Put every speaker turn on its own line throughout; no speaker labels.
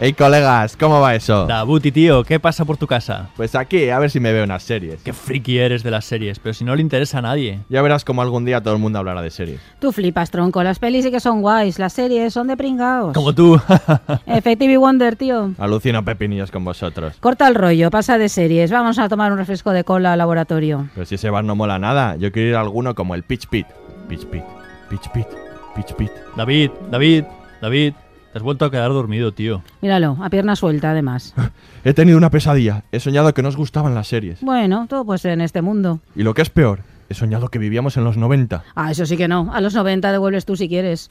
Hey colegas, ¿cómo va eso?
Dabuti, tío, ¿qué pasa por tu casa?
Pues aquí, a ver si me veo unas series.
Qué friki eres de las series, pero si no le interesa a nadie.
Ya verás como algún día todo el mundo hablará de series.
Tú flipas, tronco. Las pelis sí que son guays. Las series son de pringaos.
Como tú.
Effective Wonder, tío.
Alucino pepinillos con vosotros.
Corta el rollo, pasa de series. Vamos a tomar un refresco de cola al laboratorio.
Pero si ese bar no mola nada, yo quiero ir a alguno como el Pitch Pit. Pitch Pit, Pitch Pit, Pitch Pit.
David, David, David, te has vuelto a quedar dormido, tío.
Míralo, a pierna suelta, además.
He tenido una pesadilla. He soñado que nos gustaban las series.
Bueno, todo puede ser en este mundo.
Y lo que es peor, he soñado que vivíamos en los 90.
Ah, eso sí que no. A los 90 devuelves tú si quieres.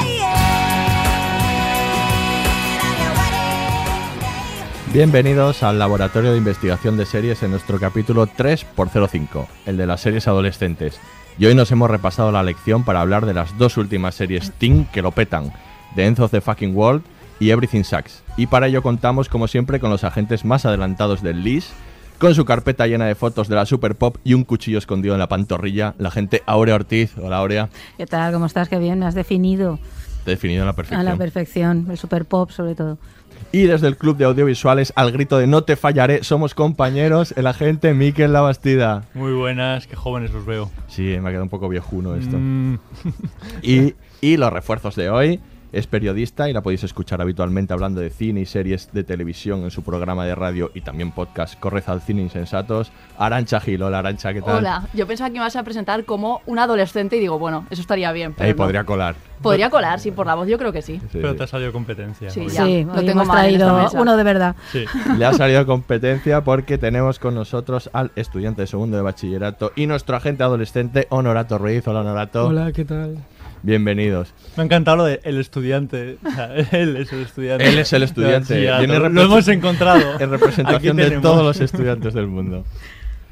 Bienvenidos al Laboratorio de Investigación de Series en nuestro capítulo 3x05, el de las series adolescentes. Y hoy nos hemos repasado la lección para hablar de las dos últimas series Teen que lo petan, The End of the Fucking World y Everything Sucks. Y para ello contamos, como siempre, con los agentes más adelantados del LIS, con su carpeta llena de fotos de la Super Pop y un cuchillo escondido en la pantorrilla, la gente Aurea Ortiz. Hola Aurea,
¿Qué tal? ¿Cómo estás? Qué bien, me has definido
te he definido a la
a
perfección.
la perfección. El super pop, sobre todo.
Y desde el Club de Audiovisuales, al grito de no te fallaré, somos compañeros, el agente Miquel Labastida.
Muy buenas, qué jóvenes los veo.
Sí, me ha quedado un poco viejuno esto.
Mm,
Y, y los refuerzos de hoy. Es periodista y la podéis escuchar habitualmente hablando de cine y series de televisión en su programa de radio y también podcast Correza al Cine Insensatos. Arancha Gil, hola Arancha, ¿qué tal?
Hola, yo pensaba que me ibas a presentar como un adolescente y digo, bueno, eso estaría bien. Pero
Ahí
no.
podría colar.
Podría colar, sí, por la voz, yo creo que sí.
Sí,
pero te ha salido competencia.
Sí,
muy
ya.
sí,
lo tengo
traído uno de verdad.
Sí.
Le ha salido competencia porque tenemos con nosotros al estudiante de segundo de bachillerato y nuestro agente adolescente, Honorato Ruiz. Hola Honorato.
¿qué tal?
Bienvenidos.
Me ha encantado lo de el estudiante. O sea, él es el estudiante.
Él es el estudiante.
Lo hemos encontrado.
En representación de todos los estudiantes del mundo.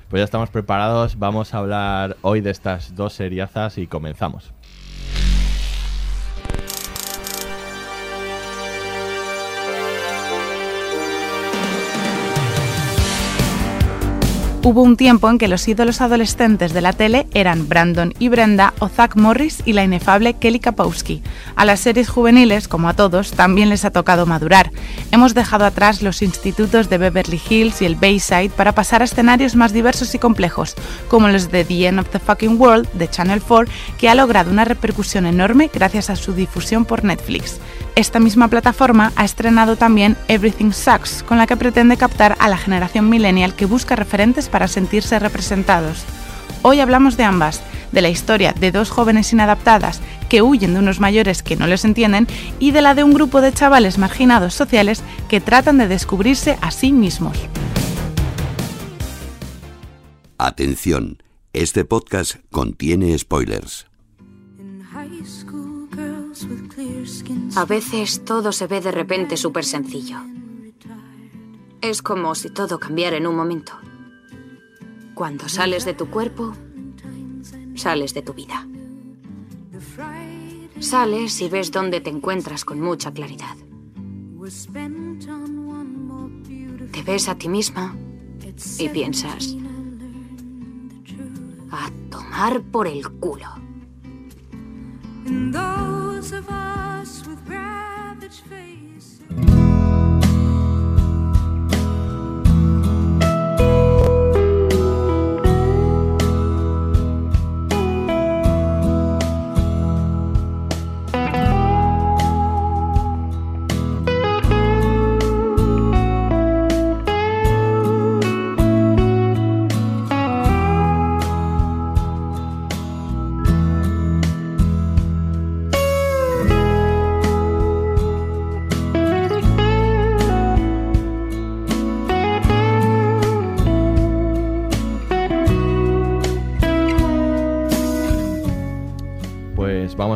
Pues ya estamos preparados, vamos a hablar hoy de estas dos seriazas y comenzamos.
Hubo un tiempo en que los ídolos adolescentes de la tele eran Brandon y Brenda o Zach Morris y la inefable Kelly Kapowski. A las series juveniles, como a todos, también les ha tocado madurar. Hemos dejado atrás los institutos de Beverly Hills y el Bayside para pasar a escenarios más diversos y complejos, como los de The End of the Fucking World de Channel 4, que ha logrado una repercusión enorme gracias a su difusión por Netflix. Esta misma plataforma ha estrenado también Everything Sucks, con la que pretende captar a la generación millennial que busca referentes para sentirse representados. Hoy hablamos de ambas, de la historia de dos jóvenes inadaptadas que huyen de unos mayores que no les entienden y de la de un grupo de chavales marginados sociales que tratan de descubrirse a sí mismos.
Atención, este podcast contiene spoilers.
A veces todo se ve de repente súper sencillo. Es como si todo cambiara en un momento. Cuando sales de tu cuerpo, sales de tu vida. Sales y ves dónde te encuentras con mucha claridad. Te ves a ti misma y piensas, a tomar por el culo.
And those of us with ravaged faces.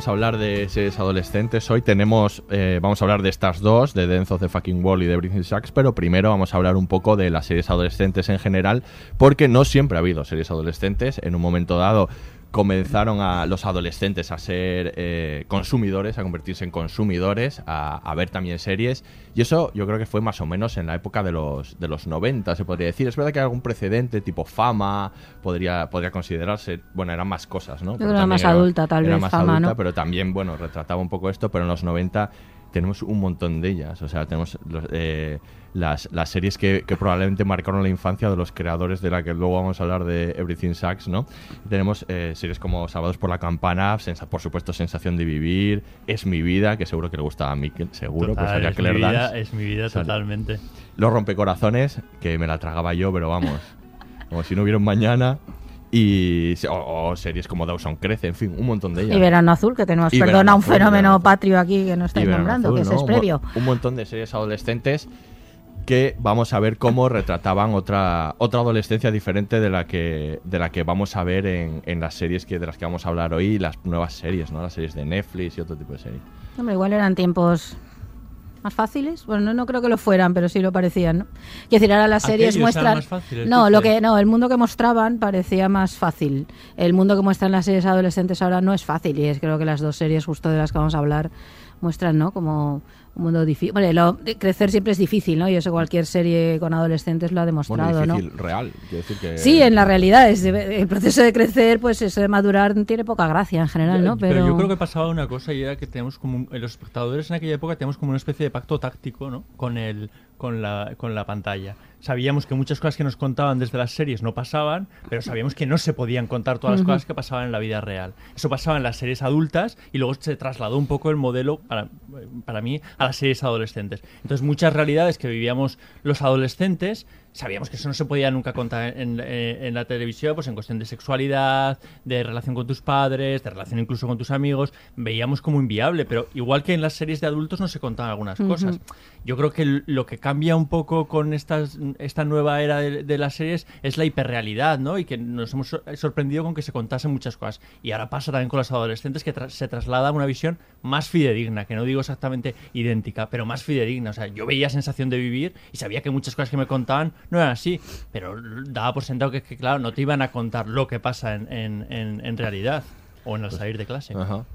Vamos a hablar de series adolescentes. Hoy tenemos, eh, vamos a hablar de estas dos, de of the Fucking Wall y de Everything Sucks, pero primero vamos a hablar un poco de las series adolescentes en general, porque no siempre ha habido series adolescentes. En un momento dado comenzaron a los adolescentes a ser eh, consumidores, a convertirse en consumidores, a, a ver también series. Y eso yo creo que fue más o menos en la época de los, de los 90, se podría decir. Es verdad que hay algún precedente, tipo fama, podría, podría considerarse. Bueno, eran más cosas, ¿no? Pero
era más adulta, tal
era
vez,
más
Fama,
adulta,
¿no?
pero también, bueno, retrataba un poco esto, pero en los 90 tenemos un montón de ellas. O sea, tenemos los, eh, las, las series que, que probablemente marcaron la infancia de los creadores de la que luego vamos a hablar de Everything Sucks, ¿no? Tenemos eh, series como Sábados por la Campana, sensa- por supuesto Sensación de Vivir, Es mi vida, que seguro que le gusta a Mikel, seguro, pues
Total,
salía
es,
Claire
mi vida,
Dance.
es mi vida
Sale.
totalmente.
Los rompecorazones, que me la tragaba yo, pero vamos, como si no hubiera un mañana. Y o, o series como Dawson Crece, en fin, un montón de ellas.
Y Verano Azul, que tenemos,
Y
perdona, un
Azul,
fenómeno patrio aquí que no estáis nombrando,
Azul,
que es previo.
Un montón de series adolescentes que vamos a ver cómo retrataban otra otra adolescencia diferente de la que de la que vamos a ver en, en las series que de las que vamos a hablar hoy, las nuevas series, ¿no? Las series de Netflix y otro tipo de series.
Hombre, igual eran tiempos más fáciles. Bueno, no, no creo que lo fueran, pero sí lo parecían, ¿no? Quiero decir, ahora las series muestran...
más fáciles,
no,
¿tú
lo que no, el mundo que mostraban parecía más fácil. El mundo que muestran las series adolescentes ahora no es fácil y es creo que las dos series justo de las que vamos a hablar muestran, ¿no? Como un mundo difícil. Bueno, lo- crecer siempre es difícil, ¿no? Y eso cualquier serie con adolescentes lo ha demostrado,
Bueno,
¿no?
difícil, real, decir que
Sí, en la realidad es el proceso de crecer, pues eso de madurar tiene poca gracia en general, ¿no?
Pero... yo creo que pasaba una cosa y era que tenemos como un- los espectadores en aquella época teníamos como una especie de pacto táctico, ¿no? Con el con la con la pantalla. Sabíamos que muchas cosas que nos contaban desde las series no pasaban, pero sabíamos que no se podían contar todas las cosas que pasaban en la vida real. Eso pasaba en las series adultas y luego se trasladó un poco el modelo para, para mí a las series adolescentes. Entonces muchas realidades que vivíamos los adolescentes sabíamos que eso no se podía nunca contar en, en- en la televisión, pues en cuestión de sexualidad, de relación con tus padres, de relación incluso con tus amigos, veíamos como inviable, pero igual que en las series de adultos no se contaban algunas cosas. Yo creo que lo que cambia un poco con estas, esta nueva era de, de las series es la hiperrealidad, ¿no? Y que nos hemos sor- sorprendido con que se contasen muchas cosas. Y ahora pasa también con los adolescentes que tra- se traslada a una visión más fidedigna, que no digo exactamente idéntica, pero más fidedigna. O sea, yo veía sensación de vivir y sabía que muchas cosas que me contaban no eran así, pero daba por sentado que, que, claro, no te iban a contar lo que pasa en, en- en- en realidad o en el salir de clase.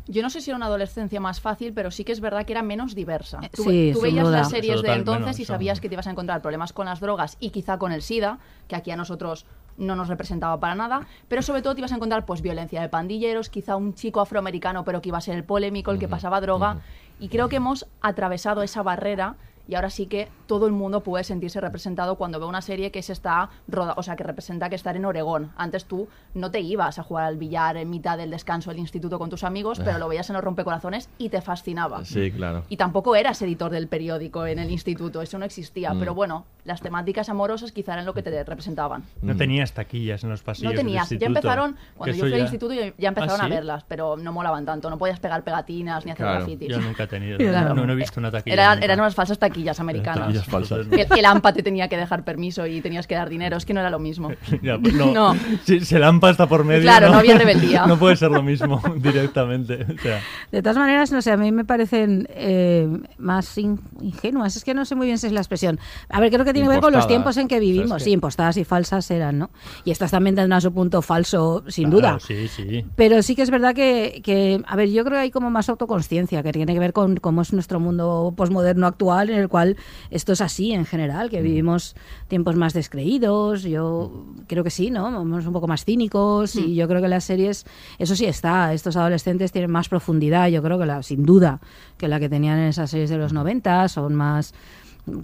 Yo no sé si era una adolescencia más fácil, pero sí que es verdad que era menos diversa. Tú,
sí,
tú veías
duda.
las series de entonces
bueno,
y sabías que te ibas a encontrar problemas con las drogas y quizá con el SIDA, que aquí a nosotros no nos representaba para nada, pero sobre todo te ibas a encontrar pues violencia de pandilleros, quizá un chico afroamericano pero que iba a ser el polémico, el que pasaba droga, y creo que hemos atravesado esa barrera y ahora sí que todo el mundo puede sentirse representado cuando ve una serie que se está roda, o sea, que representa que estar en Oregón. Antes tú no te ibas a jugar al billar en mitad del descanso del instituto con tus amigos, pero lo veías en los rompecorazones y te fascinaba.
Sí, claro.
Y tampoco eras editor del periódico en el instituto, eso no existía.
Mm.
Pero bueno, las temáticas amorosas quizá eran lo que te representaban.
No tenías taquillas en los pasillos.
No
del
tenías, ya
instituto,
empezaron,
que
cuando yo fui al
ya-
instituto ya, ya empezaron
¿Ah,
a
sí?
verlas, pero no molaban tanto, no podías pegar pegatinas ni hacer
Claro,
grafitis.
yo nunca he tenido.
Claro.
No, no he visto una taquilla.
Eran,
nunca.
eran unas falsas taquillas americanas.
Taquillas falsas.
El, el AMPA te tenía que dejar permiso y tenías que dar dinero, es que no era lo mismo.
Ya, pues no.
No.
Si se lampa está por medio.
Claro, no había rebeldía.
No puede ser lo mismo directamente. O sea,
De todas maneras, no sé, a mí me parecen eh, más in- ingenuas. Es que no sé muy bien si es la expresión. A ver, creo que tiene que ver con los
Impostadas.
tiempos en que vivimos. Sí, impostadas y falsas eran, ¿no? Y estas también tendrán su punto falso, sin duda.
Sí, sí.
Pero sí que es verdad que, que, a ver, yo creo que hay como más autoconsciencia, que tiene que ver con cómo es nuestro mundo posmoderno actual, en el cual esto es así en general, que vivimos tiempos más descreídos, yo creo que sí, ¿no? Somos un poco más cínicos y yo creo que las series, eso sí está, estos adolescentes tienen más profundidad, yo creo que la, sin duda, que la que tenían en esas series de los 90, son más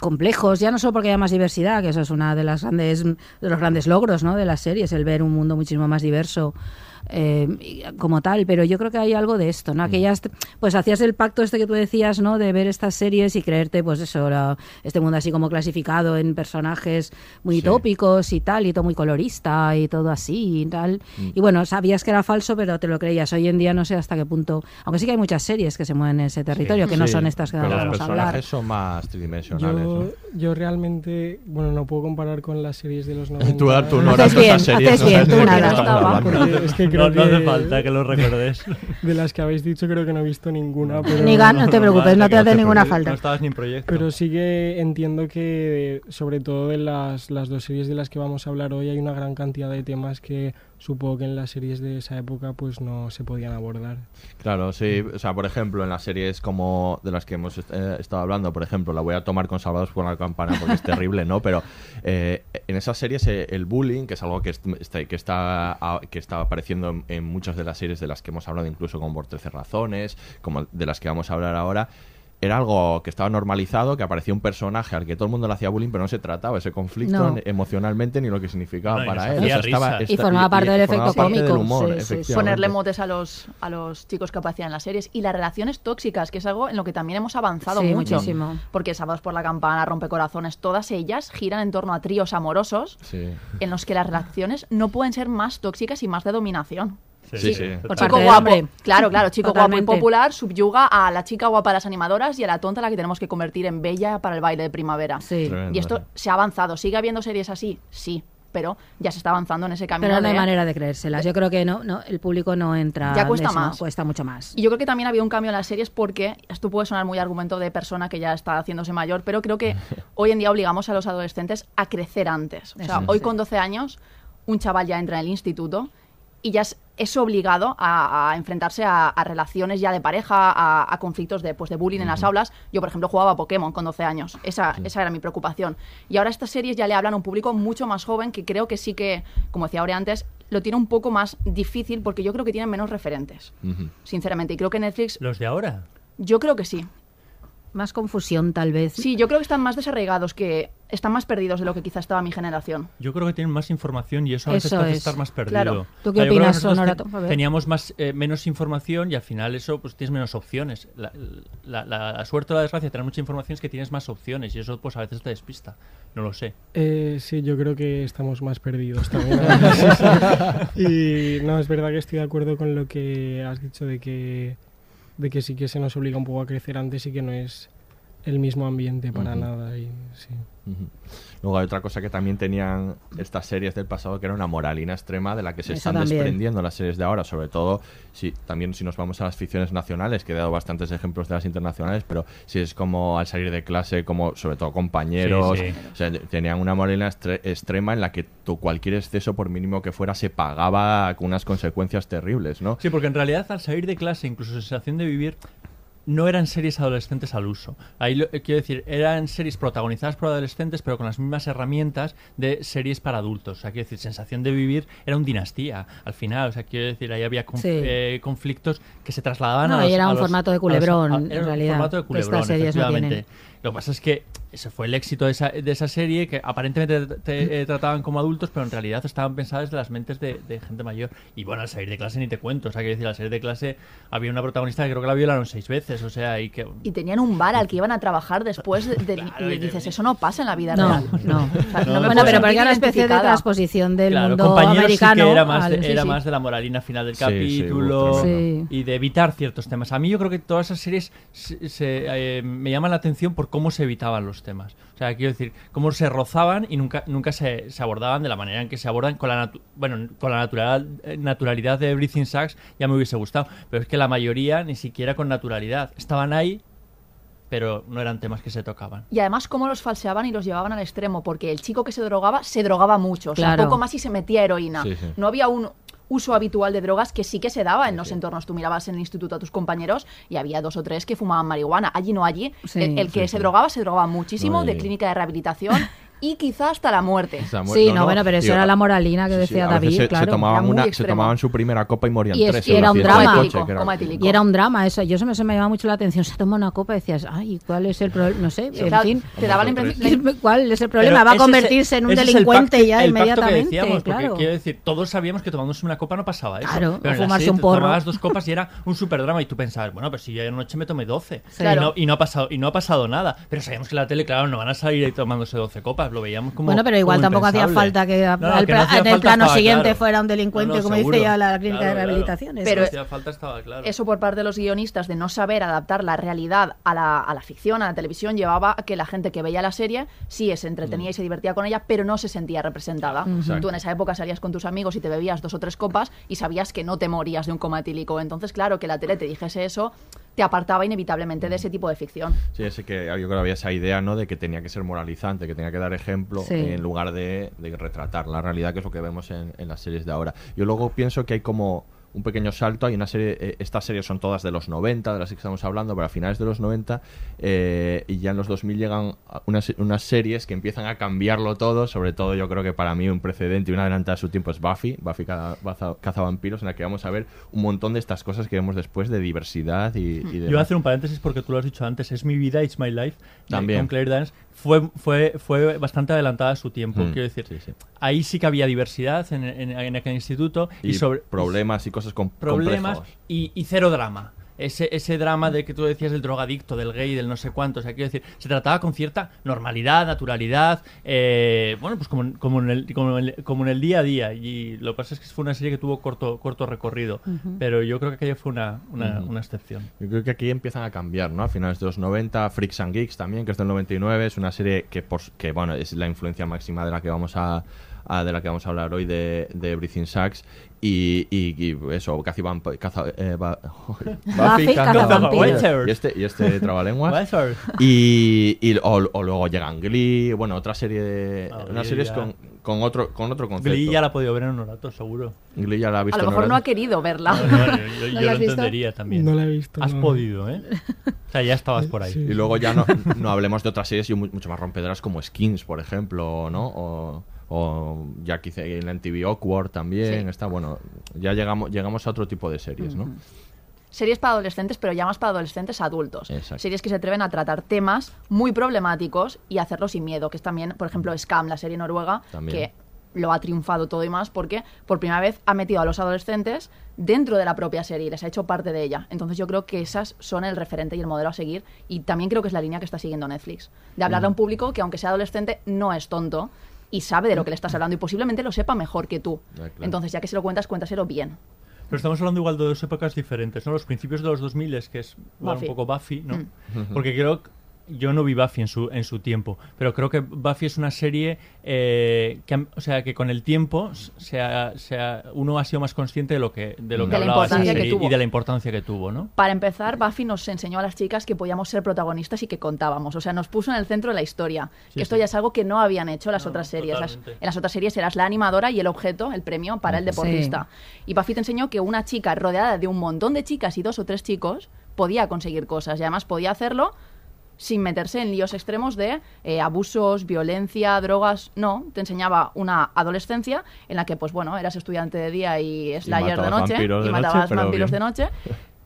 complejos, ya no solo porque haya más diversidad, que eso es una de las grandes de los grandes logros, ¿no? de las series, el ver un mundo muchísimo más diverso eh, y- como tal, pero yo creo que hay algo de esto, ¿no? Aquellas, pues hacías el pacto este que tú decías, ¿no? De ver estas series y creerte, pues eso, la- este mundo así como clasificado en personajes muy tópicos y tal, y todo muy colorista y todo así y tal. Y bueno, sabías que era falso, pero te lo creías. Hoy en día no sé hasta qué punto, aunque sí que hay muchas series que se mueven en ese territorio, que no
Sí,
son estas que
pero
ahora
los
vamos a hablar.
personajes son más tridimensionales.
Yo,
¿no?
yo realmente, bueno, no puedo comparar con las series de los 90.
Tú, tú no
Haces bien,
series,
haces
no
bien,
sabes
tú nada.
es que
No-
creo
no hace
que
falta que lo recordes.
De las que habéis dicho creo que no he visto ninguna. Pero,
Ni gan- no te preocupes, no te hace ninguna falta.
No estabas ni en proyecto.
Pero sí que entiendo que, sobre todo en las, las dos series de las que vamos a hablar hoy, hay una gran cantidad de temas que supongo que en las series de esa época pues no se podían abordar.
Claro, sí. O sea, por ejemplo, en las series como de las que hemos eh, estado hablando, por ejemplo, la voy a tomar con Salvados por la Campana porque es terrible, ¿no? Pero eh, en esas series eh, el bullying, que es algo que, est- está, que, está, que está apareciendo en, en muchas de las series de las que hemos hablado, incluso con Por 13 Razones, como de las que vamos a hablar ahora, era algo que estaba normalizado, que aparecía un personaje al que todo el mundo le hacía bullying, pero no se trataba ese conflicto
No.
emocionalmente ni lo que significaba
No,
para él. estaba-.
Y formaba parte del efecto
del
cómico,
humor,
sí, sí, sí.
efectivamente.
Ponerle motes a los, a los chicos que aparecían en las series y las relaciones tóxicas, que es algo en lo que también hemos avanzado
Sí,
mucho.
muchísimo.
Porque Sábados por la Campana, Rompecorazones, todas ellas giran en torno a tríos amorosos
Sí.
en los que las relaciones no pueden ser más tóxicas y más de dominación.
Sí, sí. sí.
Por chico guapo, claro, claro, chico
Totalmente.
guapo y popular subyuga a la chica guapa de las animadoras y a la tonta a la que tenemos que convertir en bella para el baile de primavera.
Sí.
Tremendo,
Y esto
sí.
se ha avanzado. ¿Sigue habiendo series así? Sí, pero ya se está avanzando en ese camino.
Pero no hay manera de creérselas. Yo creo que no, no el público no entra.
Ya cuesta
eso,
más.
Cuesta mucho más.
Y yo creo que también ha habido un cambio en las series porque esto puede sonar muy argumento de persona que ya está haciéndose mayor, pero creo que hoy en día obligamos a los adolescentes a crecer antes. O sea,
Eso,
hoy
sí.
con 12 años un chaval ya entra en el instituto y ya es, es obligado a, a enfrentarse a, a relaciones ya de pareja, a, a conflictos de, pues, de bullying en las aulas. Yo, por ejemplo, jugaba a Pokémon con 12 años. Esa, esa era mi preocupación. Y ahora estas series ya le hablan a un público mucho más joven que creo que sí que, como decía Aurea antes, lo tiene un poco más difícil porque yo creo que tienen menos referentes, sinceramente. Y creo que Netflix
Los de ahora.
yo creo que sí.
Más confusión, tal vez.
Sí, yo creo que están más desarraigados, que están más perdidos de lo que quizá estaba mi generación.
Yo creo que tienen más información y eso a veces
Eso
te hace
es.
estar más perdido.
Claro.
¿Tú qué
O sea,
opinas,
nosotros
Honorato?
te-
A ver.
Teníamos más, eh, menos información y al final eso pues tienes menos opciones. La, la- la- la suerte o la desgracia de tener mucha información es que tienes más opciones y eso pues a veces te despista. No lo sé.
Eh, sí, yo creo que estamos más perdidos también. Y no, es verdad que estoy de acuerdo con lo que has dicho de que, de que sí que se nos obliga un poco a crecer antes y que no es el mismo ambiente para nada. Y, sí.
Luego hay otra cosa que también tenían estas series del pasado que era una moralina extrema de la que se
Eso
están
también.
desprendiendo las series de ahora, sobre todo si también si nos vamos a las ficciones nacionales, que he dado bastantes ejemplos de las internacionales, pero si es como al salir de clase, como sobre todo compañeros,
Sí, sí.
o sea, tenían una moralina extrema en la que tu cualquier exceso por mínimo que fuera se pagaba con unas consecuencias terribles, ¿no?
Sí, porque en realidad al salir de clase, incluso sensación de vivir, no eran series adolescentes al uso. Ahí lo- eh, quiero decir, eran series protagonizadas por adolescentes, pero con las mismas herramientas de series para adultos. O sea, quiero decir, sensación de vivir era un dinastía al final. O sea, quiero decir, ahí había conf-
Sí.
eh, conflictos que se trasladaban
No,
a los,
y era
a
un
los-
formato de
los-
culebrón,
a-
en
era un
realidad,
formato de
estas
culebrón,
no tienen.
Lo que pasa es que ese fue el éxito de esa, de esa serie, que aparentemente te, te, eh, trataban como adultos, pero en realidad estaban pensadas de las mentes de, de gente mayor. Y bueno, al salir de clase ni te cuento. O sea, quiero decir, al salir de clase había una protagonista que creo que la violaron seis veces. O sea, y que.
Y tenían un bar al que iban a trabajar después de, y dices, eso no pasa en la vida
No,
real.
no.
O sea,
No,
bueno, pero porque era una especie de transposición del
Claro,
mundo
compañeros sí
americano
que era más,
al-
de,
sí,
era
sí.
más de la moralina final del capítulo y de evitar ciertos temas. A mí yo creo que todas esas series se, se, eh, me llaman la atención por cómo se evitaban los temas. O sea, quiero decir, cómo se rozaban y nunca, nunca se, se abordaban de la manera en que se abordan con la, natu- bueno, con la natural, eh, naturalidad de Everything Sucks ya me hubiese gustado. Pero es que la mayoría ni siquiera con naturalidad. Estaban ahí, pero no eran temas que se tocaban.
Y además cómo los falseaban y los llevaban al extremo, porque el chico que se drogaba, se drogaba mucho. O sea,
Claro.
poco más y se metía heroína.
Sí, sí.
No había un uso habitual de drogas que sí que se daba en los entornos. Tú mirabas en el instituto a tus compañeros y había dos o tres que fumaban marihuana. Allí no, allí.
Sí.
el, el que se drogaba, se drogaba muchísimo,
No,
de clínica de rehabilitación y quizá hasta la muerte.
Mu-
Sí, no, bueno, pero eso era la moralina que
sí,
decía David,
se, se tomaban una, se tomaban su primera copa y morían
Y es-
tres.
y era un drama.
coche, era-.
Y era un drama eso. Yo eso me, eso me llama mucho la atención. Se toma una copa y decías, ay, ¿cuál es el problema? No sé, en
Claro,
fin.
te daba la impresión...
¿Cuál es el problema?
Pero
Va a
es-
convertirse en un delincuente
pacto-
ya inmediatamente.
decíamos,
claro.
quiero decir, todos sabíamos que tomándose una copa no pasaba eso.
Claro,
pero
o fumarse un porro.
tomabas dos copas y era un super drama y tú pensabas, bueno, pues si yo anoche me tomé 12
Claro.
y, no, y no ha pasado y no ha pasado nada, pero sabíamos que en la tele, claro, no van a salir ahí tomándose 12 copas, lo veíamos como
Bueno, pero igual tampoco hacía falta que,
No, no,
al-
que no hacía
en el
falta
plano
estaba
siguiente
claro.
fuera un delincuente,
No, no,
como
seguro.
dice ya la clínica
Claro,
de rehabilitación. eso
Pero
No
es.
hacía falta estaba claro.
Eso por parte de los guionistas de no saber adaptar la realidad a la, a la ficción, a la televisión, llevaba a que la gente que veía la serie sí se entretenía y se divertía con ella, pero no se sentía representada. Tú en esa época salías con tus amigos y te bebías dos o tres copas y sabías que no te morías de un coma etílico. Entonces, claro, que la tele te dijese eso te apartaba inevitablemente de ese tipo de ficción.
Sí, ese que yo creo que había esa idea, ¿no? De que tenía que ser moralizante, que tenía que dar ejemplo
Sí.
en lugar de, de retratar la realidad, que es lo que vemos en, en las series de ahora. Yo luego pienso que hay como un pequeño salto, hay una serie, eh, estas series son todas de los 90, de las que estamos hablando, pero a finales de los 90 eh, y ya en los 2000 llegan unas, unas series que empiezan a cambiarlo todo, sobre todo yo creo que para mí un precedente y una adelantada a su tiempo es Buffy, Buffy Caza- Caza- Cazavampiros, en la que vamos a ver un montón de estas cosas que vemos después de diversidad y, y
Yo voy a hacer un paréntesis porque tú lo has dicho antes, es mi vida, it's my life. de-
También.
Con Claire Danes. Fue, fue, fue bastante adelantada a su tiempo,
Mm,
quiero decir.
sí, sí.
Ahí sí que había diversidad en, en- en aquel instituto y,
y
sobre
problemas y cosas com-
problemas y, y cero drama. Ese, ese drama de que tú decías del drogadicto, del gay, del no sé cuánto. O sea, quiero decir, se trataba con cierta normalidad, naturalidad, eh, bueno, pues como, en- como, en el, como, en el, como en el día a día. Y lo que pasa es que fue una serie que tuvo corto, corto recorrido.
Ujú.
Pero yo creo que aquella fue una, una,
Ujú.
una excepción.
Yo creo que aquí empiezan a cambiar, ¿no? A finales de los 90, Freaks and Geeks también, que es del 99, es una serie que, por, que bueno, es la influencia máxima de la que vamos a, a- de la que vamos a hablar hoy de, de Everything Sucks y, y, y eso, Cathy Vamp- caza, eh, va-
Buffy
y este, y este trabalenguas y, y o, o luego llegan Glee, bueno, otra serie de,
Ah,
unas
Glee
series
ya.
con, con otro con otro concepto.
Glee ya la ha podido ver en un rato, seguro.
Glee ya la ha
A
visto
lo
en
mejor no ha querido verla.
No, no, yo yo-
¿No
yo
la
lo
has visto?
entendería también.
No la he visto.
Has
no.
podido, ¿eh? O sea, ya estabas por ahí.
Sí.
Y luego ya no, no hablemos de otras series y mu- mucho más rompederas como Skins, por ejemplo, ¿no? O, o ya quizá en la TV Awkward también.
Sí.
Está bueno. Ya llegamos, llegamos a otro tipo de series, ¿no?
Series para adolescentes, pero ya más para adolescentes adultos.
Exacto.
Series que se atreven a tratar temas muy problemáticos y hacerlo sin miedo, que es también, por ejemplo, Scam, la serie noruega,
También.
que lo ha triunfado todo y más porque por primera vez ha metido a los adolescentes dentro de la propia serie y les ha hecho parte de ella. Entonces yo creo que esas son el referente y el modelo a seguir y también creo que es la línea que está siguiendo Netflix. De hablarle a un público que aunque sea adolescente no es tonto y sabe de lo que le estás hablando y posiblemente lo sepa mejor que tú.
Ah, claro.
Entonces ya que se lo cuentas, cuéntaselo bien.
Pero estamos hablando igual de dos épocas diferentes, ¿no? Los principios de los 2000 que es igual
Buffy.
un poco Buffy, ¿no?
Mm.
Porque creo que yo no vi Buffy en su, en su tiempo, pero creo que Buffy es una serie eh, que, o sea, que con el tiempo se ha- se ha- uno ha sido más consciente de lo que, de lo que
De la
hablaba esa
importancia que
serie
tuvo.
y de la importancia que tuvo, ¿no?
Para empezar, Buffy nos enseñó a las chicas que podíamos ser protagonistas y que contábamos. O sea, nos puso en el centro de la historia.
Sí,
que esto
sí.
ya es algo que no habían hecho las
No,
otras series. Las- en las otras series eras la animadora y el objeto, el premio para el
Sí.
deportista. Y Buffy te enseñó que una chica rodeada de un montón de chicas y dos o tres chicos podía conseguir cosas. Y además podía hacerlo sin meterse en líos extremos de eh, abusos, violencia, drogas. No, te enseñaba una adolescencia en la que, pues bueno, eras estudiante de día y slayer de noche y
de
matabas vampiros
bien.
de noche.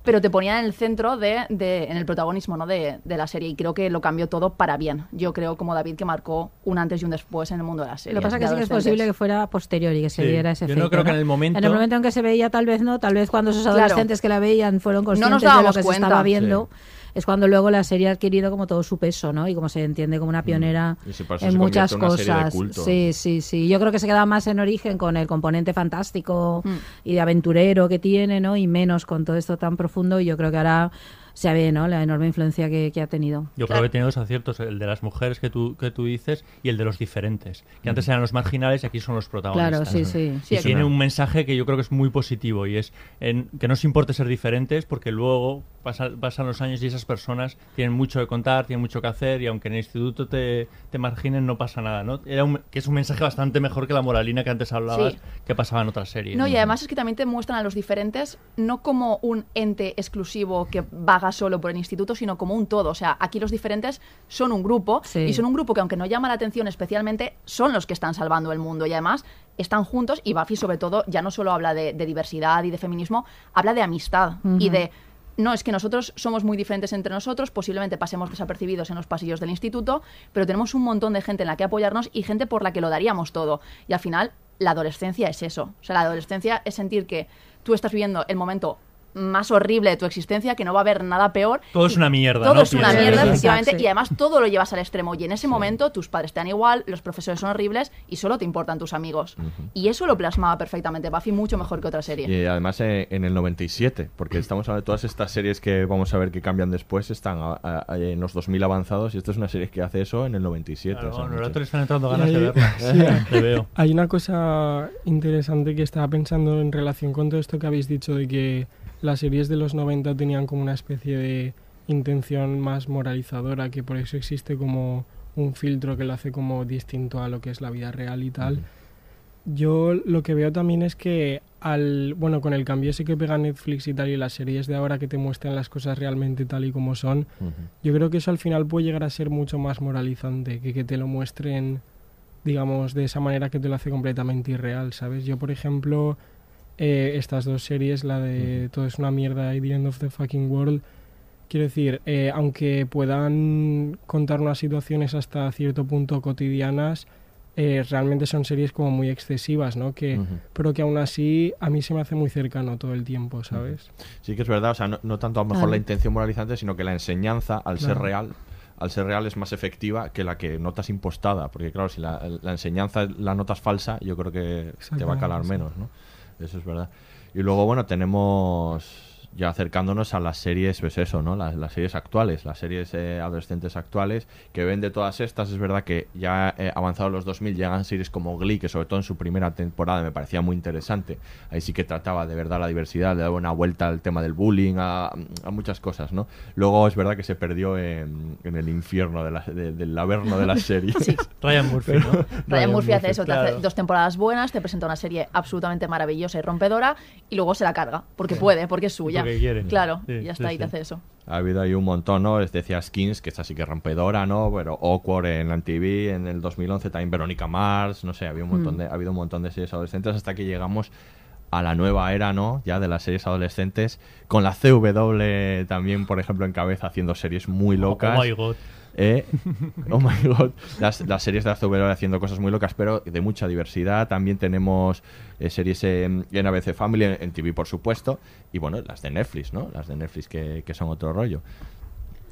pero te ponía en el centro de, de- en el protagonismo ¿no? de, de la serie y creo que lo cambió todo para bien. Yo creo como David que marcó un antes y un después en el mundo de la serie.
Lo que pasa es que sí que es posible que fuera posterior y que se
Sí.
diera ese
Yo
efecto.
no creo que en el momento-
En el momento en que se veía, tal vez no, tal vez cuando esos
Claro.
adolescentes que la veían fueron
No
conscientes
nos
de lo que se
cuenta.
estaba viendo. Es cuando luego la serie ha adquirido como todo su peso, ¿no? Y como se entiende como una pionera
Mm. Eso
en
se
muchas
convierte en una serie de
cosas.
culto.
Sí, sí, sí. Yo creo que se queda más en origen con el componente fantástico
Mm.
y de aventurero que tiene, ¿no? Y menos con todo esto tan profundo. Y yo creo que ahora se ve, ¿no? La enorme influencia que, que ha tenido.
Yo creo que tiene dos aciertos, el de las mujeres que tú, que tú dices y el de los diferentes, que antes eran los marginales y aquí son los protagonistas.
Claro, sí, sí.
Y
Sí,
tiene un mensaje que yo creo que es muy positivo y es en, que no os importe ser diferentes porque luego pasa- pasan los años y esas personas tienen mucho que contar, tienen mucho que hacer y aunque en el instituto te, te marginen no pasa nada, ¿no? Era un- que es un mensaje bastante mejor que la moralina que antes hablabas
Sí.
que pasaba en otras series.
No, y además es que también te muestran a los diferentes no como un ente exclusivo que vaga solo por el instituto, sino como un todo. O sea, aquí los diferentes son un grupo
Sí.
y son un grupo que aunque no llama la atención especialmente, son los que están salvando el mundo y además están juntos y Buffy sobre todo ya no solo habla de, de diversidad y de feminismo, habla de amistad y de... No, es que nosotros somos muy diferentes entre nosotros, posiblemente pasemos desapercibidos en los pasillos del instituto, pero tenemos un montón de gente en la que apoyarnos y gente por la que lo daríamos todo. Y al final, la adolescencia es eso. O sea, la adolescencia es sentir que tú estás viviendo el momento más horrible de tu existencia, que no va a haber nada peor.
Todo es una mierda,
Todo
¿no?
es una mierda,
Sí.
efectivamente,
Sí.
y además todo lo llevas al extremo. Y en ese momento tus padres te dan igual, los profesores son horribles y solo te importan tus amigos. Y eso lo plasmaba perfectamente Buffy mucho mejor que otra serie.
Y además eh, en el 97, porque estamos hablando de todas estas series que vamos a ver que cambian después, están a- a- en los 2000 avanzados y esta es una serie que hace eso en el 97.
Claro,
o sea,
bueno, le están entrando ganas de
hay-
verla.
sí,
Te veo.
Hay una cosa interesante que estaba pensando en relación con todo esto que habéis dicho de que las series de los 90 tenían como una especie de intención más moralizadora, que por eso existe como un filtro que lo hace como distinto a lo que es la vida real y tal. Yo lo que veo también es que al bueno con el cambio ese que pega Netflix y tal y las series de ahora que te muestran las cosas realmente tal y como son, yo creo que eso al final puede llegar a ser mucho más moralizante que que te lo muestren digamos de esa manera que te lo hace completamente irreal, ¿sabes? Yo por ejemplo eh, estas dos series, la de Todo es una mierda y The End of the Fucking World, quiero decir, eh, aunque puedan contar unas situaciones hasta cierto punto cotidianas, eh, realmente son series como muy excesivas, ¿no? Que. Pero que aún así a mí se me hace muy cercano todo el tiempo, ¿sabes?
Sí que es verdad, o sea, no, no tanto a lo mejor
Claro.
la intención moralizante, sino que la enseñanza, al ser real, al ser real es más efectiva que la que notas impostada, porque claro, si la, la enseñanza la notas falsa, yo creo que te va a calar menos, ¿no? Eso es verdad. Y luego, bueno, tenemos ya acercándonos a las series, pues eso, ¿no? Las, las series actuales, las series eh, adolescentes actuales, que ven de todas estas, es verdad que ya eh, avanzados los 2000 llegan series como Glee, que sobre todo en su primera temporada me parecía muy interesante. Ahí sí que trataba de verdad la diversidad, le daba una vuelta al tema del bullying, a, a muchas cosas, ¿no? Luego es verdad que se perdió en, en el infierno de la- de- del averno de las series.
Sí.
Ryan Murphy, ¿no?
Ryan Murphy hace eso, te
claro.
hace dos temporadas buenas, te presenta una serie absolutamente maravillosa y rompedora y luego se la carga, porque puede, porque es suya.
Porque.
Claro,
Sí,
y ya está,
sí,
y te
sí.
hace eso.
Ha habido ahí un montón, ¿no? Es decía Skins, que es así que rompedora, ¿no? Pero Awkward en la TV, en el 2011 también Verónica Mars, no sé, había un montón
Mm.
de, ha habido un montón de series adolescentes hasta que llegamos a la nueva era, ¿no? Ya de las series adolescentes, con la CW también, por ejemplo, en cabeza, haciendo series muy locas.
Oh my god.
Eh, oh my god. Las, las series de CW haciendo cosas muy locas, pero de mucha diversidad. También tenemos eh, series en, en ABC Family, en, en TV, por supuesto. Y bueno, las de Netflix, ¿no? Las de Netflix que, que son otro rollo.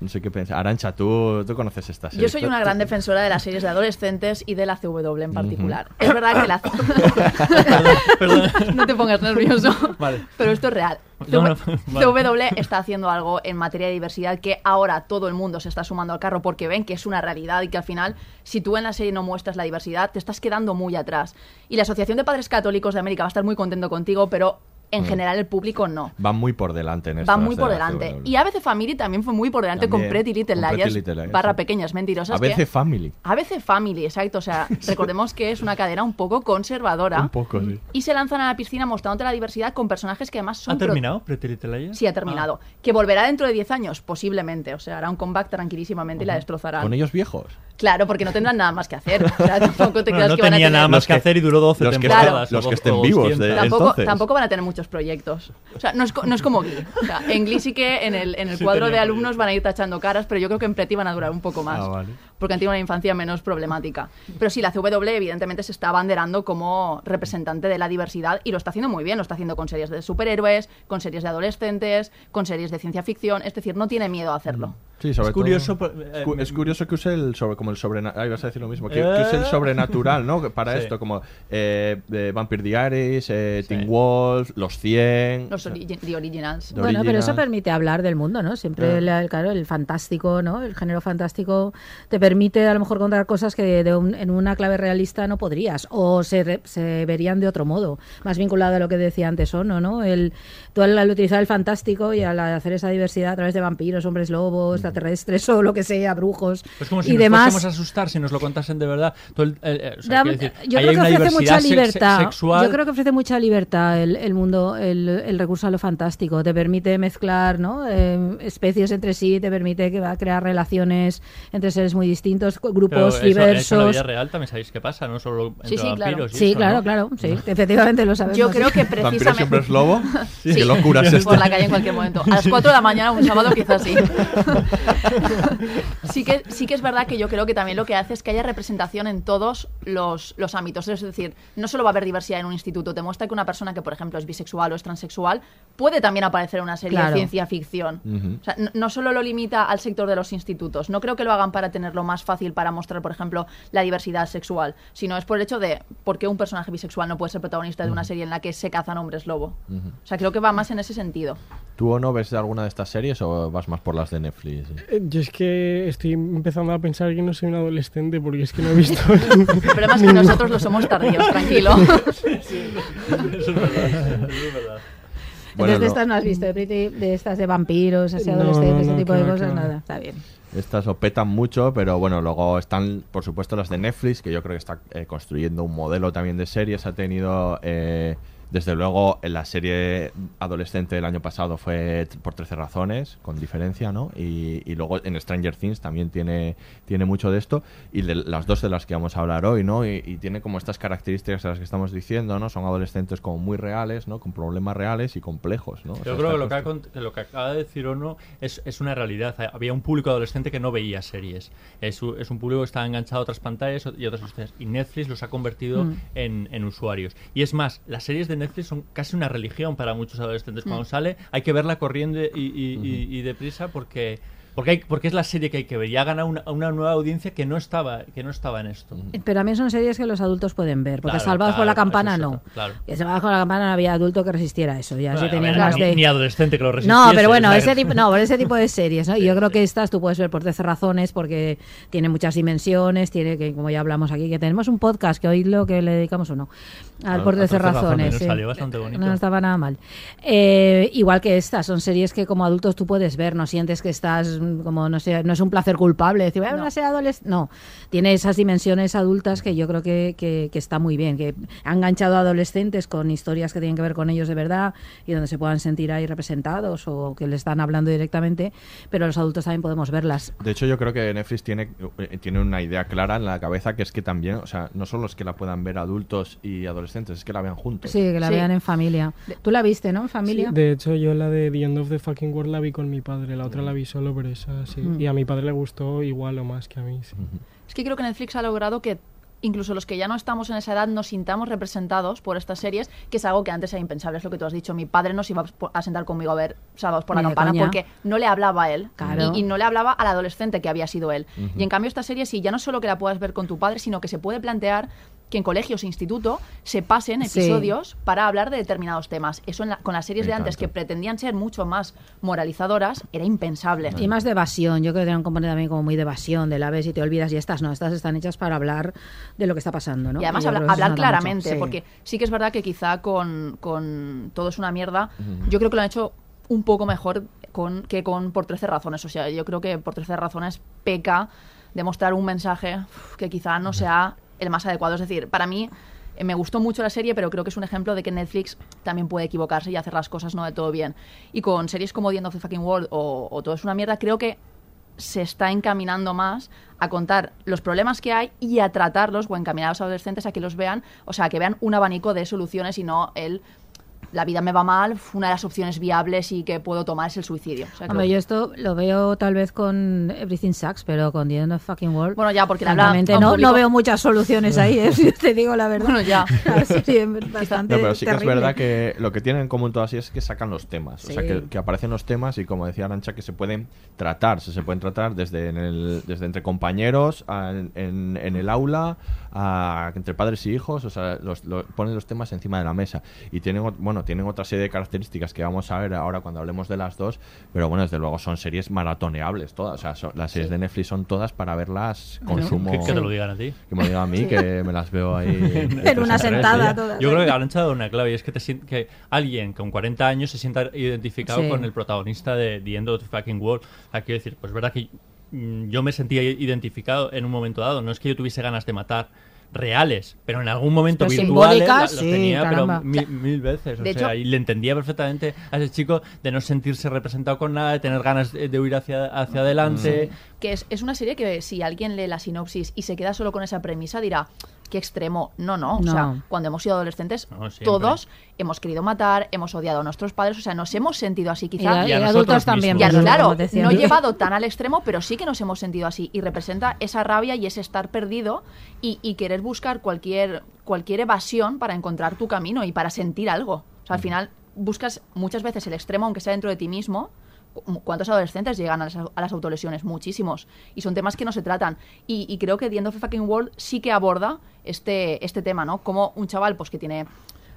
No sé qué pensar. Arancha, ¿tú, tú conoces esta serie.
Yo soy una gran defensora de las series de adolescentes y de la CW en particular. Es verdad que la... no te pongas nervioso.
Vale.
Pero esto es real.
No, no,
CW
vale.
está haciendo algo en materia de diversidad que ahora todo el mundo se está sumando al carro porque ven que es una realidad y que al final, si tú en la serie no muestras la diversidad, te estás quedando muy atrás. Y la Asociación de Padres Católicos de América va a estar muy contento contigo, pero en
Mm.
general el público no.
Van muy por delante en esto.
Va
las
muy por
la
delante.
CW.
Y ABC Family también fue muy por delante
También,
con Pretty Little Liars,
Little Liars,
barra
sí.
pequeñas mentirosas.
ABC
que-
Family.
ABC Family, exacto. O sea, recordemos que es una cadena un poco conservadora.
Un poco, sí.
Y se lanzan a la piscina mostrándote la diversidad con personajes que además son...
¿Ha terminado Pretty Little Liars?
Sí, ha terminado. Que volverá dentro de 10 años, posiblemente. O sea, hará un comeback tranquilísimamente y la destrozarán.
¿Con ellos viejos?
Claro, porque no tendrán nada más que hacer. O sea, tampoco te
Bueno,
creas
no
que van a
tenía
tener...
nada más
Los
que
que-
hacer y duró 12
los que
temporadas.
estén- los
o
que estén
200.
vivos de-
Tampoco,
entonces.
tampoco van a tener mucho muchos proyectos. O sea, no es, no es como Glee. O sea, en Glee sí que en el, en el
Sí
cuadro de alumnos van a ir tachando caras, pero yo creo que en Pretty van a durar un poco más.
Ah, vale.
Porque han tenido una infancia menos problemática. Pero sí, la CW evidentemente se está abanderando como representante de la diversidad y lo está haciendo muy bien. Lo está haciendo con series de superhéroes, con series de adolescentes, con series de ciencia ficción. Es decir, no tiene miedo a hacerlo.
Sí, sobre
Es curioso,
todo-
por-
es cu-
eh,
es curioso que use el sobre como el sobrenatural. A decir lo mismo. Que,
Eh.
que use el sobrenatural, ¿no? Para
Sí.
esto, como eh, de Vampire Diaries, eh, Teen Wolf, Los 100.
Los ori- The Originals.
The
Bueno, pero eso
Original.
permite hablar del mundo, ¿no? Siempre,
Ah.
la- claro, el fantástico, ¿no? El género fantástico te permite a lo mejor contar cosas que de un- en una clave realista no podrías o se, re- se verían de otro modo, más vinculado a lo que decía antes Ono, ¿no? El, tú al, al utilizar el fantástico y al hacer esa diversidad a través de vampiros, hombres lobos, extraterrestres o lo que sea, brujos
Es como si
y
nos
demás.
a asustar si nos lo contasen de verdad. Todo el- el- el- o sea,
Da-
quiero decir,
yo creo que ofrece mucha
sex-
libertad.
sexual.
Yo creo que ofrece mucha libertad el, mundo, el, el recurso a lo fantástico. Te permite mezclar ¿no? Eh, especies entre sí, te permite que va a crear relaciones entre seres muy distintos,
Pero
grupos
eso- eso en la
diversos.
vida real también sabéis qué pasa, no solo entre
Sí, sí, claro.
y
Sí,
eso,
claro,
¿no?
claro. Sí, efectivamente lo sabemos.
Yo creo que precisamente...
hombres lobo.
Sí.
Qué locura es
Por
esta.
la calle en cualquier momento. A las 4 de la mañana, un sábado, quizás sí. sí, que, sí que es verdad que yo creo que también lo que hace es que haya representación en todos los, los ámbitos. Es decir, no solo va a haber diversidad en un instituto, te muestra que una persona que, por ejemplo, es bisexual o es transexual puede también aparecer en una serie
Claro.
de ciencia ficción. O sea, no, no solo lo limita al sector de los institutos, no creo que lo hagan para tenerlo más fácil para mostrar, por ejemplo, la diversidad sexual, sino es por el hecho de por qué un personaje bisexual no puede ser protagonista de una serie en la que se cazan hombres lobo. O sea, creo que va más en ese sentido.
¿Tú o no ves alguna de estas series o vas más por las de Netflix?
Eh, Yo es que estoy empezando a pensar que no soy un adolescente porque es que no he visto.
El problema es que nosotros lo somos tardíos, tranquilo.
Bueno,
Entonces de
no.
estas no has visto, de, Pretty- de estas de vampiros, así
No,
adolescentes,
no,
ese tipo
que
de cosas, nada. Está bien.
Estas lo petan mucho, pero bueno, luego están, por supuesto, las de Netflix, que yo creo que está eh, construyendo un modelo también de series. Ha tenido, eh, desde luego, en la serie adolescente del año pasado fue por 13 razones, con diferencia, ¿no? Y, y luego en Stranger Things también tiene, tiene mucho de esto. Y de las dos de las que vamos a hablar hoy, ¿no? Y, y tiene como estas características a las que estamos diciendo, ¿no? Son adolescentes como muy reales, ¿no? Con problemas reales y complejos, ¿no? O sea,
Yo creo que lo que, que lo que acaba de decir Ono es, es una realidad. Había un público adolescente que no veía series. Es, es un público que está enganchado a otras pantallas y otras historias. Y Netflix los ha convertido
Mm.
en, en usuarios. Y es más, las series de Netflix son casi una religión para muchos adolescentes. Cuando
Mm.
sale hay que verla corriendo y, y- y- y deprisa porque... Porque, hay, porque es la serie que hay que ver y ha ganado una, una nueva audiencia que no estaba que no estaba en esto.
Pero también son series que los adultos pueden ver, porque
Claro,
Salvados por la Campana
es
no.
claro.
Salvados por la Campana no había adulto que resistiera a eso. Ya
Bueno,
si
a
tenías
ver,
más
ni,
de...
ni adolescente que lo resistiese.
No, pero bueno, ese tipo, no, por ese tipo de series, ¿no? Y yo creo que estas tú puedes ver por 13 razones, porque tiene muchas dimensiones, tiene que, como ya hablamos aquí, que tenemos un podcast, que hoy lo que le dedicamos uno, al
A-
por
a
13
13 razones,
razones.
nos
sí.
salió bastante bonito.
No estaba nada mal. Eh, igual que estas, son series que como adultos tú puedes ver, no sientes que estás como, no sé, no es un placer culpable, decir, "Voy a ver una serie adolescente. No, tiene esas dimensiones adultas que yo creo que, que, que está muy bien, que ha enganchado a adolescentes con historias que tienen que ver con ellos de verdad y donde se puedan sentir ahí representados o que le están hablando directamente, pero los adultos también podemos verlas.
De hecho, yo creo que Netflix tiene, eh, tiene una idea clara en la cabeza que es que también, o sea, no solo es que la puedan ver adultos y adolescentes, es que la vean juntos.
Sí, que la
Sí.
vean en familia. Tú la viste, ¿no? En familia.
Sí, de hecho, yo la de The End of the Fucking World la vi con mi padre, la otra la vi solo, pero esa sí.
Mm.
Y a mi padre le gustó igual o más que a mí. sí.
Es que creo que Netflix ha logrado que incluso los que ya no estamos en esa edad nos sintamos representados por estas series, que es algo que antes era impensable, es lo que tú has dicho. Mi padre no se iba a sentar conmigo a ver Sábados por la
Ni
Campana
coña.
porque no le hablaba a él
Claro.
y, y no le hablaba al adolescente que había sido él. Y en cambio esta serie sí, ya no solo que la puedas ver con tu padre, sino que se puede plantear que en colegios e instituto se pasen
Sí.
episodios para hablar de determinados temas. Eso en la- con las series de antes que pretendían ser mucho más moralizadoras era impensable.
Y más de evasión, yo creo que tiene un componente también como muy de evasión, de la ves y te olvidas y estas no, estas están hechas para hablar de lo que está pasando, ¿no?
Y además habla- hablar claramente,
Sí.
porque sí que es verdad que quizá con, con Todo es una mierda, yo creo que lo han hecho un poco mejor con, que con Por 13 razones. O sea, yo creo que Por 13 razones peca de mostrar un mensaje que quizá no sea el más adecuado. Es decir, para mí eh, me gustó mucho la serie, pero creo que es un ejemplo de que Netflix también puede equivocarse y hacer las cosas no de todo bien. Y con series como The End of the Fucking World o, Todo es una mierda, creo que se está encaminando más a contar los problemas que hay y a tratarlos o encaminar a los adolescentes a que los vean, o sea, que vean un abanico de soluciones y no el la vida me va mal, una de las opciones viables y que puedo tomar es el suicidio. O sea, que-
Hombre, yo esto lo veo tal vez con Everything Sucks, pero con The End of Fucking World.
Bueno, ya, porque le habla
francamente,
a un
no,
público-
no veo muchas soluciones ahí, ¿eh? si te digo la verdad.
Bueno, ya.
La es bastante
No, pero sí que es verdad que lo que tienen en común todas es que sacan los temas. O sea,
Sí.
que, que aparecen los temas y como decía Arancha, que se pueden tratar. Se, se pueden tratar desde, en el, desde entre compañeros, a- en, en el aula, a- entre padres y hijos. O sea, los, lo- ponen los temas encima de la mesa. Y tienen, bueno, tienen otra serie de características que vamos a ver ahora cuando hablemos de las dos. Pero bueno, desde luego son series maratoneables todas. O sea, son- las series de Netflix son todas para verlas consumo.
Que, que te lo digan a ti.
Que me lo digan a mí,
Sí.
que me las veo ahí.
En una sentada
días.
todas.
Yo creo que han echado una clave y es que, te que alguien con 40 años se sienta identificado
Sí.
con el protagonista de The End of the Fucking World. O sea, quiero decir, pues es verdad que mm, yo me sentía identificado en un momento dado. No es que yo tuviese ganas de matar reales, pero en algún momento virtuales la- los
sí,
tenía,
caramba.
pero mil, mil veces. O
De
sea,
hecho-
y le entendía perfectamente a ese chico de no sentirse representado con nada, de tener ganas de, de huir hacia, hacia adelante.
que es, es una serie que si alguien lee la sinopsis y se queda solo con esa premisa dirá, qué extremo. No, no. O
No.
sea, cuando hemos sido adolescentes,
No,
todos hemos querido matar, hemos odiado a nuestros padres, o sea, nos hemos sentido así
Y,
quizá.
a-
Y a
y
nosotros
adultos también.
Y claro, no llevado tan al extremo, pero sí que nos hemos sentido así. Y representa esa rabia y ese estar perdido y, y querer buscar cualquier, cualquier evasión para encontrar tu camino y para sentir algo. O sea, al final buscas muchas veces el extremo, aunque sea dentro de ti mismo. Cu- ¿Cuántos adolescentes llegan a las, a las autolesiones? Muchísimos. Y son temas que no se tratan. Y, y creo que The End of the Fucking World sí que aborda este, este tema, ¿no? Como un chaval pues que tiene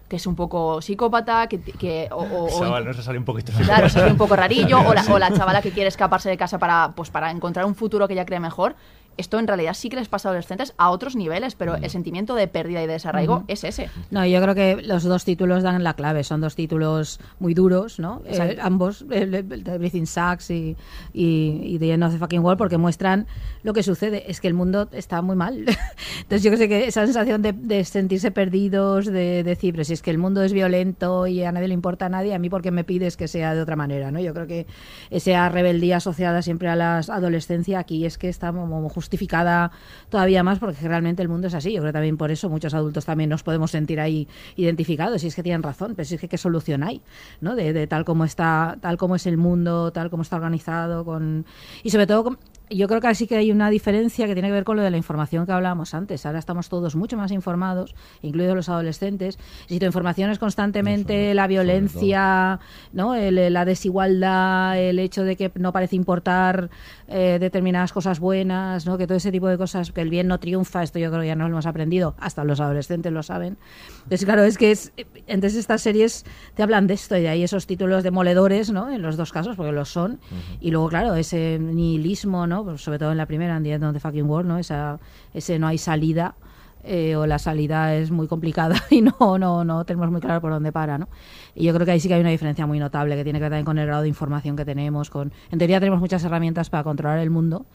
que es un poco psicópata, que, que o, o- o-
Chaval, no se sale un poquito.
Claro, se ve un poco rarillo, o la, o la chavala que quiere escaparse de casa para, pues, para encontrar un futuro que ella cree mejor. Esto en realidad sí que les pasa a adolescentes a otros niveles, pero el sentimiento de pérdida y de desarraigo es ese.
No, yo creo que los dos títulos dan la clave. Son dos títulos muy duros, ¿no? Eh, ambos, de Everything Sucks y, y, y The End of the Fucking World, porque muestran lo que sucede. Es que el mundo está muy mal. Entonces yo creo que esa sensación de, de sentirse perdidos, de, decir, pero si es que el mundo es violento y a nadie le importa a nadie, a mí porque me pides que sea de otra manera, ¿no? Yo creo que esa rebeldía asociada siempre a la adolescencia aquí es que está como justificada todavía más porque realmente el mundo es así. Yo creo también por eso muchos adultos también nos podemos sentir ahí identificados y es que tienen razón, pero si es que qué solución hay, ¿no? De, de tal como está, tal como es el mundo, tal como está organizado con y sobre todo yo creo que sí que hay una diferencia que tiene que ver con lo de la información que hablábamos antes. Ahora estamos todos mucho más informados, incluidos los adolescentes. Si tu información es constantemente la violencia, ¿no? El- la desigualdad, el hecho de que no parece importar eh, determinadas cosas buenas, ¿no? Que todo ese tipo de cosas, que el bien no triunfa, esto yo creo que ya nos lo hemos aprendido, hasta los adolescentes lo saben. Entonces, claro, es que es, entonces estas series te hablan de esto y de ahí esos títulos demoledores, ¿no? En los dos casos, porque lo son. Y luego, claro, ese nihilismo, ¿no? Pues sobre todo en la primera, en The End Fucking World, ¿no? Esa, ese no hay salida. eh, o la salida es muy complicada y no, no, no tenemos muy claro por dónde para, ¿no? Y yo creo que ahí sí que hay una diferencia muy notable que tiene que ver también con el grado de información que tenemos, con en teoría tenemos muchas herramientas para controlar el mundo.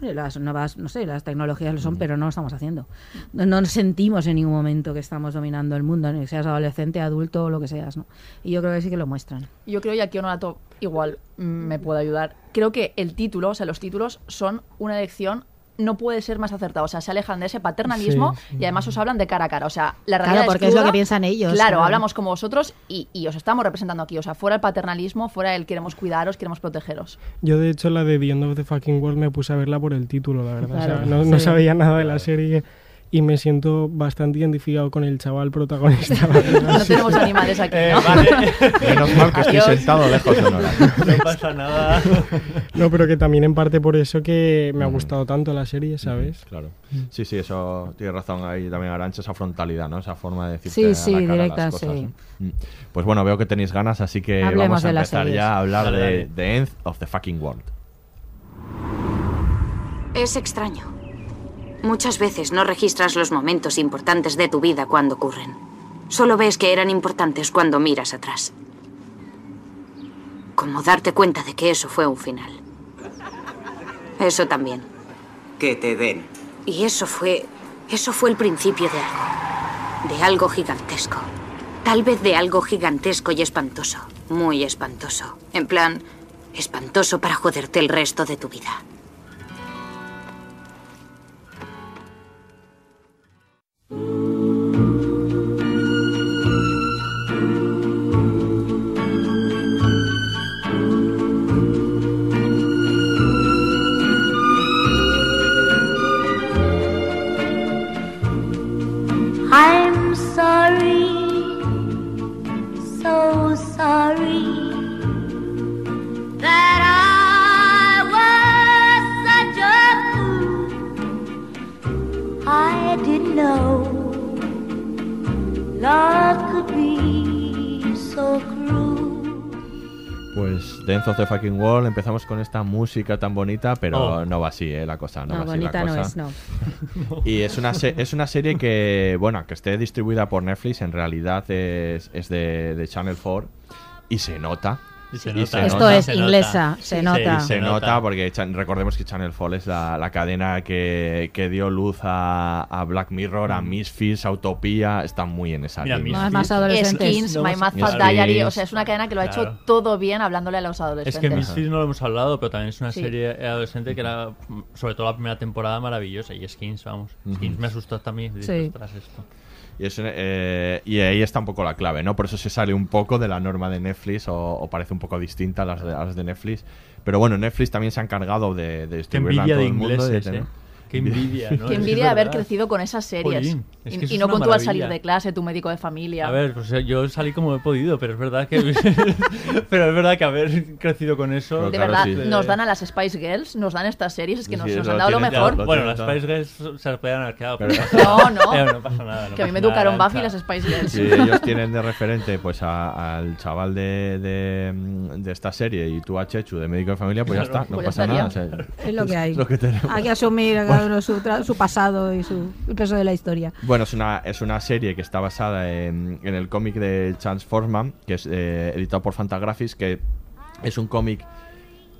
Las nuevas, no sé, las tecnologías lo son, pero no lo estamos haciendo. No, no sentimos en ningún momento que estamos dominando el mundo, ni seas adolescente, adulto o lo que seas, ¿no? Y yo creo que sí que lo muestran.
Yo creo, y aquí Onorato igual mm, me puede ayudar, creo que el título, o sea, los títulos son una elección no puede ser más acertado. O sea, se alejan de ese paternalismo
Sí, sí.
y además os hablan de cara a cara. O sea, la
Claro,
realidad
porque es lo
cruda.
que piensan ellos,
Claro,
claro.
hablamos como vosotros y, y os estamos representando aquí. O sea, fuera el paternalismo, fuera el queremos cuidaros, queremos protegeros.
Yo, de hecho, la de The End of the Fucking World me puse a verla por el título, la verdad. O sea,
Claro,
no, sabía nada de la serie y me siento bastante identificado con el chaval protagonista.
No
sí.
tenemos animales aquí,
Eh,
¿no?
vale.
Menos mal que estoy
Adiós.
sentado lejos de Nora.
No pasa nada.
No, pero que también en parte por eso que me ha
Mm.
gustado tanto la serie, ¿sabes?
Claro. Sí, sí, eso tiene razón ahí también Arancha, esa frontalidad, ¿no? Esa forma de decirte
Sí,
a la
sí,
cara
directa,
las cosas,
sí.
Mm. Pues bueno, veo que tenéis ganas, así que
Hablemos
vamos a empezar ya a hablar
Dale,
de. The End of the Fucking World.
Es extraño. Muchas veces no registras los momentos importantes de tu vida cuando ocurren. Solo ves que eran importantes cuando miras atrás. Como darte cuenta de que eso fue un final. Eso también.
Que te den.
Y eso fue. Eso fue el principio de algo. De algo gigantesco. Tal vez de algo gigantesco y espantoso. Muy espantoso. En plan, espantoso para joderte el resto de tu vida.
mm Pues Dance of the Fucking Wall, empezamos con esta música tan bonita, pero
oh.
no va así, ¿eh? La cosa, no, va bonita así la
cosa. no es, no.
y es una, se es una serie que, bueno, que esté distribuida por Netflix, en realidad es, es de, de Channel 4 y se nota
y se
Y
nota.
Esto
nota.
es inglesa, se nota.
Y se nota porque recordemos que Channel 4 es la, la cadena que, que dio luz a, a Black Mirror, a Misfits, a Utopía, está muy en esa
Mira,
línea.
Más, más adolescentes.
Skins, My Mad Fat. Diary, o sea, es una cadena que lo ha
Claro.
hecho todo bien hablándole a los
Es
adolescentes.
que Misfits no lo hemos hablado, pero también es una
Sí.
serie adolescente que era, sobre todo la primera temporada, maravillosa. Y Skins, vamos. Skins me asustó también.
Sí.
"Ostras, esto".
Y, es, eh, y ahí está un poco la clave, ¿no? Por eso se sale un poco de la norma de Netflix o, o parece un poco distinta a las, de, a las de Netflix. Pero bueno, Netflix también se ha encargado de, de distribuirla en todo
de
el mundo. y de
ingleses,
tener-
¿eh? Qué envidia, ¿no?
Qué envidia haber crecido con esas series.
Jolín, es que
y no con tú al salir de clase, tu médico de familia.
A ver, pues yo salí como he podido, pero es verdad que. pero es verdad que haber crecido con eso.
de verdad, nos dan a las Spice Girls, nos dan estas series, es que nos,
Sí,
nos
lo
han dado lo
ya,
mejor.
lo
Bueno, las. Spice Girls se las podían haber quedado.
Pero-
Pero
No, no.
No pasa nada. no
Que a mí me educaron Buffy y las Spice Girls.
Sí, ellos tienen de referente pues a- al chaval de, de, de esta serie y tú a Chechu de médico de familia, pues ya está, no
pues
pasa nada.
Es lo que hay. Hay que asumir uno su, pasado y el peso de la historia.
Bueno, es una, es una serie que está basada en, en el cómic de Chance que es eh, editado por Fantagraphics, que es un cómic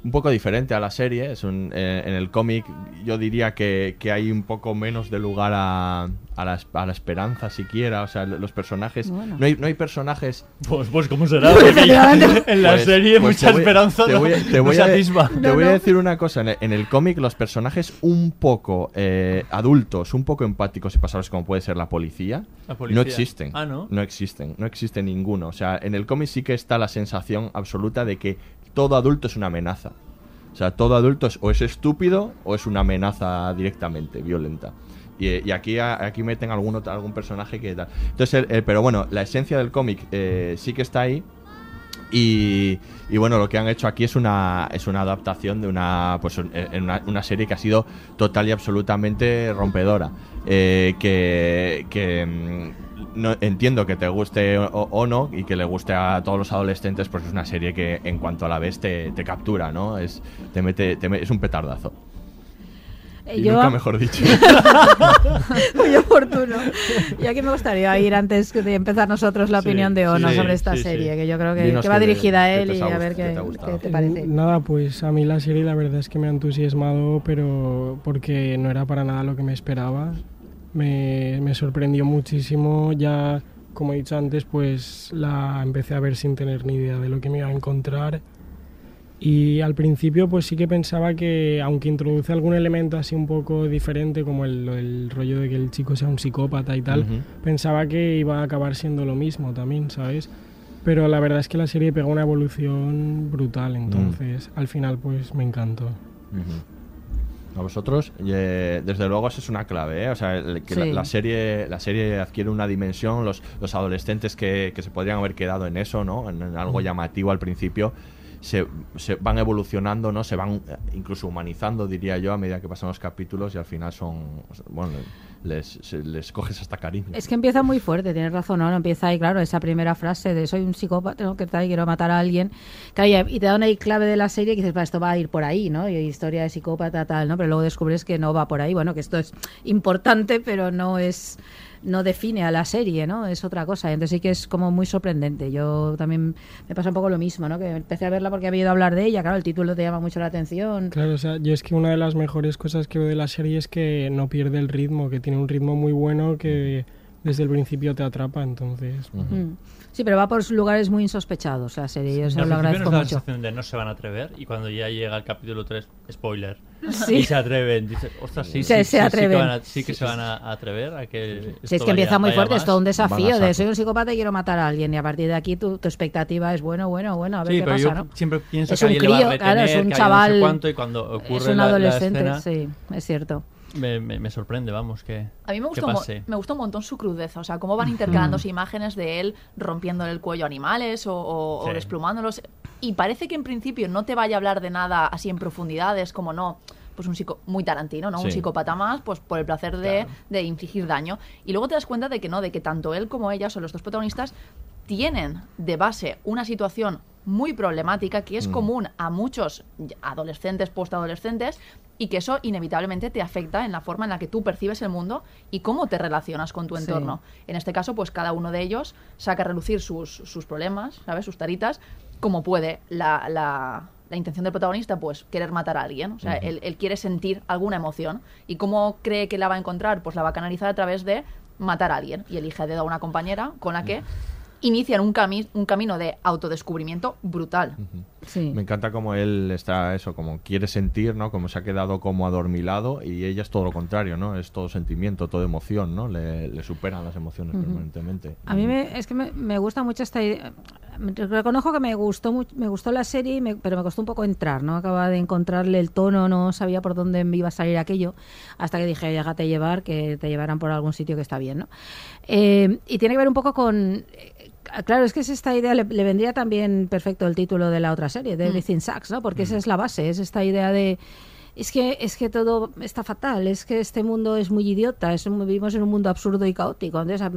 un poco diferente a la serie. Es un, eh, en el cómic yo diría que, que hay un poco menos de lugar a, a, la, a la esperanza siquiera. O sea, los personajes...
Bueno.
No, hay, no hay personajes...
Pues, pues ¿cómo será? Porque ya en la
Pues-
serie
pues
mucha
te voy-
esperanza
te voy a- te
no
voy
se
a-
atisba.
Te
No,
voy a
no.
decir una cosa. En el, en el cómic, los personajes un poco eh, adultos, un poco empáticos y pasables, como puede ser la policía,
La policía.
no existen.
Ah, ¿no?
No existen. No existe ninguno. O sea, en el cómic sí que está la sensación absoluta de que todo adulto es una amenaza. O sea, todo adulto es, o es estúpido o es una amenaza directamente violenta. Y, eh, aquí, aquí meten algún, algún personaje que tal. Entonces, pero bueno, la esencia del cómic eh, sí que está ahí. Y, bueno, lo que han hecho aquí es una, es una adaptación de una, pues, en una, una serie que ha sido total y absolutamente rompedora. Eh, que que mm, no, entiendo que te guste o, o no y que le guste a todos los adolescentes, pues es una serie que en cuanto a la ves te, te captura, ¿no? Es, te mete, te es un petardazo.
Eh,
Y
yo-
nunca mejor dicho.
Muy oportuno. Y aquí me gustaría ir antes de empezar nosotros la
Sí,
opinión de Ono
sí,
sobre esta
sí,
serie,
sí.
que yo creo que, que va
qué-
dirigida a él y a ver
qué te
te parece.
Nada, pues a mí la serie la verdad es que me ha entusiasmado, pero porque no era para nada lo que me esperaba. Me, me sorprendió muchísimo, ya como he dicho antes, pues la empecé a ver sin tener ni idea de lo que me iba a encontrar. Y al principio pues sí que pensaba que, aunque introduce algún elemento así un poco diferente, como el, el rollo de que el chico sea un psicópata y tal, pensaba que iba a acabar siendo lo mismo también, ¿sabes? Pero la verdad es que la serie pegó una evolución brutal, entonces al final pues me encantó.
A vosotros, eh, desde luego, eso es una clave. ¿eh? O sea, el- que la, serie, la serie adquiere una dimensión. Los, los adolescentes que, que se podrían haber quedado en eso, ¿no? En, en algo llamativo al principio, se, se van evolucionando, ¿no? Se van eh, incluso humanizando, diría yo, a medida que pasan los capítulos y al final son. Bueno, les, se- les coges hasta cariño.
Es que empieza muy fuerte, tienes razón, ¿no? Empieza ahí, claro, esa primera frase de soy un psicópata, ¿no? que tal, quiero matar a alguien. Claro, y te da una clave de la serie que dices, "Va, esto va a ir por ahí, ¿no? Y historia de psicópata, tal, ¿no? Pero luego descubres que no va por ahí. Bueno, que esto es importante, pero no es no define a la serie, ¿no? Es otra cosa. Entonces sí que es como muy sorprendente. Yo también me pasa un poco lo mismo, ¿no? Que empecé a verla porque había ido a hablar de ella. Claro, el título te llama mucho la atención.
Claro, o sea, yo es que una de las mejores cosas que veo de la serie es que no pierde el ritmo, que tiene un ritmo muy bueno que desde el principio te atrapa, entonces...
Sí, pero va por lugares muy insospechados la serie. Yo eso
al
lo
principio
agradezco
nos da la sensación de no se van a atrever y cuando ya llega el capítulo 3, spoiler,
Sí.
y se atreven, dices, ostras, sí,
Se-
sí,
se
sí,
atreven.
sí que van a, sí que
Sí,
se
sí,
van a atrever a que
Si es que empieza
vaya-
muy fuerte, es todo un desafío de soy un psicópata y quiero matar a alguien. Y a partir de aquí tu, tu expectativa es bueno, bueno, bueno, a ver
Sí,
qué
pero
pasa,
yo
¿no?
siempre pienso
es
que
un
alguien le va a
crío, claro, es
retener,
un
que alguien no sé
chaval.
cuánto, y cuando ocurre
es un
la- la
adolescente,
escena-
sí, es cierto.
Me, me- me sorprende, vamos, que,
A mí me gustó, mo-
pase.
me gustó un montón su crudeza, o sea, cómo van intercalándose imágenes de él rompiéndole el cuello a animales o, o- o
Sí.
desplumándolos. Y parece que en principio no te vaya a hablar de nada así en profundidades, como no, pues un psico muy tarantino, ¿no? Un psicópata más, pues por el placer de, de infligir daño. Y luego te das cuenta de que no, de que tanto él como ella, son los dos protagonistas, tienen de base una situación muy problemática que es
Mm.
común a muchos adolescentes, postadolescentes y que eso inevitablemente te afecta en la forma en la que tú percibes el mundo y cómo te relacionas con tu
Sí.
entorno. En este caso, pues cada uno de ellos saca a relucir sus, sus problemas, ¿sabes? Sus taritas, como puede. La, la- la intención del protagonista, pues, querer matar a alguien. O sea, él, él quiere sentir alguna emoción. ¿Y cómo cree que la va a encontrar? Pues la va a canalizar a través de matar a alguien. Y elige a dedo a una compañera con la que inician un, cami- un camino de autodescubrimiento brutal.
Me encanta como él está eso, como quiere sentir, ¿no? Como se ha quedado como adormilado y ella es todo lo contrario, ¿no? Es todo sentimiento, todo emoción, ¿no? Le, le superan las emociones permanentemente.
A mí me, es que me, me gusta mucho esta idea. Reconozco que me gustó me gustó la serie, y me- pero me costó un poco entrar, ¿no? Acababa de encontrarle el tono, no sabía por dónde me iba a salir aquello, hasta que dije, déjate llevar, que te llevarán por algún sitio que está bien, ¿no? Eh, y tiene que ver un poco con... eh, Claro, es que es esta idea, le, le vendría también perfecto el título de la otra serie, de
Mm.
Everything Sucks, ¿no? Porque esa es la base, es esta idea de... Es que, es que todo está fatal, es que este mundo es muy idiota, es un- vivimos en un mundo absurdo y caótico. Entonces,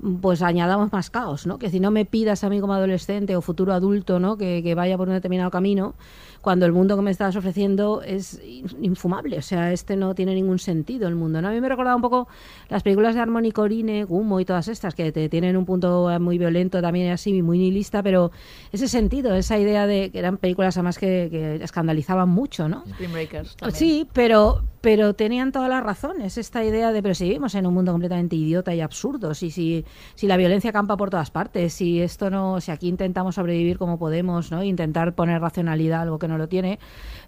mm, pues añadamos más caos, ¿no? Que si no me pidas a mí como adolescente o futuro adulto, ¿no? Que, que vaya por un determinado camino, cuando el mundo que me estás ofreciendo es in- infumable. O sea, este no tiene ningún sentido el mundo, ¿no? A mí me recordaba un poco las películas de Harmony Corine, Gumo y todas estas, que te tienen un punto eh, muy violento también así, muy nihilista, pero ese sentido, esa idea de que eran películas además que, que escandalizaban mucho, ¿no?
También.
Sí, pero, pero tenían todas las razones. Esta idea de, pero si vivimos en un mundo completamente idiota y absurdo, si, si, si la violencia campa por todas partes, si esto no, si aquí intentamos sobrevivir como podemos, ¿no? Intentar poner racionalidad a algo que no lo tiene,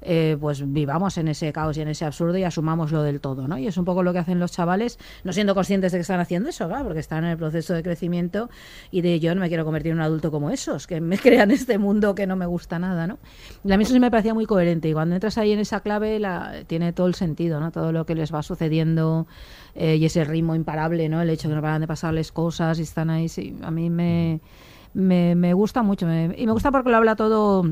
eh, pues vivamos en ese caos y en ese absurdo y asumámoslo del todo, ¿no? Y es un poco lo que hacen los chavales, no siendo conscientes de que están haciendo eso, claro, porque están en el proceso de crecimiento y de yo no me quiero convertir en un adulto como esos, que me crean este mundo que no me gusta nada, ¿no? Y a mí eso sí me parecía muy coherente y cuando entras ahí en esa clave la, tiene todo el sentido, ¿no? Todo lo que les va sucediendo eh, y ese ritmo imparable, ¿no? El hecho de que no paran de pasarles cosas y están ahí, sí, a mí me, me, me gusta mucho me- y me gusta porque lo habla todo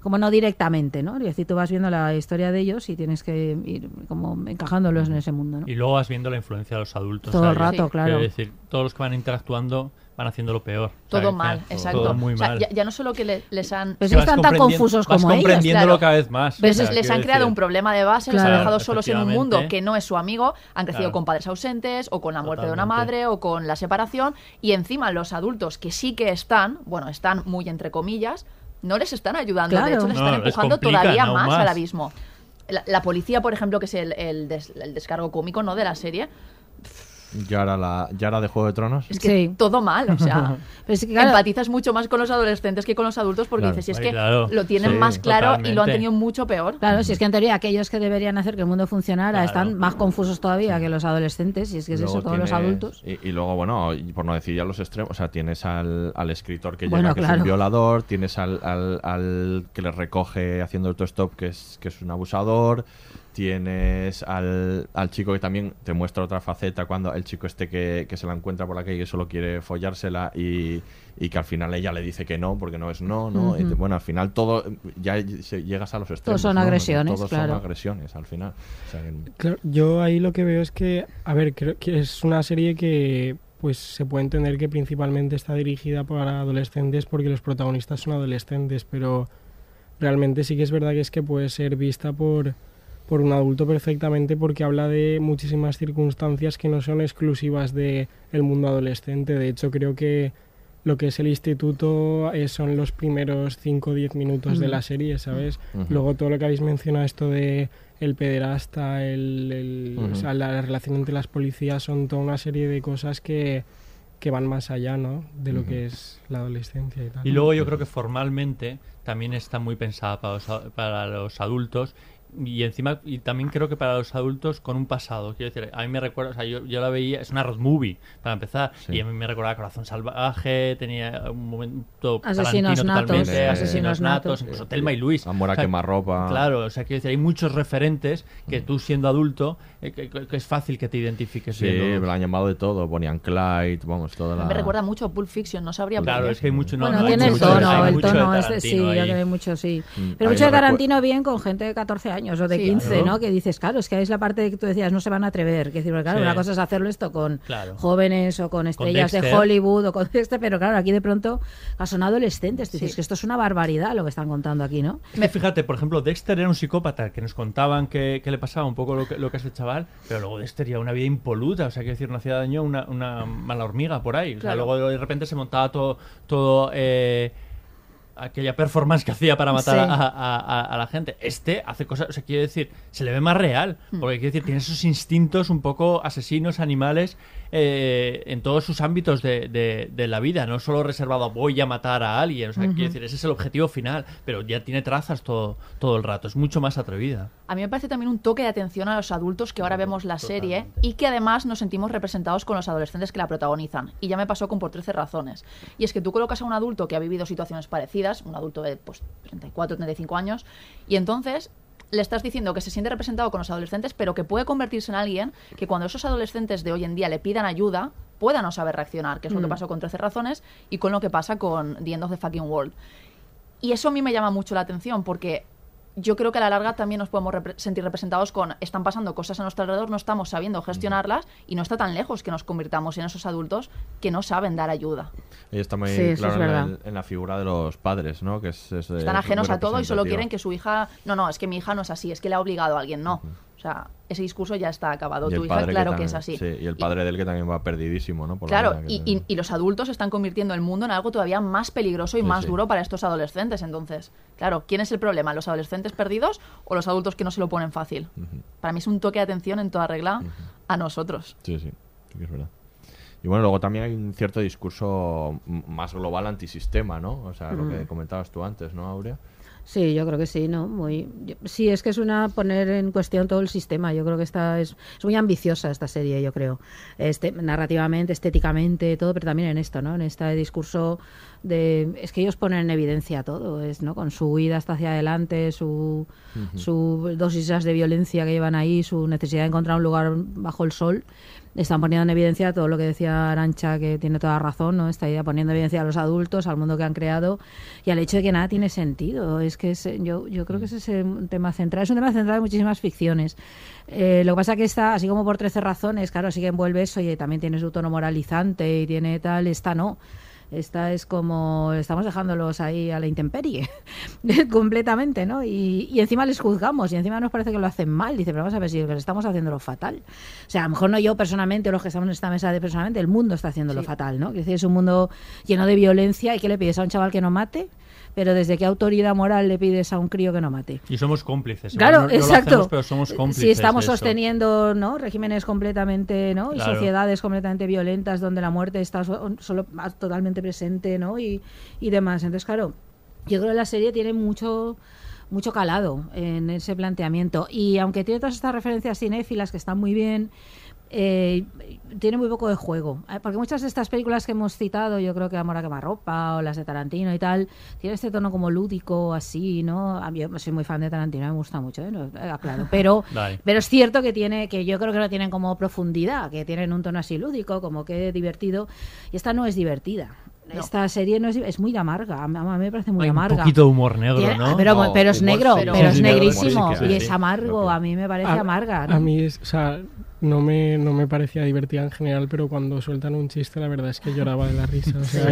como no directamente, ¿no? Es decir, tú vas viendo la historia de ellos y tienes que ir como encajándolos en ese mundo, ¿no?
Y luego vas viendo la influencia de los adultos.
Todo el rato, Sí. claro.
Es decir, todos los que van interactuando van haciendo lo peor.
Todo
¿sabes?
mal, exacto.
Todo muy
O sea,
mal.
ya, ya no solo que le- les han...
Pero es que
Vas
están tan confusos
vas
como ellos.
comprendiéndolo
Claro.
cada vez más.
Les,
O sea,
les han creado
decir-
un problema de base, les han dejado solos en un mundo que no es su amigo, han crecido
Claro.
con padres ausentes o con la muerte de una madre o con la separación y encima los adultos que sí que están, bueno, están muy entre comillas, no les están ayudando, de hecho les
No,
están empujando todavía más,
más.
al abismo. La, la policía, por ejemplo, que es el, el des- el descargo cómico ¿no? de la serie,
Yara, la, Yara de Juego de Tronos.
es que todo mal, o sea,
Pero es que, claro,
empatizas mucho más con los adolescentes que con los adultos porque
Claro.
dices, si es
Ay,
que
claro.
lo tienen
Sí,
más claro y lo han tenido mucho peor.
Claro, si es que en teoría aquellos que deberían hacer que el mundo funcionara
Claro.
están más confusos todavía que los adolescentes, y es que es
Luego
eso, todos los adultos.
Y, y luego, bueno, y por no decir ya los extremos, o sea, tienes al, al escritor que
Bueno,
llega, que es un violador, tienes al, al, al que le recoge haciendo autostop, que es, que es un abusador, tienes al, al chico que también te muestra otra faceta cuando el chico este que, que se la encuentra por la calle y solo quiere follársela y, y que al final ella le dice que no, porque no es no, ¿no? Y te-
Ujú.
bueno, al final todo, ya se- llegas a los extremos.
son
¿no?
agresiones,
Todos
claro.
son agresiones al final. O sea, que-
Claro, yo ahí lo que veo es que, a ver, creo que es una serie que pues se puede entender que principalmente está dirigida para adolescentes porque los protagonistas son adolescentes, pero realmente sí que es verdad que es que puede ser vista por, por un adulto perfectamente porque habla de muchísimas circunstancias que no son exclusivas de el mundo adolescente. De hecho, creo que lo que es el instituto eh, son los primeros 5 o 10 minutos de
Ujú.
la serie, ¿sabes? Luego todo lo que habéis mencionado, esto de el pederasta, el, o sea, la relación entre las policías, son toda una serie de cosas que, que van más allá, ¿no? De lo que es la adolescencia y tal.
Y luego yo creo que formalmente también está muy pensada para los, para los adultos y encima y también creo que para los adultos con un pasado quiero decir a mí me recuerda o sea yo, yo la veía es una road movie para empezar
Sí.
y a mí me recuerda Corazón Salvaje tenía un momento
Asesinos
Tarantino
natos,
totalmente,
asesinos
asesinos natos
natos.
incluso Telma y Luis
Amor a
O sea,
quemarropa.
claro o sea quiero decir hay muchos referentes que tú siendo adulto eh, que, que- que es fácil que te identifiques
Sí, me lo han llamado de todo, Bonnie and Clyde, vamos, toda la...
Me recuerda mucho a Pulp Fiction, no sabría por
claro
qué.
es que hay mucho no,
bueno,
no, hay
tiene el tono,
hay
el tono este, sí, yo que mucho, sí.
Mm,
Pero mucho de Tarantino bien con gente de 14 años. Años o de
Sí.
15,
Claro.
¿no? Que dices, claro, es que es la parte que tú decías, no se van a atrever. Que decir, claro,
Sí.
una cosa es hacerlo esto con
Claro.
jóvenes o con estrellas de. Hollywood o con este, pero claro, aquí de pronto son adolescentes. Dices
Sí.
que esto es una barbaridad lo que están contando aquí, ¿no?
Es que fíjate, por ejemplo, Dexter era un psicópata que nos contaban que, que le pasaba un poco lo que, lo que a este chaval, pero luego Dexter ya una vida impoluta, o sea, quiero decir, no hacía daño a una, una mala hormiga por ahí. O sea,
Claro.
luego de repente se montaba todo, todo eh, aquella performance que hacía para matar
Sí.
a, a- a- a la gente. Este hace cosas, o sea, quiero decir, se le ve más real,
Hmm.
porque quiero decir, tiene esos instintos un poco asesinos, animales, eh, en todos sus ámbitos de, de- de la vida, no solo reservado a voy a matar a alguien, o sea,
Ujú.
quiero decir, ese es el objetivo final, pero ya tiene trazas todo, todo el rato, es mucho más atrevida.
A mí me parece también un toque de atención a los adultos que ahora vemos la serie y que además nos sentimos representados con los adolescentes que la protagonizan. Y ya me pasó con por 13 razones. Y es que tú colocas a un adulto que ha vivido situaciones parecidas, un adulto de pues, 34, 35 años, y entonces le estás diciendo que se siente representado con los adolescentes, pero que puede convertirse en alguien que cuando esos adolescentes de hoy en día le pidan ayuda, pueda no saber reaccionar, que es lo que
Mm.
pasó con 13 razones y con lo que pasa con The End of the Fucking World. Y eso a mí me llama mucho la atención porque yo creo que a la larga también nos podemos repre- sentir representados con están pasando cosas a nuestro alrededor, no estamos sabiendo gestionarlas y no está tan lejos que nos convirtamos en esos adultos que no saben dar ayuda.
Y está muy
Sí,
claro
es
en,
verdad.
el- en la figura de los padres, ¿no? Que es, es,
Están ajenos a todo y solo quieren que su hija... No, no, es que mi hija no es así, es que le ha obligado a alguien, no. O sea, ese discurso ya está acabado.
Y
Tu hija, claro que,
también-
es así.
sí, y el padre de él que también va perdidísimo, ¿no? Por
Claro, y, y- y los adultos están convirtiendo el mundo en algo todavía más peligroso y
Sí,
más
sí.
duro para estos adolescentes. Entonces, claro, ¿quién es el problema? ¿Los adolescentes perdidos o los adultos que no se lo ponen fácil? Para mí es un toque de atención en toda regla a nosotros.
Sí, sí, sí que es verdad. Y bueno, luego también hay un cierto discurso más global antisistema, ¿no? O sea, lo que comentabas tú antes, ¿no, Aurea?
Sí, yo creo que sí, ¿no? Muy, yo- sí, es que es una poner en cuestión todo el sistema. Yo creo que esta es, es muy ambiciosa esta serie, yo creo. Este, narrativamente, estéticamente, todo, pero también en esto, ¿no? En este discurso de... Es que ellos ponen en evidencia todo, es, ¿no? Con su huida hasta hacia adelante, su, su dosis de violencia que llevan ahí, su necesidad de encontrar un lugar bajo el sol. Están poniendo en evidencia todo lo que decía Arancha, que tiene toda razón, ¿no? Está poniendo en evidencia a los adultos, al mundo que han creado y al hecho de que nada tiene sentido. Es que es- yo, yo creo que ese es un tema central. Es un tema central de muchísimas ficciones. Eh, lo que pasa que está, así como por 13 razones, claro, sí que envuelve eso y también tiene su tono moralizante y tiene tal, esta no. Esta es como, estamos dejándolos ahí a la intemperie, completamente, ¿no? Y, y encima les juzgamos y encima nos parece que lo hacen mal. Dice, pero vamos a ver si estamos haciéndolo fatal. O sea, a lo mejor no yo personalmente o los que estamos en esta mesa de personalmente, el mundo está haciéndolo
Sí.
fatal, ¿no? Es decir, es un mundo lleno de violencia y que le pides a un chaval que no mate, pero desde qué autoridad moral le pides a un crío que no mate.
Y somos cómplices.
Claro,
no- no lo
exacto.
hacemos, pero somos cómplices.
si estamos sosteniendo ¿no? regímenes completamente, ¿no? Y
Claro.
sociedades completamente violentas donde la muerte está so- solo totalmente presente, ¿no? Y, y demás. Entonces, claro, yo creo que la serie tiene mucho mucho calado en ese planteamiento y aunque tiene todas estas referencias cinéfilas que están muy bien eh, tiene muy poco de juego. Eh, Porque muchas de estas películas que hemos citado, yo creo que Amor a quemarropa o las de Tarantino y tal, tiene este tono como lúdico, así, ¿no? A mí, yo soy muy fan de Tarantino, me gusta mucho, ¿eh? No, claro. Pero, pero es cierto que tiene, que yo creo que no tienen como profundidad, que tienen un tono así lúdico, como que divertido. Y esta no es divertida.
No.
Esta serie no es, es muy amarga, a mí me parece muy
Hay un
amarga.
poquito de humor negro,
Tiene-
¿no?
Pero,
No,
pero es
humor
negro,
sí.
pero,
Sí,
es negrísimo
humor sí que
y es amargo, a mí me parece
A-
amarga. ¿no?
A mí, es, o sea, no me, no me parecía divertida en general, pero cuando sueltan un chiste, la verdad es que lloraba de la risa. O sea,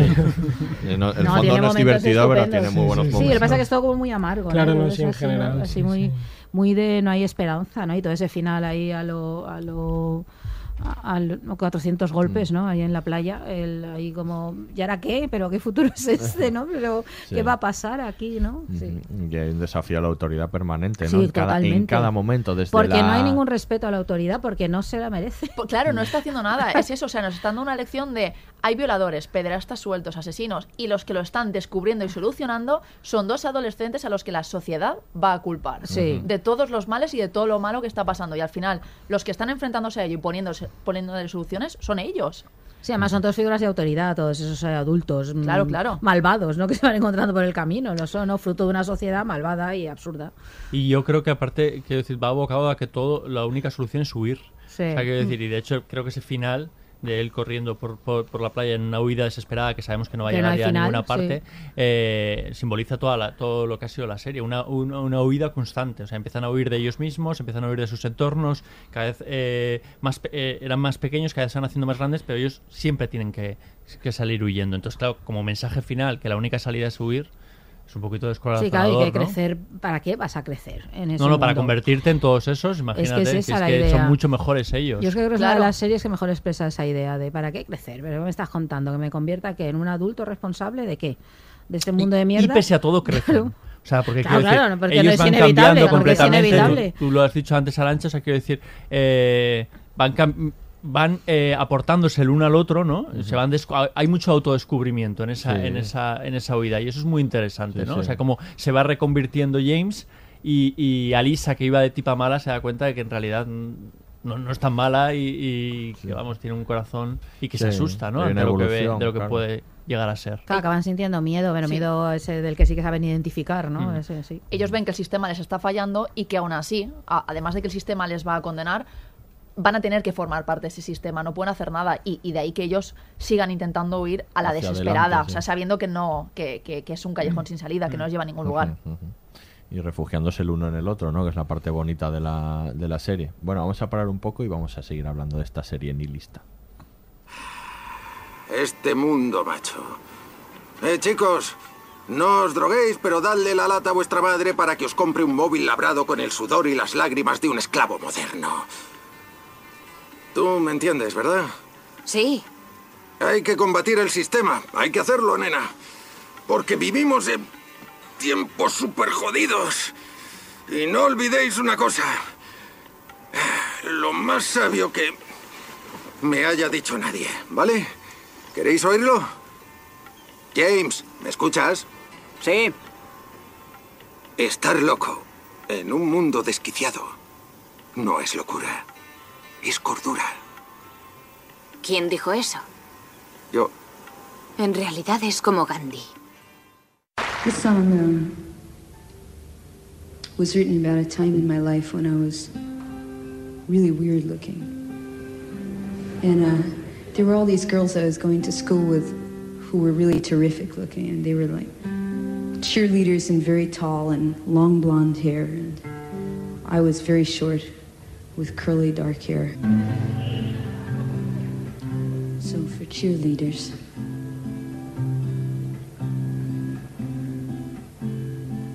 no, el
No,
fondo no es divertido, pero tiene muy buenos
Sí, sí,
momentos.
Sí, lo que pasa es que es todo como muy amargo.
Claro,
¿no?
no,
Es
sí, en general,
Así
sí,
muy,
sí.
muy de no hay esperanza, ¿no? Y todo ese final ahí a lo. A lo a, a lo- 400 golpes, ¿no? Ahí en la playa, el, ahí como, ¿y ahora qué? ¿Pero qué futuro es este, no? Pero,
Sí.
¿qué va a pasar aquí, no? Sí.
Y hay un desafío a la autoridad permanente, ¿no?
Sí,
en, cada, en cada momento, desde
Porque
la...
no hay ningún respeto a la autoridad, porque no se la merece.
Pues claro, no está haciendo nada. Es eso, o sea, nos está dando una lección de hay violadores, pederastas sueltos, asesinos, y los que lo están descubriendo y solucionando son dos adolescentes a los que la sociedad va a culpar.
Sí.
De todos los males y de todo lo malo que está pasando. Y al final, los que están enfrentándose a ello y poniéndose, poniéndole soluciones son ellos.
Sí, además son todas figuras de autoridad, todos esos eh, adultos mm,
Claro, claro.
malvados, ¿no? Que se van encontrando por el camino, no son, ¿no? Fruto de una sociedad malvada y absurda.
Y yo creo que aparte, quiero decir, va abocado a que todo, la única solución es huir.
Sí.
O sea, quiero decir, y de hecho creo que ese final de él corriendo por, por, por la playa en una huida desesperada que sabemos que no va a llegar ya a ninguna parte, eh, simboliza toda la- todo lo que ha sido la serie, una, una, una huida constante. O sea, empiezan a huir de ellos mismos, empiezan a huir de sus entornos, cada vez eh, más, eh, eran más pequeños, cada vez se van haciendo más grandes, pero ellos siempre tienen que, que salir huyendo. Entonces, claro, como mensaje final, que la única salida es huir, es un poquito descorazonador,
Sí, claro, y que
¿no?
crecer. ¿Para qué vas a crecer en ese
No, no, para
mundo?
convertirte en todos esos, imagínate,
es
que,
esa
es
la
que
idea.
son mucho mejores ellos.
Yo creo que es una de las series que mejor expresa esa idea de ¿para qué crecer? ¿Pero qué me estás contando? ¿Que me convierta que en un adulto responsable de qué? ¿De este mundo de mierda?
Y pese a todo crecen.
Claro.
O sea, porque
Claro,
decir,
claro, porque no
ellos
es
van
inevitable,
cambiando
porque es
completamente.
inevitable.
Tú, tú lo has dicho antes, Arancha, o sea, quiero decir, eh, van cam- van eh, aportándose el uno al otro, ¿no? Se van descu- hay mucho autodescubrimiento en esa,
Sí.
en esa, en esa huida y eso es muy interesante,
Sí,
¿no?
sí.
O sea, como se va reconvirtiendo James y, y Alisa, que iba de tipa mala, se da cuenta de que en realidad no, no es tan mala y, y que, vamos, tiene un corazón y que se asusta, ¿no? De lo que ve, de lo que
claro.
puede llegar a ser.
Claro, acaban sintiendo miedo, pero
Sí.
miedo ese del que sí que saben identificar, ¿no?
Mm.
Ese, sí.
ellos ven que el sistema les está fallando y que aún así, a- además de que el sistema les va a condenar, van a tener que formar parte de ese sistema, no pueden hacer nada y, y de ahí que ellos sigan intentando huir a la desesperada,
adelante,
o sea, sabiendo que no, que, que- que es un callejón sin salida, que no los lleva a ningún lugar.
Y refugiándose el uno en el otro, ¿no? Que es la parte bonita de la, de la serie. Bueno, vamos a parar un poco y vamos a seguir hablando de esta serie nihilista.
Este mundo, macho. Eh, chicos, no os droguéis, pero dadle la lata a vuestra madre para que os compre un móvil labrado con el sudor y las lágrimas de un esclavo moderno. Tú me entiendes, ¿verdad?
Sí.
Hay que combatir el sistema. Hay que hacerlo, nena. Porque vivimos en tiempos súper jodidos. Y no olvidéis una cosa. Lo más sabio que me haya dicho nadie, ¿vale? ¿Queréis oírlo? James, ¿me escuchas?
Sí.
Estar loco en un mundo desquiciado no es locura. Es cordura.
¿Quién dijo eso?
Yo,
En realidad es como Gandhi.
This song um, was written about a time in my life when I was really weird looking. And uh, there were all these girls I was going to school with who were really terrific looking. And they were like cheerleaders and very tall and long blonde hair. And I was very short with curly dark hair. So for cheerleaders.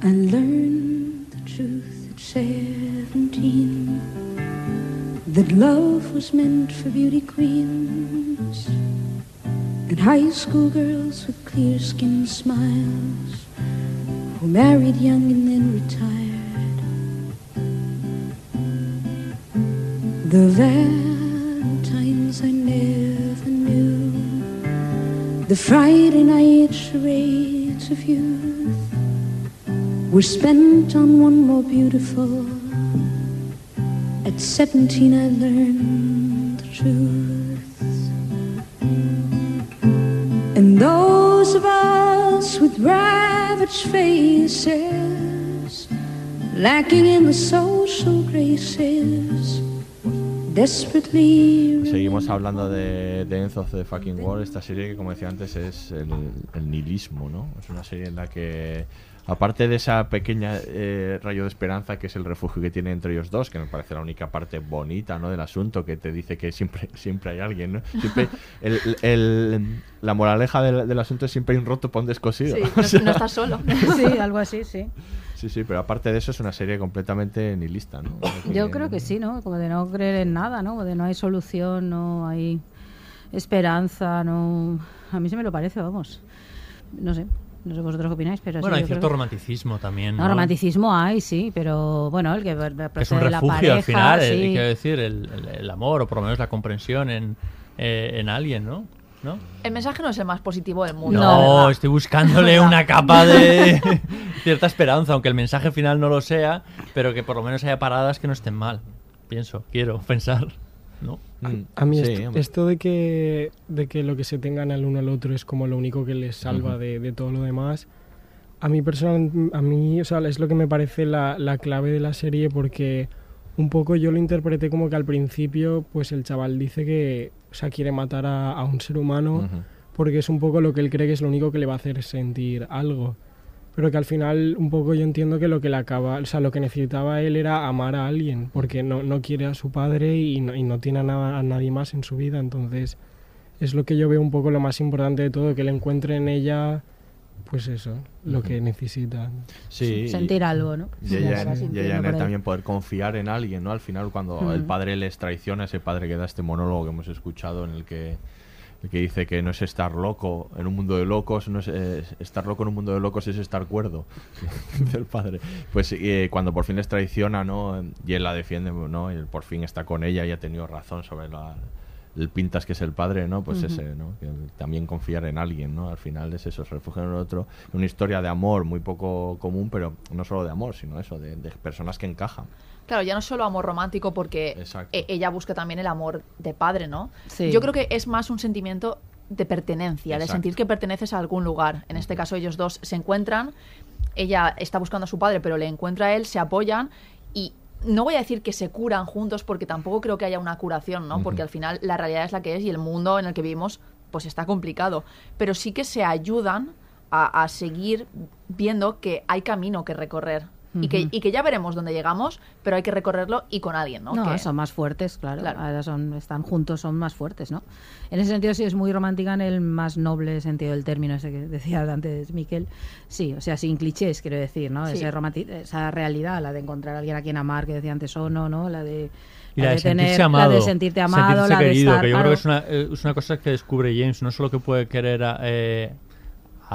I learned the truth at seventeen that love was meant for beauty queens and high school girls with clear skinned smiles who married young and then retired. The Valentines I never knew, the Friday night charades of youth were spent on one more beautiful. At 17, I learned the truth. And those of us with ravaged faces, lacking in the social graces.
Seguimos hablando de, de End of the Fucking World, esta serie que, como decía antes, es el, el nihilismo, ¿no? Es una serie en la que, aparte de esa pequeña eh, rayo de esperanza que es el refugio que tiene entre ellos dos, que me parece la única parte bonita, ¿no? Del asunto, que te dice que siempre, siempre hay alguien, ¿no? Siempre, el, el- la moraleja del, del asunto es siempre hay un roto para un descosido.
Sí,
O
no,
sea,
no estás solo.
Sí, algo así, sí.
Sí, sí, pero aparte de eso es una serie completamente nihilista, ¿no?
Yo creo que sí, ¿no? Como de no creer en nada, ¿no? Como de no hay solución, no hay esperanza, no... A mí se me lo parece, vamos. No sé, no sé vosotros qué opináis, pero
Bueno,
sí,
hay cierto romanticismo también.
No,
¿no?
romanticismo hay, sí, pero bueno, el que
Que es un
la
refugio
pareja,
al final,
sí.
quiero decir, el, el- el amor o por lo menos la comprensión en, eh, en alguien, ¿no? ¿No?
El mensaje no es el más positivo del mundo.
No, estoy buscándole una capa de cierta esperanza, aunque el mensaje final no lo sea, pero que por lo menos haya paradas que no estén mal. Pienso, quiero pensar, ¿no?
A mí
Sí,
esto, esto de que de que lo que se tengan al uno al otro es como lo único que les salva
Ujú.
de, de todo lo demás. A mí personalmente, a mí, o sea, es lo que me parece la, la clave de la serie porque un poco yo lo interpreté como que al principio, pues el chaval dice que o sea, quiere matar a, a un ser humano porque es un poco lo que él cree que es lo único que le va a hacer sentir algo. Pero que al final un poco yo entiendo que lo que le acaba, o sea, lo que necesitaba él era amar a alguien, porque no, no quiere a su padre y no, y no tiene a, nada- a nadie más en su vida, entonces es lo que yo veo un poco lo más importante de todo, que él encuentre en ella, pues eso, lo que necesita.
Sí.
Sentir algo, ¿no?
Y ella, y en él también poder confiar en alguien, ¿no? Al final, cuando el padre les traiciona, ese padre que da este monólogo que hemos escuchado en el que, el que dice que no es estar loco en un mundo de locos, no es, eh, estar loco en un mundo de locos es estar cuerdo, dice el padre. Pues eh, cuando por fin les traiciona, ¿no? Y él la defiende, ¿no? Y él por fin está con ella y ha tenido razón sobre la, el pintas que es el padre, ¿no? Pues ese, ¿no? Que también confiar en alguien, ¿no? Al final es eso, se refugia en el otro. Una historia de amor muy poco común, pero no solo de amor, sino eso, de, de personas que encajan.
Claro, ya no es solo amor romántico porque e- ella busca también el amor de padre, ¿no?
Sí.
Yo creo que es más un sentimiento de pertenencia, de sentir que perteneces a algún lugar. En este caso ellos dos se encuentran, ella está buscando a su padre, pero le encuentra a él, se apoyan y no voy a decir que se curan juntos porque tampoco creo que haya una curación, ¿no? Porque al final la realidad es la que es y el mundo en el que vivimos pues está complicado, pero sí que se ayudan a, a seguir viendo que hay camino que recorrer. Y que, y que ya veremos dónde llegamos, pero hay que recorrerlo y con alguien, ¿no?
No,
Que-
son más fuertes, claro.
Claro.
Ahora son, están juntos, son más fuertes, ¿no? En ese sentido sí es muy romántica en el más noble sentido del término, ese que decía antes Miquel. Sí, o sea, sin clichés, quiero decir, ¿no?
Sí.
Ese esa realidad, la de encontrar a alguien a quien amar, que decía antes Ono, ¿no? La de...
Y la de, sentirse
tener-
amado.
La de sentirte amado,
sentirse
la de
querido,
estar...
que yo
claro.
creo que es una, eh, es una cosa que descubre James, no solo que puede querer a- eh,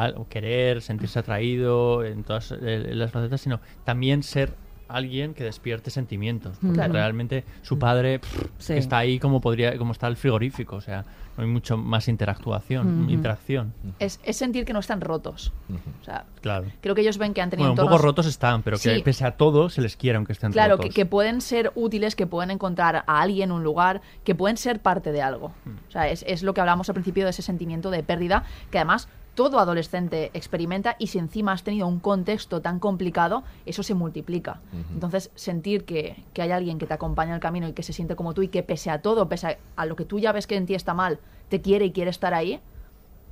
al- querer, sentirse atraído en todas eh, las facetas, sino también ser alguien que despierte sentimientos. Porque
Claro.
realmente su padre pff,
Sí.
que está ahí como podría, como está el frigorífico, o sea, no hay mucho más interactuación, interacción.
es, es sentir que no están rotos. O sea,
Claro.
creo que ellos ven que han tenido
Bueno, un poco rotos están, pero que
Sí.
pese a todo se les quiere aunque estén
Claro,
rotos.
que, que pueden ser útiles, que pueden encontrar a alguien, un lugar, que pueden ser parte de algo.
Mm.
O sea, es, es lo que hablamos al principio de ese sentimiento de pérdida, que además todo adolescente experimenta y si encima has tenido un contexto tan complicado, eso se multiplica. Entonces, sentir que, que hay alguien que te acompaña en el camino y que se siente como tú y que pese a todo, pese a, a lo que tú ya ves que en ti está mal, te quiere y quiere estar ahí,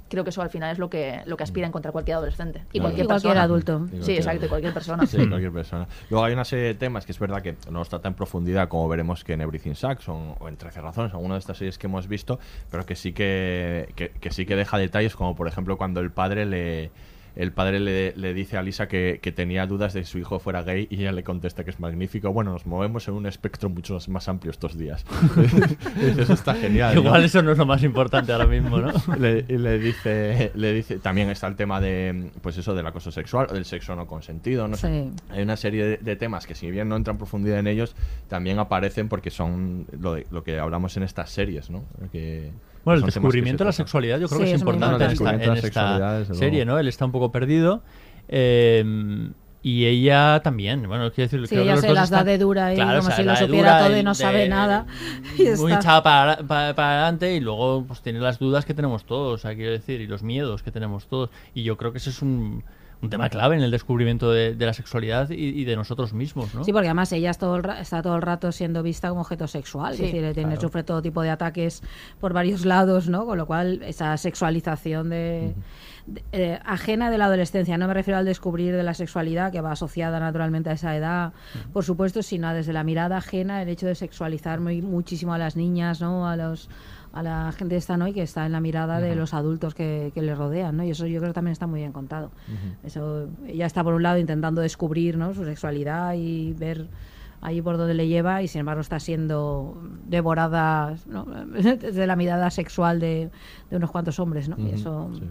creo que eso al final es lo que, lo que aspira a encontrar cualquier adolescente. Y cualquier
Y cualquier adulto.
Sí, exacto, y cualquier persona.
Sí, cualquier persona. Luego hay una serie de temas que es verdad que no los trata en profundidad, como veremos que en Everything Sucks o, o en 13 razones, alguna de estas series que hemos visto, pero que sí que, que, que sí que deja detalles, como por ejemplo cuando el padre le el padre le, le dice a Lisa que, que tenía dudas de que su hijo fuera gay y ella le contesta que es magnífico. Bueno, nos movemos en un espectro mucho más amplio estos días. eso está genial. ¿no?
Igual eso no es lo más importante ahora mismo, ¿no?
le, dice le dice también está el tema de pues eso del acoso sexual o del sexo no consentido no sé.
Sí.
hay una serie de, de temas que si bien no entran en profundidad en ellos también aparecen porque son lo, de- lo que hablamos en estas series no que
Bueno, el
que
descubrimiento de la sexualidad yo creo
Sí,
que es importante en esta, en serie. ¿no? Él está un poco perdido. eh, y ella también, bueno, quiero decir,
Sí,
creo que
ella
los
se
dos
las da de dura ahí,
Claro,
como
o sea,
si lo supiera todo y
y
no
de-
sabe nada. Y
muy
está.
echada para, para, para adelante y luego pues tiene las dudas que tenemos todos, o sea, quiero decir, y los miedos que tenemos todos. Y yo creo que ese es un, un tema clave en el descubrimiento de, de la sexualidad y, y de nosotros mismos, ¿no?
Sí, porque además ella es todo el ra- está todo el rato siendo vista como objeto sexual,
Sí,
es decir, tiene,
claro.
sufre todo tipo de ataques por varios lados, ¿no? Con lo cual, esa sexualización de, de- eh, ajena de la adolescencia, no me refiero al descubrir de la sexualidad, que va asociada naturalmente a esa edad, por supuesto, sino desde la mirada ajena, el hecho de sexualizar muy, muchísimo a las niñas, ¿no? A los a la gente esta, ¿no? Y que está en la mirada de los adultos que, que le rodean, ¿no? Y eso yo creo que también está muy bien contado. Eso, ella está por un lado intentando descubrir ¿no? su sexualidad y ver ahí por dónde le lleva y sin embargo está siendo devorada ¿no? desde la mirada sexual de, de unos cuantos hombres, ¿no? Y eso
sí.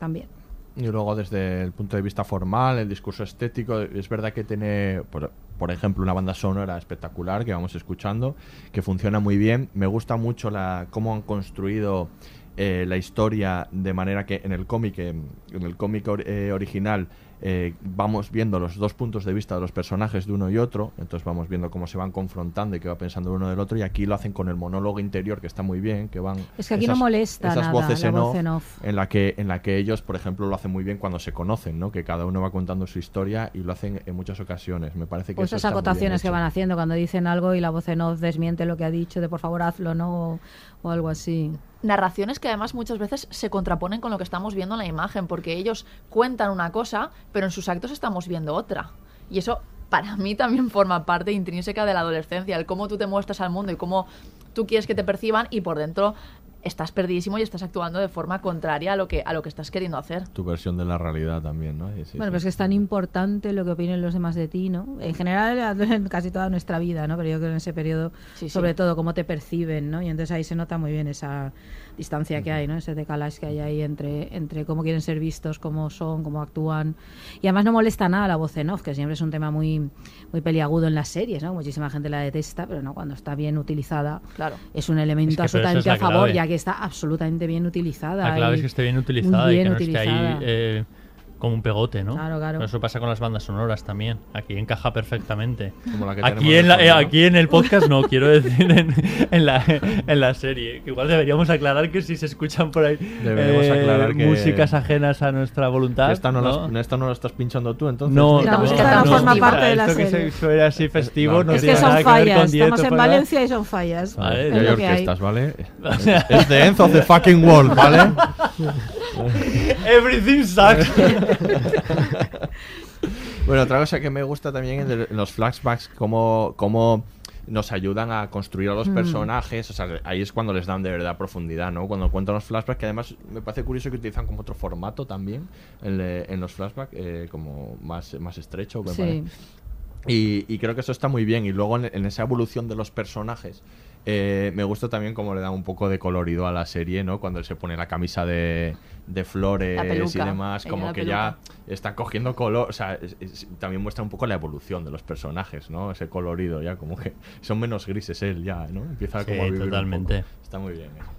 también.
Y luego desde el punto de vista formal, el discurso estético, es verdad que tiene, por, por ejemplo, una banda sonora espectacular que vamos escuchando, que funciona muy bien. Me gusta mucho la cómo han construido eh, la historia de manera que en el cómic, en el cómic eh, original, eh, vamos viendo los dos puntos de vista de los personajes de uno y otro, entonces vamos viendo cómo se van confrontando y qué va pensando uno del otro, y aquí lo hacen con el monólogo interior que está muy bien, que van
Es que aquí no molesta
esas
nada,
voces en
voz
off,
en off.
en la que en la que ellos, por ejemplo, lo hacen muy bien cuando se conocen, ¿no? Que cada uno va contando su historia y lo hacen en muchas ocasiones. Me parece que
Pues esas acotaciones que van haciendo cuando dicen algo y la voz en off desmiente lo que ha dicho, de por favor hazlo, ¿no? O, o algo así.
narraciones que además muchas veces se contraponen con lo que estamos viendo en la imagen, porque ellos cuentan una cosa, pero en sus actos estamos viendo otra. Y eso para mí también forma parte intrínseca de la adolescencia, el cómo tú te muestras al mundo y cómo tú quieres que te perciban y por dentro estás perdidísimo y estás actuando de forma contraria a lo que a lo que estás queriendo hacer.
Tu versión de la realidad también, ¿no? Sí,
bueno,
sí.
pero es que es tan importante lo que opinen los demás de ti, ¿no? En general, en casi toda nuestra vida, ¿no? Pero yo creo que en ese periodo,
Sí, sí.
sobre todo, cómo te perciben, ¿no? Y entonces ahí se nota muy bien esa distancia que hay, ¿no? Ese decalage que hay ahí entre, entre cómo quieren ser vistos, cómo son, cómo actúan. Y además no molesta nada la voz en off, que siempre es un tema muy, muy peliagudo en las series, ¿no? Muchísima gente la detesta, pero no, cuando está bien utilizada,
Claro.
es un elemento
Es que, pero esa es
absolutamente a favor,
clave.
ya que está absolutamente bien utilizada.
La clave
y
es que esté bien utilizada y
bien
que no esté ahí
utilizada.
eh, como un pegote, ¿no?
Claro, claro.
Eso pasa con las bandas sonoras también. Aquí encaja perfectamente.
Como la que
aquí, en la- eh, aquí en el podcast no, quiero decir en, en la, en la serie. Que igual deberíamos aclarar que si se escuchan por ahí eh, músicas ajenas a nuestra voluntad.
Esta no,
¿no?
la- esta no la estás pinchando tú, entonces.
No,
La
no,
música no forma
no,
parte de la
esto que
serie.
se suena así festivo no
Es
tiene
que son
nada que ver con
fallas,
Dieto
estamos en. Valencia y son fallas.
Vale,
Es
ya hay orquestas, ¿vale? es de End of the fucking world, ¿vale?
Everything sucks.
bueno, otra cosa que me gusta también es de los flashbacks, cómo, cómo nos ayudan a construir a los
Mm.
personajes. O sea, ahí es cuando les dan de verdad profundidad, ¿no? Cuando cuentan los flashbacks, que además me parece curioso que utilizan como otro formato también en, le- en los flashbacks, eh, como más, más estrecho. me
Sí.
parece. Y, y creo que eso está muy bien. Y luego en, en esa evolución de los personajes, eh, me gusta también cómo le da un poco de colorido a la serie, ¿no? Cuando él se pone la camisa de, de flores y demás, como que
peluca.
ya está cogiendo color. O sea, es- es- también muestra un poco la evolución de los personajes, ¿no? Ese colorido ya, como que son menos grises él ya, ¿no? Empieza
Sí,
como a vivir un
totalmente.
poco. Está muy bien. eso.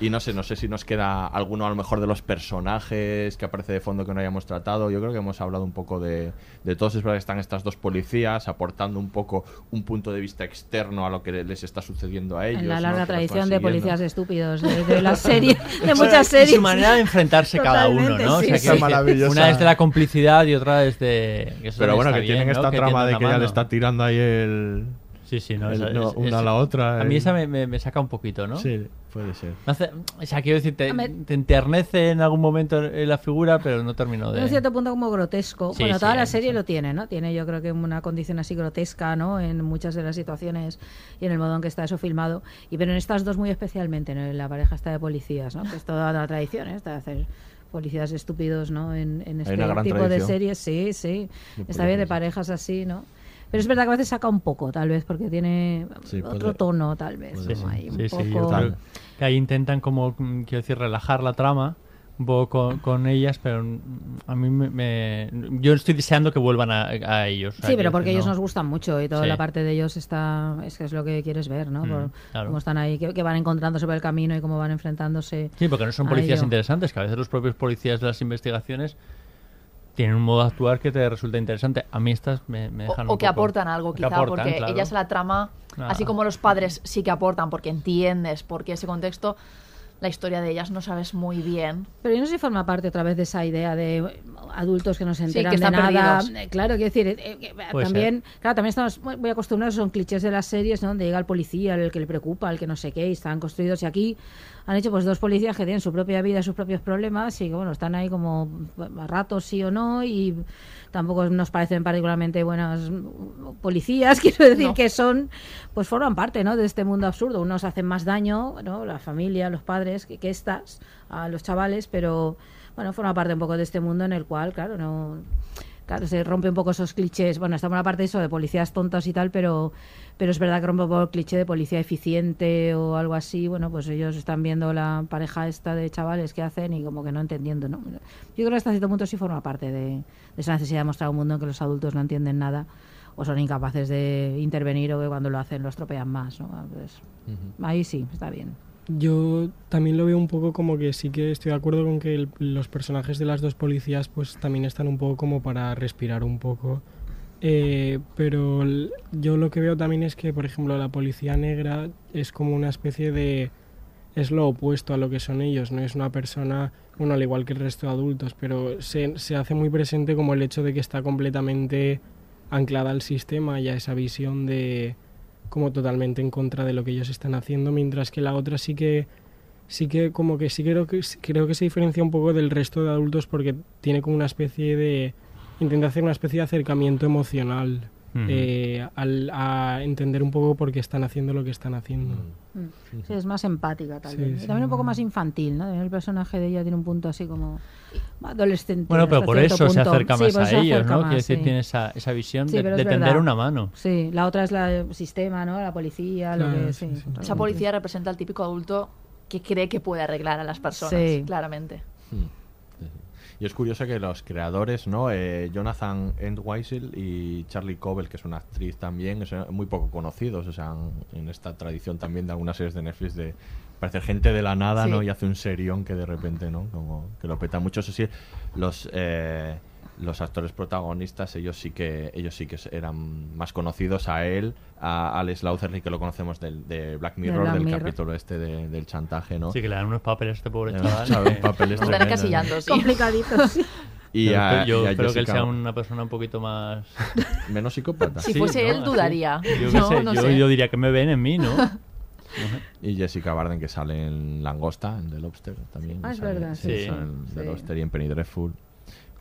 Y no sé, no sé si nos queda alguno a lo mejor de los personajes que aparece de fondo que no hayamos tratado. Yo creo que hemos hablado un poco de, de todos. Es verdad que están estas dos policías aportando un poco un punto de vista externo a lo que les está sucediendo a ellos.
En la larga tradición de policías estúpidos de, de las series, de
O sea,
muchas
y
series.
su manera de enfrentarse cada uno, ¿no? O
sí,
sea,
sí.
que- que
maravillosa.
Una es de la complicidad y otra es de...
Pero bueno, que tienen esta trama de que ella le está tirando ahí el.
Sí, sí, no,
el-
esa-
no,
es-
una
es-
a la otra.
A mí
el-
esa me, me- me saca un poquito, ¿no?
Sí, puede ser.
Hace- o sea, quiero decir, te, te enternece en algún momento en la figura, pero no termino
En
de...
un cierto punto como grotesco.
Sí,
bueno,
sí,
toda la serie lo tiene, ¿no? Tiene yo creo que una condición así grotesca, ¿no? En muchas de las situaciones y en el modo en que está eso filmado. Y pero en estas dos muy especialmente, ¿no? En la pareja está de policías, ¿no? Que es toda la tradición, ¿eh? Esta de hacer policías estúpidos, ¿no? En, en este tipo de series, sí, sí. Está bien de parejas así, ¿no? Pero es verdad que a veces saca un poco, tal vez, porque tiene
Sí,
otro
puede-
tono, tal vez.
Sí,
¿no?
sí,
Ahí un
yo
poco-
que ahí intentan como, mm, quiero decir, relajar la trama un poco con, con ellas, pero a mí me, me- Yo estoy deseando que vuelvan a, a ellos.
Sí, pero
quiero
porque
decir,
ellos
no.
nos gustan mucho y toda
Sí.
la parte de ellos está es que es lo que quieres ver, ¿no?
Mm,
Por
claro.
Cómo están ahí, que, que van encontrándose por el camino y cómo van enfrentándose.
Sí, porque no son
a
policías
ello.
interesantes, que a veces los propios policías de las investigaciones tienen un modo de actuar que te resulta interesante. A mí estas me, me
O,
dejan
o
un
que
poco-
aportan algo,
que
quizá,
aportan,
porque
claro.
ellas a la trama,
Ah.
así como los padres sí que aportan, porque entiendes por qué ese contexto, la historia de ellas no sabes muy bien.
Pero yo no sé si forma parte otra vez de esa idea de adultos que no se
Sí,
enteran
que están
de nada.
perdidos.
Eh, Claro, quiero decir, eh, eh, que, eh, también, claro, también estamos muy acostumbrados, son clichés de las series, ¿no? Donde llega el policía, el que le preocupa, el que no sé qué, y están construidos. Y aquí han hecho pues dos policías que tienen su propia vida, sus propios problemas, y que bueno, están ahí como a ratos sí o no, y tampoco nos parecen particularmente buenas policías, quiero decir
No.
que son, pues forman parte, ¿no? De este mundo absurdo. Unos hacen más daño, ¿no? La familia, los padres, que, que estas, a los chavales, pero bueno, forma parte un poco de este mundo en el cual, claro, no. Claro, se rompe un poco esos clichés. Bueno, está una parte de eso de policías tontos y tal, pero, pero es verdad que rompe un poco el cliché de policía eficiente o algo así. Bueno, pues ellos están viendo la pareja esta de chavales que hacen y como que no entendiendo, ¿no? Yo creo que hasta cierto punto sí forma parte de, de esa necesidad de mostrar un mundo en que los adultos no entienden nada o son incapaces de intervenir o que cuando lo hacen lo estropean más, ¿no? Pues, Ahí sí, está bien.
Yo también lo veo un poco como que sí que estoy de acuerdo con que el- los personajes de las dos policías pues también están un poco como para respirar un poco. Eh, pero yo lo que veo también es que, por ejemplo, la policía negra es como una especie de... es lo opuesto a lo que son ellos, no es una persona, bueno, al igual que el resto de adultos, pero se, se hace muy presente como el hecho de que está completamente anclada al sistema y a esa visión de como totalmente en contra de lo que ellos están haciendo, mientras que la otra sí que sí que como que sí creo que creo que se diferencia un poco del resto de adultos porque tiene como una especie de intenta hacer una especie de acercamiento emocional
Ujú.
eh, al, a entender un poco por qué están haciendo lo que están haciendo.
Mm. Sí, es más empática tal
Sí,
vez. Y
sí.
también un poco más infantil, ¿no? También el personaje de ella tiene un punto así como adolescente.
Bueno, pero por eso se
punto.
acerca
Sí,
más
por
a
se
ellos,
acerca
¿no?
más,
Quiere decir,
sí.
tiene esa, esa visión
Sí,
de,
es
de tender una mano.
Sí, la otra es la el sistema, ¿no? La policía, lo
Claro,
que
sí,
sí.
sí.
totalmente.
Esa policía representa al típico adulto que cree que puede arreglar a las personas,
Sí.
claramente.
Y es curioso que los creadores, ¿no? Eh, Jonathan Entwistle y Charlie Cobell, que es una actriz también, son muy poco conocidos, o sea, en esta tradición también de algunas series de Netflix de parecer gente de la nada,
Sí.
¿no? Y hace un serión que de repente, ¿no? Como que lo peta mucho. Eso sí, los eh, los actores protagonistas, ellos sí que ellos sí que eran más conocidos a él, a Alex Lautherly, que lo conocemos del, de Black Mirror,
Black
del
Mirror.
capítulo este de- del chantaje, ¿no?
Sí, que le dan unos papeles a este pobre chaval.
¿sabes?
que-
Papeles
Están
tremendos.
encasillando, sí.
Complicaditos. sí.
Y
yo
a-
yo
y a
espero que él
Jessica-
sea una persona un poquito más...
menos psicópata.
Si fuese él, dudaría.
Yo,
No,
sé,
no
yo,
sé.
yo diría que me ven en mí, ¿no?
Y Jessica Barden que sale en Langosta, en The Lobster también.
Ah, es
sale-
verdad,
sí,
sí.
sale en The
Sí.
Lobster y en Penny Dreadful.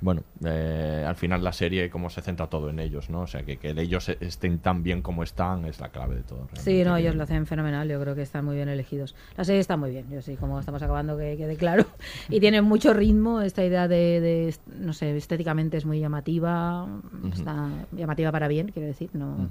Bueno, eh, al final la serie como se centra todo en ellos, ¿no? O sea, que, que ellos estén tan bien como están es la clave de todo.
Sí, no, ellos lo hacen fenomenal, yo creo que están muy bien elegidos. La serie está muy bien, yo sí, como estamos acabando que quede claro. Y tiene mucho ritmo, esta idea de, de, no sé, estéticamente es muy llamativa, está llamativa para bien, quiero decir, no...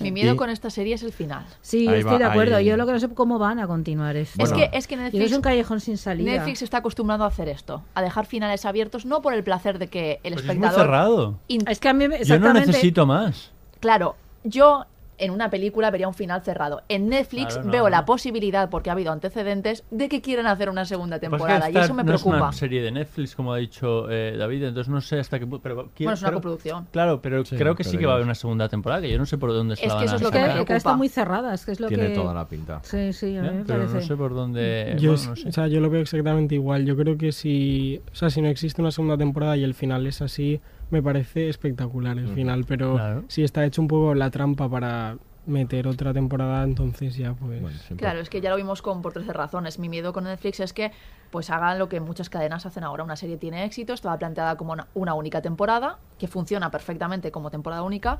Mi miedo
Y-
con esta serie es el final.
Sí,
Ahí
estoy
va,
de acuerdo,
ahí-
yo lo que no sé cómo van a continuar esto.
Es que, es que
Y
Netflix,
es un callejón sin salida.
Netflix está acostumbrado a hacer esto, a dejar finales abiertos, no por el placer de que el
Pues es muy
espectador...
cerrado.
in-
Es que a mí
Yo no
exactamente...
necesito más.
Claro, yo en una película vería un final cerrado. En Netflix
Claro, no,
veo
no.
la posibilidad, porque ha habido antecedentes, de que quieren hacer una segunda
es que
temporada. Y eso me
no es
preocupa.
una serie de Netflix, como ha dicho eh, David, entonces no sé hasta qué punto...
Bueno, es una
creo-
coproducción.
Claro, pero
Sí,
creo que sí que va a haber una segunda temporada, que yo no sé por dónde se
Es
la
que
van
eso
a
es lo
Es que,
me
está
preocupa.
muy cerrada, es que es lo
Tiene
que...
toda la pinta.
Sí, sí, a mí
¿Eh?
me
Pero
parece.
no sé por dónde...
Yo,
bueno, no sé.
o sea, yo lo veo exactamente igual. Yo creo que si, o sea, si no existe una segunda temporada y el final es así, me parece espectacular el final. Pero
Claro.
si está hecho un poco la trampa para meter otra temporada, entonces ya pues...
Bueno, siempre-
Claro, es que ya lo vimos con por 13 razones. Mi miedo con Netflix es que pues hagan lo que muchas cadenas hacen ahora. Una serie tiene éxito, estaba planteada como una, una única temporada, que funciona perfectamente como temporada única,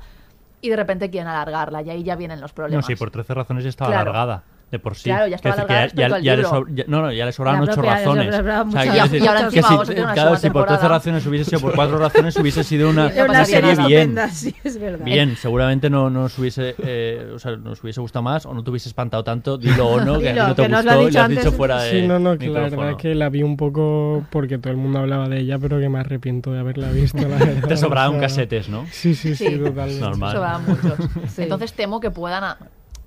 y de repente quieren alargarla, y ahí ya vienen los
No,
problemas.
sí, por 13 razones ya estaba
Claro.
alargada. De por sí.
Claro, ya estaba
decir que ya, ya le
libro.
sobr- ya- no, no, ya le sobraban ocho razones. O sea,
muchas-
quiero
Y-
decir
y ahora
que
encima
si-
vamos a tener una
claro, si por 13
temporada.
razones hubiese sido por cuatro razones, hubiese sido una, serie bien.
Estupenda, sí, es verdad.
Bien, seguramente no nos hubiese, eh, o sea, nos hubiese gustado más o no te hubiese espantado tanto, dilo o no, que
Dilo,
no te
que nos lo
gustó y lo has dicho fuera de
Sí, no, no, que la verdad que la vi un poco porque todo el mundo hablaba de ella, pero que me arrepiento de haberla visto, la verdad.
Te sobraban casetes, ¿no?
Sí, sí, sí, totalmente.
Normal.
Sobraban muchos.
Sí.
Entonces temo que puedan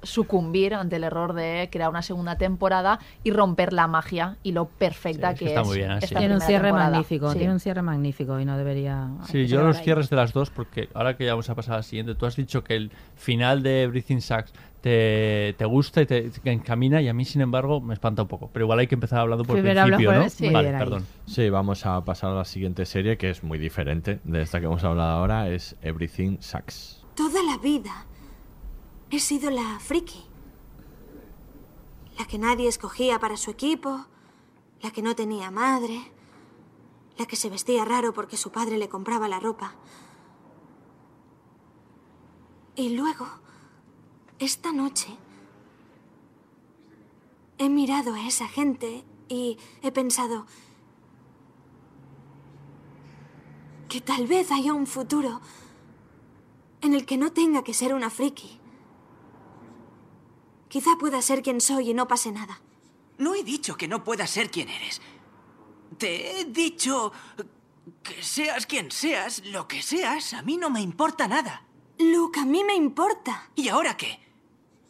sucumbir ante el error de crear una segunda temporada y romper la magia y lo perfecta
Sí, es que
que
está
es
muy bien así.
esta
Tiene un cierre
temporada.
magnífico,
Sí.
tiene un cierre magnífico y no debería...
Sí, yo los
ahí.
cierres de las dos, porque ahora que ya vamos a pasar a la siguiente, tú has dicho que el final de Everything Sucks te, te gusta y te, te encamina, y a mí, sin embargo, me espanta un poco. Pero igual hay que empezar hablando por el principio, ¿no?
sí.
Vale, perdón.
Sí, vamos a pasar a la siguiente serie que es muy diferente de esta que hemos hablado ahora, es Everything Sucks.
Toda la vida he sido la friki. La que nadie escogía para su equipo, la que no tenía madre, la que se vestía raro porque su padre le compraba la ropa. Y luego, esta noche, he mirado a esa gente y he pensado que tal vez haya un futuro en el que no tenga que ser una friki. Quizá pueda ser quien soy y no pase nada.
No he dicho que no puedas ser quien eres. Te he dicho que seas quien seas, lo que seas, a mí no me importa nada.
Luke, a mí me importa.
¿Y ahora qué?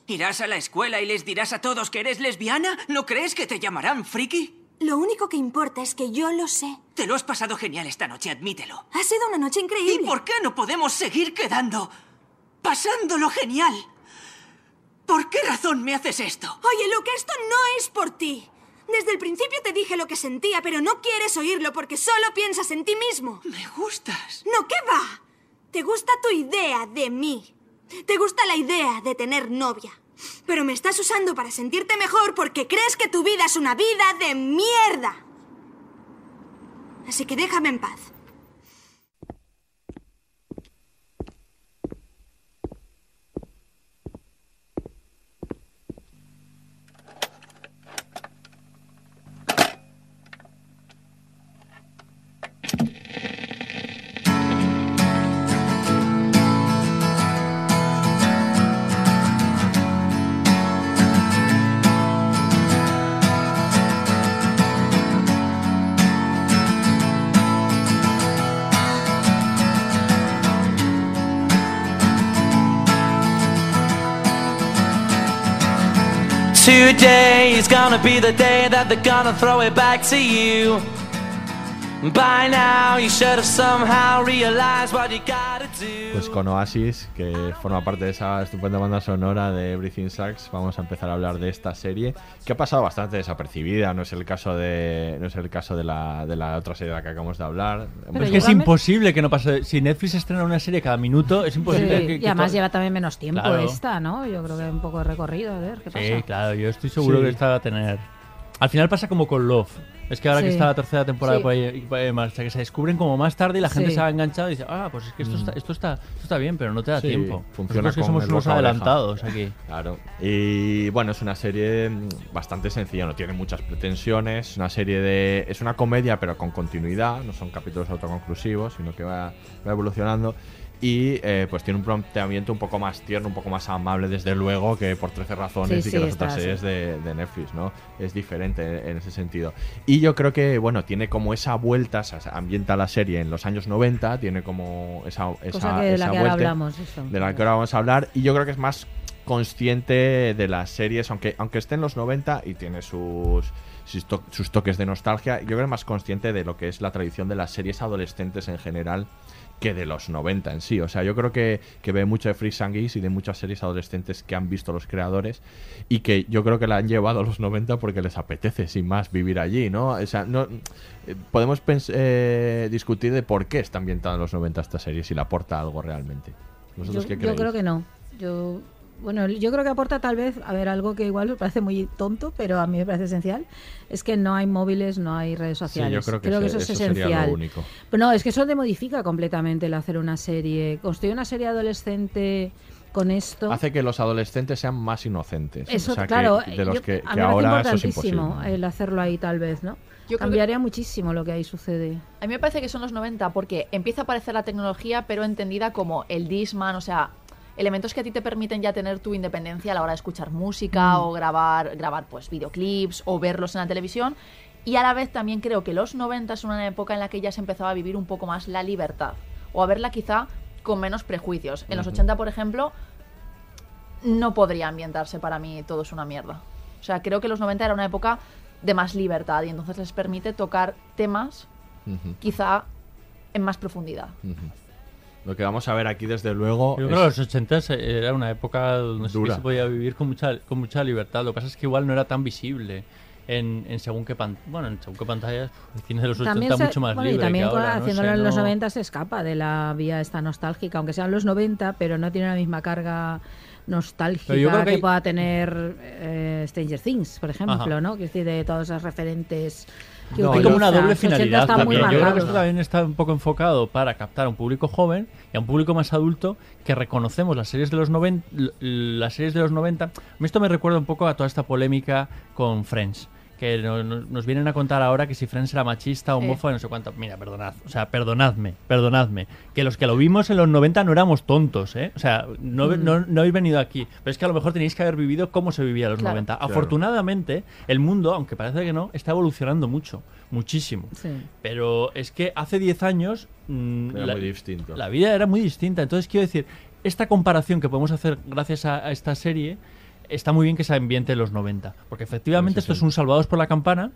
¿Irás a la escuela y les dirás a todos que eres lesbiana? ¿No crees que te llamarán friki?
Lo único que importa es que yo lo sé.
Te lo has pasado genial esta noche, admítelo.
Ha sido una noche increíble.
¿Y por qué no podemos seguir quedando? Pasándolo genial. ¿Por qué razón me haces esto?
Oye, Luke, esto no es por ti. Desde el principio te dije lo que sentía, pero no quieres oírlo porque solo piensas en ti mismo.
Me gustas.
No, ¿qué va? Te gusta tu idea de mí. Te gusta la idea de tener novia. Pero me estás usando para sentirte mejor porque crees que tu vida es una vida de mierda. Así que déjame en paz.
Today is gonna be the day that they're gonna throw it back to you. By now, you should have somehow realized what you do.
Pues con Oasis, que forma parte de esa estupenda banda sonora de Everything Sucks, vamos a empezar a hablar de esta serie que ha pasado bastante desapercibida. No es el caso de, no es el caso de la, de la otra serie de la que acabamos de hablar.
Pero es que es imposible que no pase. Si Netflix estrena una serie cada minuto, es imposible
Sí,
que,
y
que
además
to-
lleva también menos tiempo
Claro.
esta, ¿no? Yo creo que un poco de recorrido, a ver qué pasa.
Sí, claro, yo estoy seguro
Sí.
que esta va a tener. Al final pasa como con Love. Es que ahora que está la tercera temporada
Sí.
por ahí, en marcha, que se descubren como más tarde y la gente
Sí.
se ha enganchado y dice, ah, pues es que esto, está, esto, está, esto está bien, pero no te da
Sí,
tiempo.
Funciona
Nosotros que somos unos adelantados aquí.
Claro. Y bueno, es una serie mm, bastante sencilla, no tiene muchas pretensiones. Una serie de. Es una comedia, pero con continuidad. No son capítulos autoconclusivos, sino que va, va evolucionando. Y eh, pues tiene un planteamiento un poco más tierno, un poco más amable, desde luego, que por 13 razones
Sí,
y que las otras series de, de Netflix, ¿no? Es diferente en ese sentido. Y yo creo que, bueno, tiene como esa vuelta, o sea, se ambienta la serie en los años 90, tiene como esa, esa,
Cosa que de la que ahora
vuelta
hablamos, eso.
de la que ahora vamos a hablar. Y yo creo que es más consciente de las series, aunque, aunque esté en los 90 y tiene sus, sus toques de nostalgia, yo creo que es más consciente de lo que es la tradición de las series adolescentes en general que de los 90 en sí. O sea, yo creo que, que ve mucho de Free Sanguis y de muchas series adolescentes que han visto los creadores y que yo creo que la han llevado a los 90 porque les apetece, sin más, vivir allí, ¿no? O sea, no, eh, podemos eh, discutir de por qué está ambientada en los 90 esta serie, si le aporta algo realmente. ¿Vosotros
yo,
qué
yo
creéis?
creo que no. Yo, bueno, yo creo que aporta tal vez, a ver, algo que igual me parece muy tonto, pero a mí me parece esencial, es que no hay móviles, no hay redes sociales.
yo creo que ese-
eso es
eso sería lo
esencial.
único.
Pero no, es que eso te modifica completamente el hacer una serie. Construir una serie adolescente con esto.
Hace que los adolescentes sean más inocentes.
Eso,
O sea, que
claro,
de los
yo-
que,
a
que ahora eso es
importantísimo
imposible.
el hacerlo ahí tal vez, ¿no?
Yo creo
Cambiaría muchísimo lo que ahí sucede.
A mí me parece que son los 90 porque empieza a aparecer la tecnología, pero entendida como el Disman, o sea, elementos que a ti te permiten ya tener tu independencia a la hora de escuchar música
Mm.
o grabar, grabar pues videoclips o verlos en la televisión. Y a la vez también creo que los 90 son una época en la que ya se empezaba a vivir un poco más la libertad o a verla quizá con menos prejuicios. En los
Ujú.
80, por ejemplo, no podría ambientarse para mí todo es una mierda. O sea, creo que los 90 era una época de más libertad y entonces les permite tocar temas
Ujú,
quizá en más profundidad.
ujú. Lo que vamos a ver aquí, desde luego.
Yo creo que los 80 era una época donde sí que
Dura.
se podía vivir con mucha, con mucha libertad. Lo que pasa es que igual no era tan visible en, en según qué pan- bueno, en según qué pantallas. El cine de los 80
También se-
mucho más
bueno,
libre
y también
que ahora, no
haciéndolo
sé,
en los
no-
90 se escapa de la vía esta nostálgica, aunque sean los 90, pero no tiene la misma carga nostálgica
Pero yo creo
que,
que hay-
pueda tener eh, Stranger Things, por ejemplo,
Ajá.
¿no? Que es decir, de todos esos referentes que
hay como una doble
Los 80
finalidad también. Yo creo que esto también está un poco enfocado para captar a un público joven y a un público más adulto que reconocemos las series de los 90. l- Las series de los 90. A mí esto me recuerda un poco a toda esta polémica con Friends. Que no- no- nos vienen a contar ahora que si Friends era machista, homófobo, no sé cuánto. Mira, perdonad. O sea, perdonadme, perdonadme. Que los que lo vimos en los 90 no éramos tontos, ¿eh? O sea, no,
Mm.
no, no habéis venido aquí. Pero es que a lo mejor tenéis que haber vivido cómo se vivía en los
Claro.
90.
Claro.
Afortunadamente, el mundo, aunque parece que no, está evolucionando mucho. Muchísimo.
Sí.
Pero es que hace 10 años mm,
Era
la,
muy distinto.
la vida era muy distinta. Entonces quiero decir, esta comparación que podemos hacer gracias a, a esta serie está muy bien que se ambiente en los 90. Porque efectivamente esto es un Salvados por la Campana,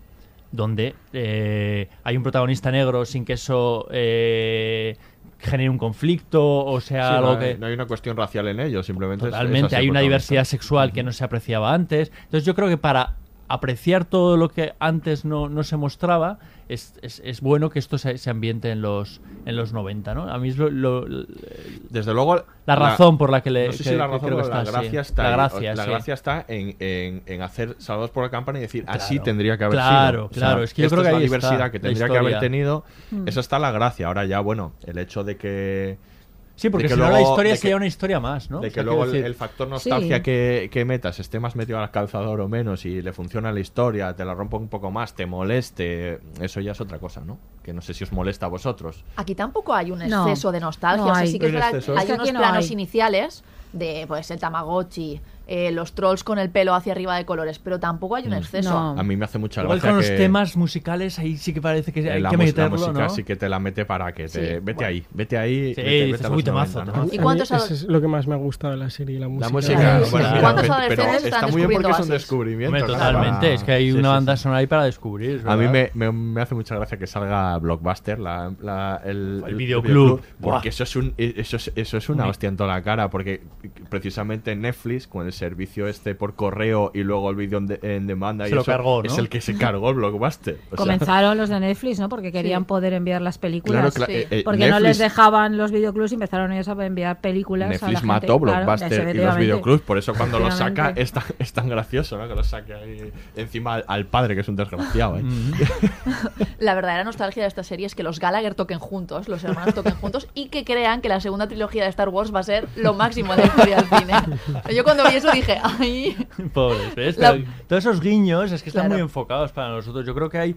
donde eh, hay un protagonista negro sin que eso eh, genere un conflicto o sea
Sí,
algo
no,
que...
hay, no hay una cuestión racial en ello, simplemente es
Totalmente, hay una diversidad sexual que no se apreciaba antes. Entonces yo creo que para apreciar todo lo que antes no, no se mostraba, es, es, es bueno que esto se, se ambiente en los, en los 90, ¿no? A mí es lo, lo-
Desde luego...
la razón por la que le
No sé
que-
si la
que
razón
que
o la
está, sí.
gracia está
La gracia,
La
sí.
gracia está en, en, en hacer Salvados por la Campana y decir, así
Claro.
tendría que haber
Claro,
sido. O sea,
claro, es que yo creo que
es la
ahí está
diversidad que
la
tendría que haber tenido.
Mm.
Esa está la gracia. Ahora ya, bueno, el hecho de que...
Sí, porque si no la
luego-
historia
de que-
sería una historia más, ¿no?
De
O
que
sea,
luego el,
decir-
el factor nostalgia
Sí.
que, que metas esté más metido al calzador o menos y le funciona la historia, te la rompa un poco más, te moleste, eso ya es otra cosa, ¿no? Que no sé si os molesta a vosotros.
Aquí tampoco hay un
No,
exceso de nostalgia.
no
o sea,
hay.
sí que
hay
unos planos
hay.
iniciales de pues el Tamagotchi, eh, los trolls con el pelo hacia arriba de colores, pero tampoco hay un
Mm.
exceso.
A mí me hace mucha
Igual
gracia
con los
que-
temas musicales ahí sí que parece que hay
la,
que
mus- la
meterlo,
música
¿no?
sí que te la mete para que te...
Sí,
vete
bueno.
ahí, vete ahí.
Sí,
vete,
dices,
vete a
uy,
los
temazo,
90, ¿no?
¿Y cuántos
Eso es lo que más me ha gustado de la serie, la música.
La música,
Sí,
bueno,
¿Cuántos
pero-
adolescentes
pero
están
está muy bien porque es un descubrimiento.
Totalmente, es que hay una
sí,
banda
sí.
sonora ahí para descubrir.
A mí me, me, me hace mucha gracia que salga Blockbuster, la, la- el,
El videoclub.
Porque eso es, un, eso es, eso es una hostia en toda la cara, porque precisamente Netflix, con el servicio este por correo y luego el vídeo en, de- en demanda, y
Se lo
eso,
cargó, ¿no?
es el que se cargó el Blockbuster. O sea,
Comenzaron los de Netflix, ¿no? Porque querían poder enviar las películas.
Claro, cla- eh, eh,
porque no
Netflix-
les dejaban los videoclubs y empezaron ellos a enviar películas. a la
Netflix
gente.
mató
Claro,
Blockbuster y los videoclubs, por eso cuando lo saca es tan, es tan gracioso, ¿no? Que lo saque ahí encima al, al padre, que es un desgraciado, ¿eh?
La verdadera nostalgia de esta serie es que los Gallagher toquen juntos, los hermanos toquen juntos y que crean que la segunda trilogía de Star Wars va a ser lo máximo de la historia del cine. Yo cuando vi eso dije, ay,
Pobres, ¿ves?
La-
Pero Todos esos guiños es que están
Claro.
muy enfocados para nosotros. Yo creo que hay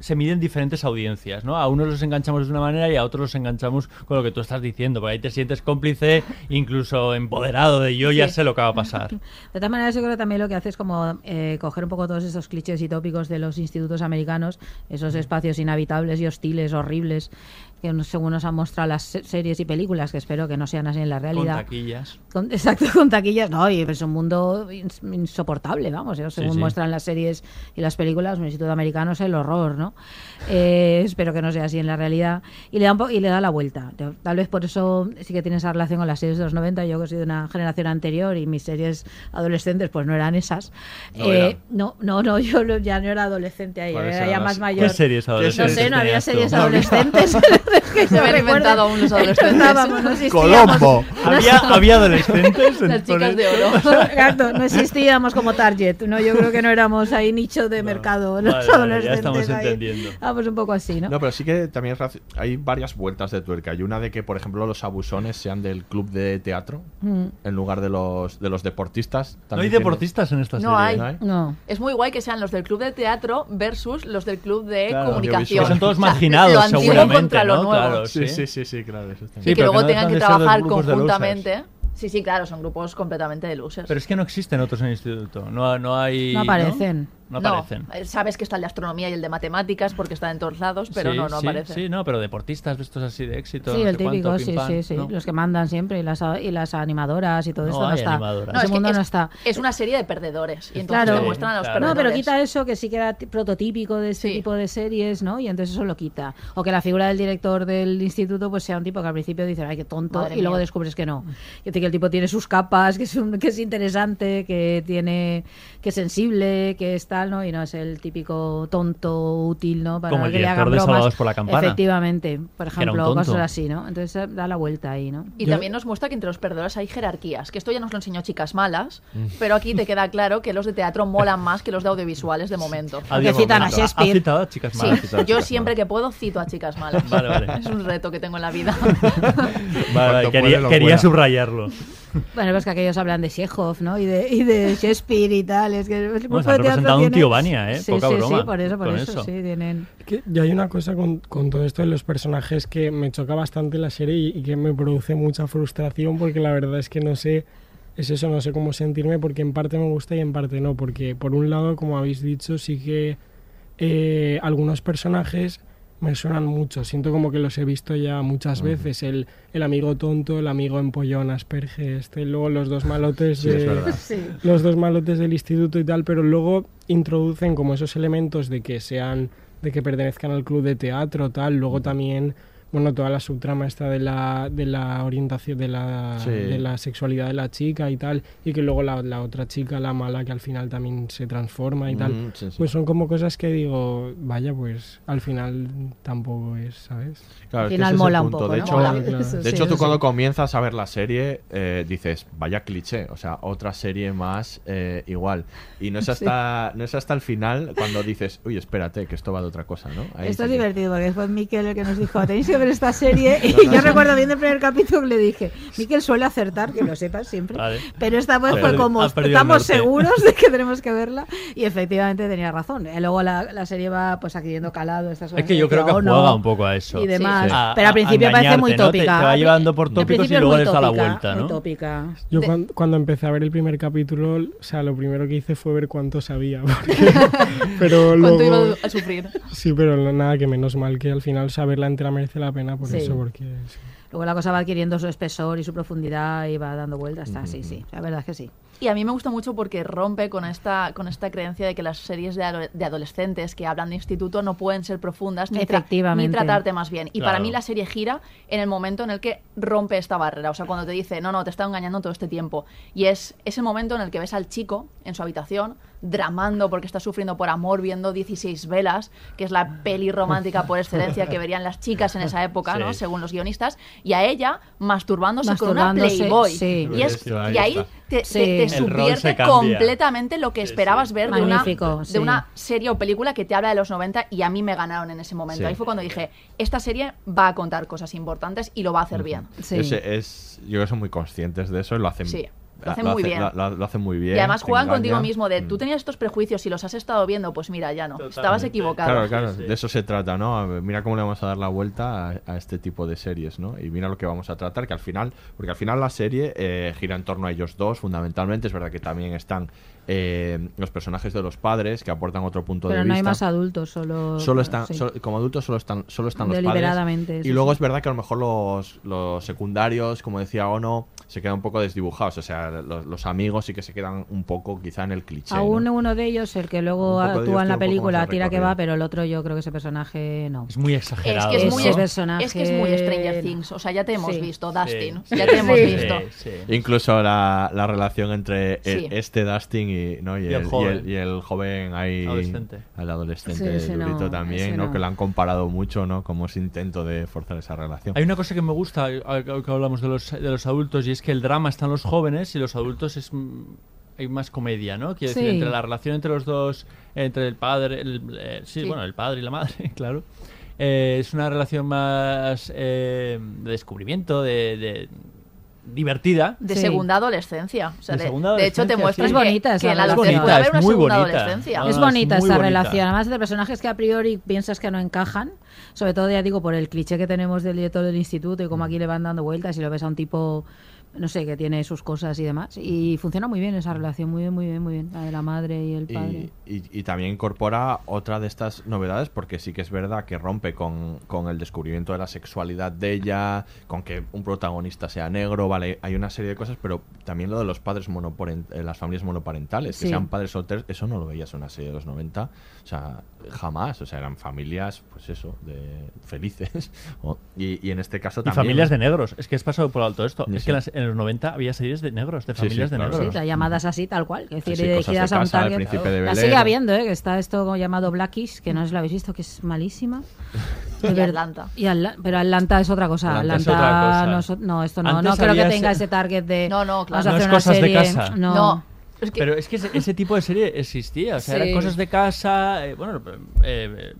se miden diferentes audiencias, ¿no? A unos los enganchamos de una manera y a otros los enganchamos con lo que tú estás diciendo, porque ahí te sientes cómplice, incluso empoderado de yo ya sé lo que va a pasar.
De todas maneras, yo creo que también lo que hace es como eh, coger un poco todos esos clichés y tópicos de los institutos americanos, esos espacios inhabitables y hostiles, horribles, que según nos han mostrado las se- series y películas, que espero que no sean así en la
Con
realidad.
taquillas.
Con- exacto, con taquillas. No, y es un mundo ins- insoportable, vamos. ¿eh? Según
sí.
muestran las series y las películas, un instituto americano es el horror, ¿no? Eh, espero que no sea así en la realidad. Y le, da un y le da la vuelta. Tal vez por eso sí que tiene esa relación con las series de los 90. Yo que soy de una generación anterior y mis series adolescentes pues no eran esas.
No
Eh, no, no, no, yo ya no era adolescente ahí,
¿Cuáles
era ya más
qué
mayor.
series adolescentes
No sé, no había series adolescentes. que
Se
yo
habían
recuerde.
inventado aún los adolescentes.
No no.
Colombo.
¿Había, había adolescentes?
las chicas de oro.
Exacto, no existíamos como target, ¿no? Yo creo que no éramos ahí nicho de mercado, los
Vale, vale, ya
adolescentes.
estamos
ahí.
entendiendo.
Vamos un poco así, ¿no?
No, pero sí que también hay varias vueltas de tuerca. Hay una de que, por ejemplo, los abusones sean del club de teatro
Mm.
en lugar de los de los deportistas.
No hay
tiene-
deportistas en esta
No
serie.
hay.
No.
Es muy guay que sean los del club de teatro versus los del club de
Claro,
comunicación.
Son todos
O sea,
marginados,
lo antiguo
seguramente,
contra lo
¿no?
Nuevo.
Claro,
Sí, sí, sí, sí, claro. Eso está
Sí,
y que luego
no
tengan que trabajar conjuntamente. Sí, sí, claro, son grupos completamente de losers.
Pero es que no existen otros en el instituto. No, no hay.
No aparecen.
No, aparecen.
eh, sabes que está el de astronomía y el de matemáticas porque está en todos lados, pero
Sí,
no, no
sí,
aparece.
Sí, no, pero deportistas de estos así de éxito.
Sí,
no
el
cuánto,
típico,
pim,
sí, sí, sí.
¿no?
Los que mandan siempre y las, y las animadoras y todo
No
esto no está.
animadoras.
No,
Ese
es que
mundo
es,
no está.
es una serie de perdedores. Y entonces
Claro.
te muestran a los
Claro.
No, pero quita eso que sí que era prototípico de este
Sí.
tipo de series, ¿no? Y entonces eso lo quita. O que la figura del director del instituto pues sea un tipo que al principio dice, ay, qué tonto,
Madre
y luego
mía.
descubres que no. Que, que el tipo tiene sus capas, que es, un- que es interesante, que tiene que es sensible, que es tal, ¿no? Y no es el típico tonto útil, ¿no? Para
Como el
que le
director
hagan
de
bromas.
Salvados por la Campana.
Efectivamente, por
Que
ejemplo, cosas así, ¿no? Entonces eh, da la vuelta ahí, ¿no?
Y también nos muestra que entre los perdedores hay jerarquías, que esto ya nos lo enseñó Chicas Malas,
Mm.
pero aquí te queda claro que los de teatro molan más que los de audiovisuales de momento.
Porque citan a. Shakespeare.
¿Ha citado a chicas
Sí,
malas?
A
yo
Chicas
siempre que puedo cito a Chicas Malas.
Vale, vale.
Es un reto que tengo en la vida.
Vale, quería, subrayarlo.
Bueno, pues que aquellos hablan de Chekhov, ¿no? Y de, y de Shakespeare y tal. Es que el grupo
han
de teatro
un tío Vania, ¿eh?
Sí,
Poca
sí,
broma
sí, por eso, por
con
eso,
eso.
sí, tienen...
Que ya hay una cosa con, con todo esto de los personajes que me choca bastante la serie y, y que me produce mucha frustración porque la verdad es que no sé, es eso, no sé cómo sentirme porque en parte me gusta y en parte no, porque por un lado, como habéis dicho, sí que eh, algunos personajes me suenan mucho. Siento como que los he visto ya muchas veces. El, el amigo tonto, el amigo empollón, Asperge, este, luego los dos malotes
Sí,
de.
Sí.
los dos malotes del instituto y tal, pero luego introducen como esos elementos de que sean, de que pertenezcan al club de teatro, tal, luego también bueno, toda la subtrama esta de la, de la orientación, de la,
Sí.
de la sexualidad de la chica y tal, y que luego la, la otra chica, la mala, que al final también se transforma y tal,
Mm, sí, sí.
pues son como cosas que digo, vaya, pues al final tampoco es, ¿sabes?
Claro,
Al final
es
mola un poco,
De
¿no?
hecho,
Mola.
Claro.
De hecho tú
sí.
cuando comienzas a ver la serie eh, dices, vaya cliché, o sea, otra serie más eh, igual. Y no es hasta no es hasta el final cuando dices, uy, espérate, que esto va de otra cosa, ¿no? Ahí
Esto es divertido porque fue Miquel el que nos dijo, tenéis que ver esta serie. Y
No, no,
yo
sí.
recuerdo viendo el primer capítulo que le dije, Miquel suele acertar, que lo sepas siempre.
Vale.
Pero esta vez fue como, estamos
norte".
seguros de que tenemos que verla. Y efectivamente tenía razón. Y luego la, la serie va pues adquiriendo calado. Estas
Es que yo creo que
oh, no,
juega un poco a eso.
Y demás.
Sí. A-
Pero al principio
a
parece muy
engañarte, ¿no? Te-
tópica.
te va llevando por tópicos y luego les da la
tópica,
vuelta,
muy
¿no?
tópica.
Yo
De-
cuan- cuando, empecé a ver el primer capítulo, o sea, lo primero que hice fue ver cuánto sabía. porque- pero
¿Cuánto
luego...
iba a sufrir?
Sí, pero nada, que menos mal que al final saberla entera merece la pena por
Sí.
eso, porque... sí.
Luego la cosa va adquiriendo su espesor y su profundidad y va dando vueltas. Está, sí, sí. La verdad es que sí.
Y a mí me gusta mucho porque rompe con esta, con esta creencia de que las series de, ado- de adolescentes que hablan de instituto no pueden ser profundas ni, tra- ni tratarte más bien. Y para mí la serie gira en el momento en el que rompe esta barrera. O sea, cuando te dice, no, no, te está engañando todo este tiempo. Y es ese momento en el que ves al chico en su habitación dramando porque está sufriendo por amor viendo 16 velas, que es la peli romántica por excelencia que verían las chicas en esa época, ¿no? Según los guionistas. Y a ella masturbándose, con una Playboy.
sí.
Y, es,
Sí, ahí
y ahí te,
Sí.
te- te
El
rol
subvierte completamente lo que esperabas ver de una, de una serie o película que te habla de los 90 y a mí me ganaron en ese momento.
Sí.
Ahí fue cuando dije, esta serie va a contar cosas importantes y lo va a hacer bien.
Ese es, yo creo que son muy conscientes de eso y lo hacen,
Sí, lo hacen muy bien.
Lo, lo- lo hacen muy bien.
y además juegan
engaña.
contigo mismo de, tú tenías estos prejuicios y los has estado viendo, pues mira, ya no, estabas equivocado.
Claro, claro, de eso se trata, ¿no? Mira cómo le vamos a dar la vuelta a, a este tipo de series, ¿no? Y mira lo que vamos a tratar, que al final, porque al final la serie eh, gira en torno a ellos dos, fundamentalmente. Es verdad que también están eh, los personajes de los padres, que aportan otro punto
Pero
de
no hay
vista.
más adultos, solo.
Solo están,
sí.
solo- como adultos solo están, solo están los padres.
Deliberadamente,
Y luego
sí.
es verdad que a lo mejor los, los secundarios, como decía Ono, se quedan un poco desdibujados. O sea, los, los amigos sí que se quedan un poco quizá en el cliché. ¿no?
Aún uno de ellos, el que luego actúa en la película, tira que va, pero el otro yo creo que ese personaje no.
Es muy exagerado.
Es que es,
¿no?
muy,
Ese
es,
personaje-
es que es muy Stranger Things, o sea, ya te hemos
Sí.
visto, Dustin,
Sí.
ya te hemos visto.
Sí, sí.
Incluso la, la relación entre el- este Dustin y, ¿no? y,
Y
el,
el
y
joven.
el- y el joven ahí,
Adolescente.
al adolescente
Sí,
durito
no,
también, ¿no?
no.
que lo han comparado mucho ¿no? como ese intento de forzar esa relación.
Hay una cosa que me gusta, eh, que hablamos de los, de los adultos, y es que el drama está en los jóvenes y los adultos es mm, hay más comedia, ¿no? Quiero
Sí.
decir, entre la relación entre los dos, entre el padre, el, eh, sí,
Sí.
bueno, el padre y la madre, claro. Eh, es una relación más eh, de descubrimiento, de, de- divertida.
De
Sí.
segunda adolescencia. O sea,
De
de,
segunda
de hecho, te
adolescencia,
muestran
sí.
que,
Es bonita esa
que en la adolescencia puede haber
Es
una
muy
segunda
bonita.
adolescencia.
No,
es bonita esa
bonita.
relación, además de personajes que a priori piensas que no encajan, sobre todo ya digo por el cliché que tenemos del director del instituto y cómo aquí le van dando vueltas y lo ves a un tipo no sé, que tiene sus cosas y demás. Y funciona muy bien esa relación, muy bien, muy bien, muy bien. La de la madre y el padre.
Y, y- y también incorpora otra de estas novedades, porque sí que es verdad que rompe con, con el descubrimiento de la sexualidad de ella, con que un protagonista sea negro, vale, hay una serie de cosas, pero también lo de los padres monoparentales, las familias monoparentales, que
Sí.
sean padres solteros, eso no lo veías en una serie de los 90, o sea, jamás, o sea, eran familias, pues eso, de felices. Y, y en este caso
Y
también...
familias de negros. Es que has pasado por alto esto.
Sí,
es
sí.
que en, las- en los 90 había series de negros, de
Sí, sí,
familias de
claro.
negros.
Sí, llamadas así, tal cual. Es decir,
Sí, sí, cosas de
dirigidas a un
casa,
target.
De
La sigue habiendo, ¿eh? que está esto llamado Blackish, que no os lo habéis visto, que es malísima. De
Y Atlanta.
y Atla- pero Atlanta es otra cosa.
Atlanta es
Atlanta,
otra cosa.
No, no, esto no.
Antes
no creo que tenga
ese-
target de.
No, no, claro.
Vamos a
No
hacer
es
una
cosas de
serie.
casa.
No.
No, es que
Pero es que ese, ese tipo de serie existía. O sea,
Sí.
eran cosas de casa. eh, bueno, eh,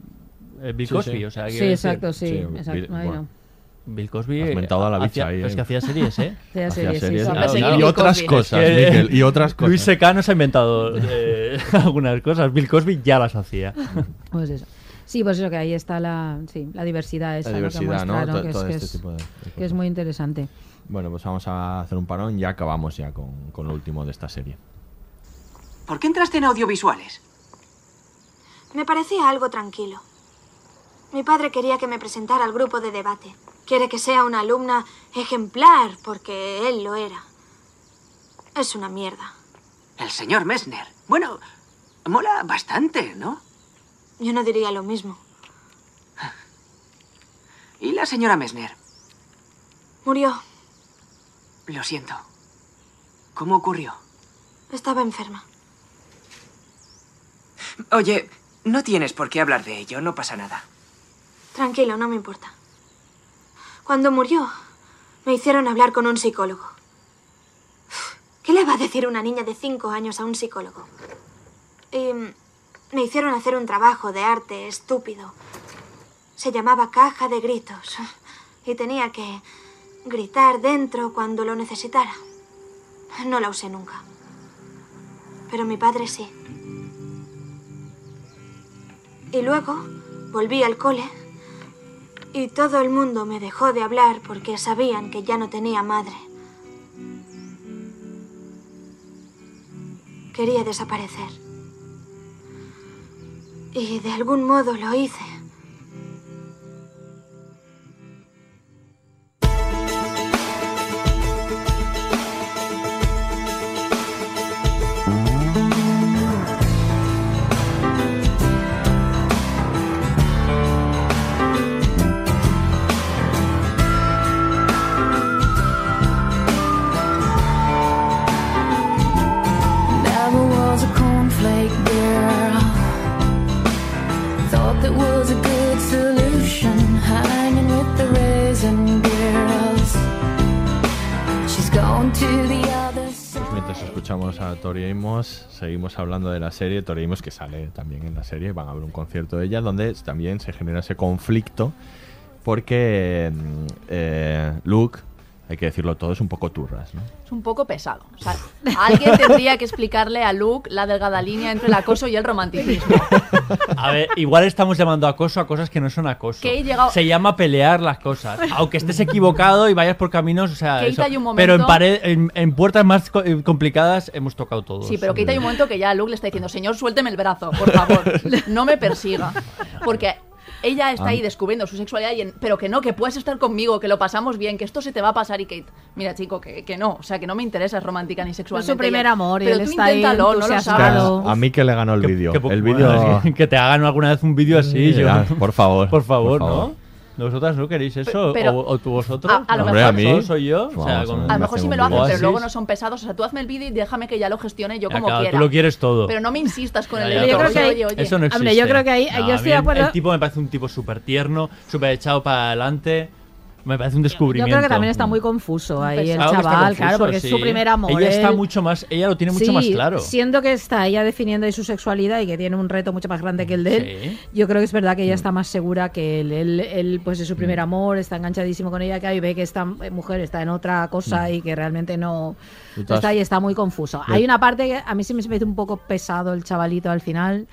eh, Bill
Sí,
Cosby.
sí.
O sea,
Sí,
quiero decir,
exacto, sí.
Sí,
exacto,
Bill- bueno.
Bill Cosby.
Has
eh,
mentado a la bicha ahí,
es
eh.
que hacía series, ¿eh?
Hacía series, sí,
series
sí.
y-
Claro,
y,
Bill
otras
Cosby.
cosas,
Es que,
Miquel, y otras cosas.
Luis Secano se ha inventado eh, algunas cosas. Bill Cosby ya las hacía.
Pues eso. Sí, pues eso que ahí está la, sí, la diversidad esa
La diversidad, ¿no?
que, es,
todo
que
este
es-
tipo de- de
que es muy interesante.
Bueno, pues vamos a hacer un parón y ya acabamos ya con, con lo último de esta serie.
¿Por qué entraste en audiovisuales?
Me parecía algo tranquilo. Mi padre quería que me presentara al grupo de debate. Quiere que sea una alumna ejemplar, porque él lo era. Es una mierda.
El señor Messner. Bueno, mola bastante, ¿no?
Yo no diría lo mismo.
¿Y la señora Messner?
Murió.
Lo siento. ¿Cómo ocurrió?
Estaba enferma.
Oye, no tienes por qué hablar de ello, no pasa nada.
Tranquilo, no me importa. Cuando murió, me hicieron hablar con un psicólogo. ¿Qué le va a decir una niña de cinco años a un psicólogo? Y me hicieron hacer un trabajo de arte estúpido. Se llamaba caja de gritos. Y tenía que gritar dentro cuando lo necesitara. No la usé nunca. Pero mi padre sí. Y luego volví al cole y todo el mundo me dejó de hablar porque sabían que ya no tenía madre. Quería desaparecer. Y de algún modo lo hice.
Escuchamos a Tori seguimos hablando de la serie. Tori Amos, que sale también en la serie, van a ver un concierto de ella, donde también se genera ese conflicto, porque mm, eh, Luke, hay que decirlo todo, es un poco turras, ¿no?
Es un poco pesado. O sea, alguien tendría que explicarle a Luke la delgada línea entre el acoso y el romanticismo.
A ver, igual estamos llamando acoso a cosas que no son acoso.
Que he llegado-
Se llama pelear las cosas. Aunque estés equivocado y vayas por caminos, o sea,
Kate,
eso.
hay un momento-
Pero en, pared, en, en puertas más eh, complicadas hemos tocado todos.
Sí, pero Kate hay un momento que ya Luke le está diciendo, señor, suélteme el brazo, por favor, no me persiga. Porque ella está
Ah.
ahí descubriendo su sexualidad, y en- pero que no, que puedes estar conmigo, que lo pasamos bien, que esto se te va a pasar y Kate, mira chico, que, que no, o sea, que no me interesa romántica ni sexualmente.
Es su primer
Ella-
amor y
pero
él
tú
está ahí
inténtalo, no lo sabes.
A mí que le ganó el vídeo.
Que,
El vídeo...
que, que te hagan alguna vez un vídeo así. yo-
Ya, por favor,
Por favor,
por favor.
¿no? ¿Vosotras no queréis eso?
Pero-
¿O, o tú vosotros?
A- a lo
Hombre, a mí.
¿Solo soy yo? O sea, con-
A lo mejor sí me lo hacen, pero luego no son pesados. O sea, tú hazme el vídeo y déjame que ya lo gestione yo como
claro,
quiera.
tú lo quieres todo.
Pero no me insistas con el Oye,
eso- no existe.
Hombre, yo creo que ahí- yo estoy de
el-
acuerdo.
El tipo me parece un tipo súper tierno, súper echado para adelante. Me parece un
Yo
descubrimiento.
creo que también está muy confuso ahí el chaval,
confuso,
claro, porque es su primer amor.
Ella está
él-
mucho más, ella lo tiene mucho
Sí,
más claro.
Siendo que está ella definiendo ahí su sexualidad y que tiene un reto mucho más grande que el de él,
Sí. Mm.
yo creo que es verdad que ella está más segura que él. Él, él, pues es su primer amor, está enganchadísimo con ella, que ahí ve que esta mujer está en otra cosa
Mm.
y que realmente no está ahí, está muy confuso.
Sí.
Hay una parte que a mí sí me parece un poco pesado el chavalito al final,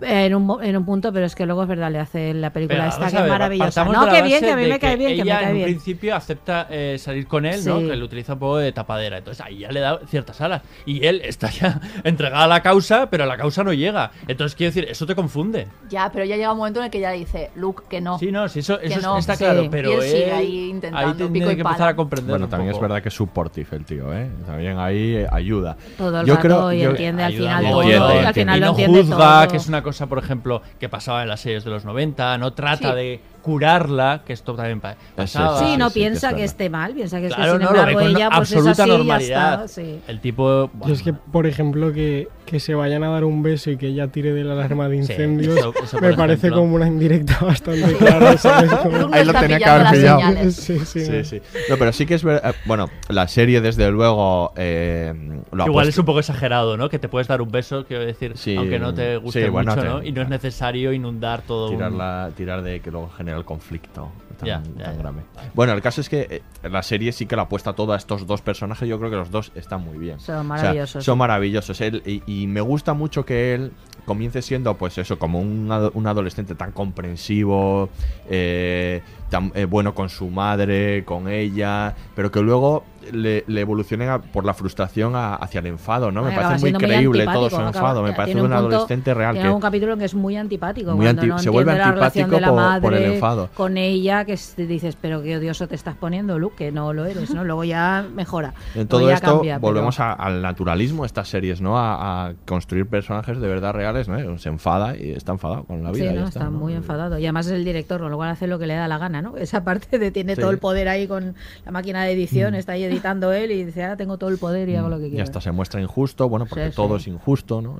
en un, en un punto, pero es que luego es verdad, le hace la película
Pero
esta que
a
es
ver,
maravillosa. No, que bien, que a mí me cae bien, que me
ella
cae
en un
bien.
principio acepta eh, salir con él, ¿no? Que lo utiliza un poco de tapadera. Entonces ahí ya le da ciertas alas. Y él está ya entregado a la causa, pero la causa no llega. Entonces quiero decir, eso te confunde.
Ya, pero ya llega un momento en el que ya dice, Luke, que no.
Sí, no, sí, eso, eso
no.
está
Sí.
claro, pero
Y él ahí intentando,
ahí tiene
y
que
pala.
empezar a comprender
Bueno, también es verdad que es supportive el tío, ¿eh? También ahí eh, ayuda.
Todo el
Yo
rato
creo-
y
yo-
entiende al
Ayuda
final
mucho.
todo,
Entiende,
y al final
y
lo
no
entiende
juzga,
todo.
que es una cosa, por ejemplo, que pasaba en las series de los 90, no trata
Sí.
de curarla, que esto también pa- pasaba.
Sí, no
sí, que es
piensa que,
verdad.
esté mal, piensa que es
Claro,
que sin
no, lo
embargo ella pues es
absoluta
así y ya
normalidad.
está. Sí.
El tipo...
Y es que, por ejemplo, que, que se vayan a dar un beso y que ella tire de la alarma de
Sí,
incendios,
eso- eso
me parece
ejemplo.
como una indirecta bastante clara. ¿sabes? Como-
Luke no está pillando las señales.
Sí, sí,
Sí,
no.
sí. No, pero sí que es verdad. Bueno, la serie, desde luego, eh, lo
Igual
puesto-
es un poco exagerado, ¿no? Que te puedes dar un beso, quiero decir,
Sí,
aunque no te guste
sí, bueno,
mucho,
te-
¿no? Y no es necesario inundar todo
tirar,
un...
la- tirar de que luego genera el conflicto tan,
ya.
grave. Bueno, el caso es que eh, la serie sí que la apuesta todo a estos dos personajes. Yo creo que los dos están muy bien.
Son
O sea,
maravillosos,
son maravillosos. Él, y, y me gusta mucho que él, comience siendo, pues eso, como un, ado- un adolescente tan comprensivo, eh, tan eh, bueno con su madre, con ella, pero que luego le, le evolucione a- por la frustración a- hacia el enfado, ¿no? Me parece muy creíble todo su
acaba-
enfado, me parece un,
punto-
adolescente real
Tiene
que
un capítulo que es muy antipático.
Muy anti-
no
se vuelve antipático por- por el
con ella, que es- dices, pero qué odioso te estás poniendo, Luke, que no lo eres, ¿no? Luego ya mejora.
En todo esto
cambia, pero-
volvemos a- al naturalismo, estas series, ¿no? A, a construir personajes de verdad reales, ¿no? Se enfada y está enfadado con la vida.
Sí,
y
¿no?
está,
está
¿no?
muy enfadado. Y además es el director, con lo cual hace lo que le da la gana, ¿no? Esa parte de tiene
Sí.
todo el poder ahí con la máquina de edición,
Mm.
está ahí editando él y dice, ahora tengo todo el poder y hago lo que
Y
quiero.
hasta se muestra injusto, bueno, porque
Sí,
todo es injusto, ¿no?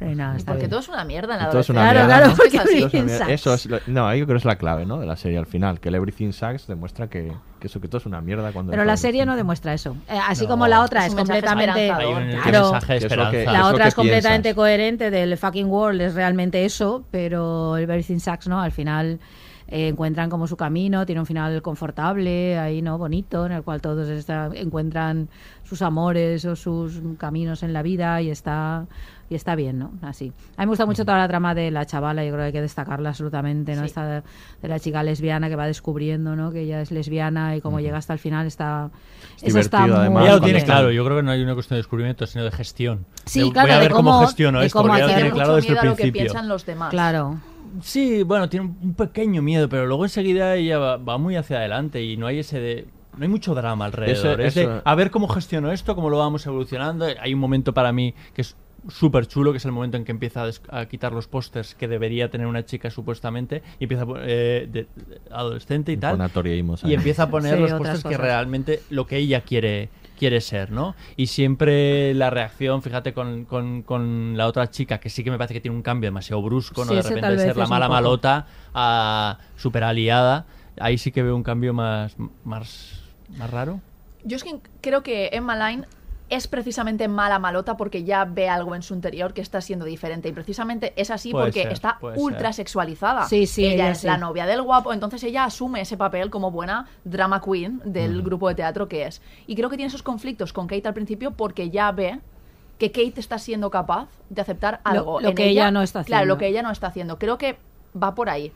Sí, está
Porque
bien.
todo es una mierda en la
Todo es una
adolescencia.
mierda, ¿no?
porque
es
Everything.
Eso es, lo- no, yo creo que es la clave, ¿no? De la serie al final, que el Everything Sucks demuestra que, que eso que todo es una mierda cuando
Pero la serie no demuestra eso. Eh, así
No.
como la otra
Es
completamente.
un
Claro,
Que
La otra es completamente
piensas.
coherente del fucking world, es realmente eso, pero el Everything Sucks, ¿no? Al final eh, encuentran como su camino, tiene un final confortable, ahí, ¿no? Bonito, en el cual todos está- encuentran sus amores o sus caminos en la vida y está y está bien, ¿no? Así. A mí me gusta mucho toda la trama de la chavala, yo creo que hay que destacarla absolutamente, ¿no?
Sí.
Esta de, de la chica lesbiana que va descubriendo, ¿no? Que ella es lesbiana y como llega hasta el final está...
Es
eso está muy
además,
Ella lo tiene claro, yo creo que no hay una cuestión de descubrimiento, sino de gestión.
Sí,
De-
claro,
Voy a
de
ver cómo,
cómo-
gestiono
de
esto,
cómo
porque
hacer-
tiene claro desde el
a lo que
principio.
piensan los demás.
Claro.
Sí, bueno, tiene un pequeño miedo, pero luego enseguida ella va, va muy hacia adelante y no hay ese de... No hay mucho drama alrededor.
Eso-
es de,
eso-
a ver cómo gestiono esto, cómo lo vamos evolucionando. Hay un momento para mí que es súper chulo, que es el momento en que empieza a, quitar los pósters que debería tener una chica supuestamente y empieza a eh, de, de- adolescente y tal. Y empieza a poner
Sí,
los pósters que
cosas.
realmente lo que ella quiere quiere ser, ¿no? Y siempre la reacción, fíjate, con, con- con la otra chica, que sí que me parece que tiene un cambio demasiado brusco, ¿no?
Sí,
de repente de ser la mala malota a super aliada. Ahí sí que veo un cambio más, más, más raro.
Yo es que creo que Emma Line es precisamente mala malota porque ya ve algo en su interior que está siendo diferente. Y precisamente es así
Puede
porque
ser,
está ultra
ser.
sexualizada.
Sí, sí,
ella,
ella
es
sí.
la novia del guapo, entonces ella asume ese papel como buena drama queen del grupo de teatro que es. Y creo que tiene esos conflictos con Kate al principio porque ya ve que Kate está siendo capaz de aceptar algo.
lo
en
que ella no está
Claro,
haciendo.
lo que ella no está haciendo. Creo que va por ahí.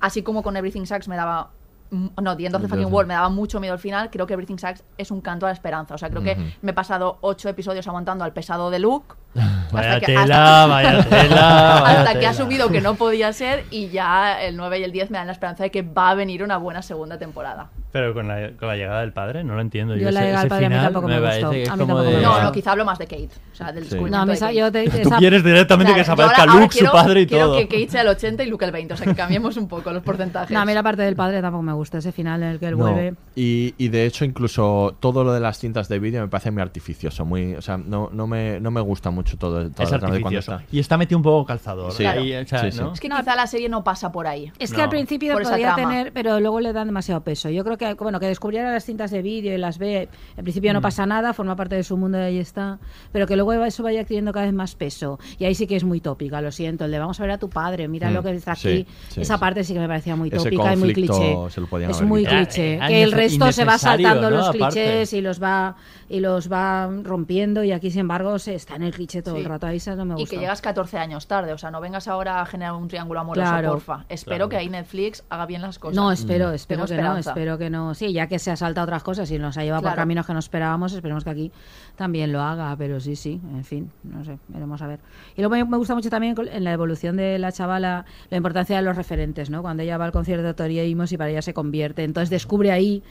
Así como con Everything Sucks me daba. No, The End of the Fucking World me daba mucho miedo al final. Creo que Everything Sucks es un canto a la esperanza. O sea, creo que me he pasado ocho episodios aguantando al pesado de Luke.
Vaya
que-
tela,
hasta-
vaya tela, vaya
hasta que ha asumido que no podía ser. Y ya el 9 y el 10 me dan la esperanza de que va a venir una buena segunda temporada.
Pero con la, con la llegada del padre, no lo entiendo.
Yo la
ese-
llegada del padre a mí tampoco me
parece
gustó.
que
A mí tampoco me
de-
No, no, quizá hablo más de Kate. O sea, del
Sí.
No, me
de Kate.
yo te-
Tú
esa-
quieres directamente que
Claro,
se
yo
aparezca
ahora- ahora
Luke, su
quiero-
padre y
quiero
todo.
que Kate sea el 80 y Luke el 20. O sea, que cambiemos un poco los porcentajes.
No, a mí la parte del padre tampoco me gusta, ese final en el que él
No,
vuelve.
Y, y de hecho incluso todo lo de las cintas de vídeo me parece muy artificioso, muy, o sea, no, no, me, no me gusta mucho todo, toda
Es
la trama de cuando
artificioso.
está.
Y está metido un poco calzador.
Sí.
O sea,
Sí.
¿no?
Es que quizá la serie no pasa por ahí.
Es que al principio
trama.
tener, pero luego le dan demasiado peso. Yo creo que, bueno, que descubriera las cintas de vídeo y las ve, en principio
Mm.
no pasa nada, forma parte de su mundo y ahí está, pero que luego eso vaya adquiriendo cada vez más peso. Y ahí sí que es muy tópica, lo siento, el de vamos a ver a tu padre, mira
Mm,
lo que está aquí.
sí,
Esa
sí.
parte sí que me parecía muy tópica y muy cliché.
se lo podían
Es muy
quitado.
cliché.
Era
que el resto se va saltando
¿no?
los
Aparte.
clichés y los va y los va rompiendo y aquí sin embargo se está en el cliché todo
Sí.
el rato. Ahí no me
Y
gusta.
que llegas 14 años tarde. O sea, no vengas ahora a generar un triángulo amoroso,
Claro.
porfa. Espero
Claro.
que ahí Netflix haga bien las cosas.
No, espero, espero
Tengo
que no, espero que no. Sí, ya que se ha saltado otras cosas y nos ha llevado por
Claro.
caminos que no esperábamos, esperemos que aquí también lo haga, pero sí, sí, en fin, no sé, veremos a ver. Y luego me, me gusta mucho también en la evolución de la chavala la importancia de los referentes, ¿no? Cuando ella va al concierto de Tori Amos y para ella se convierte, entonces descubre ahí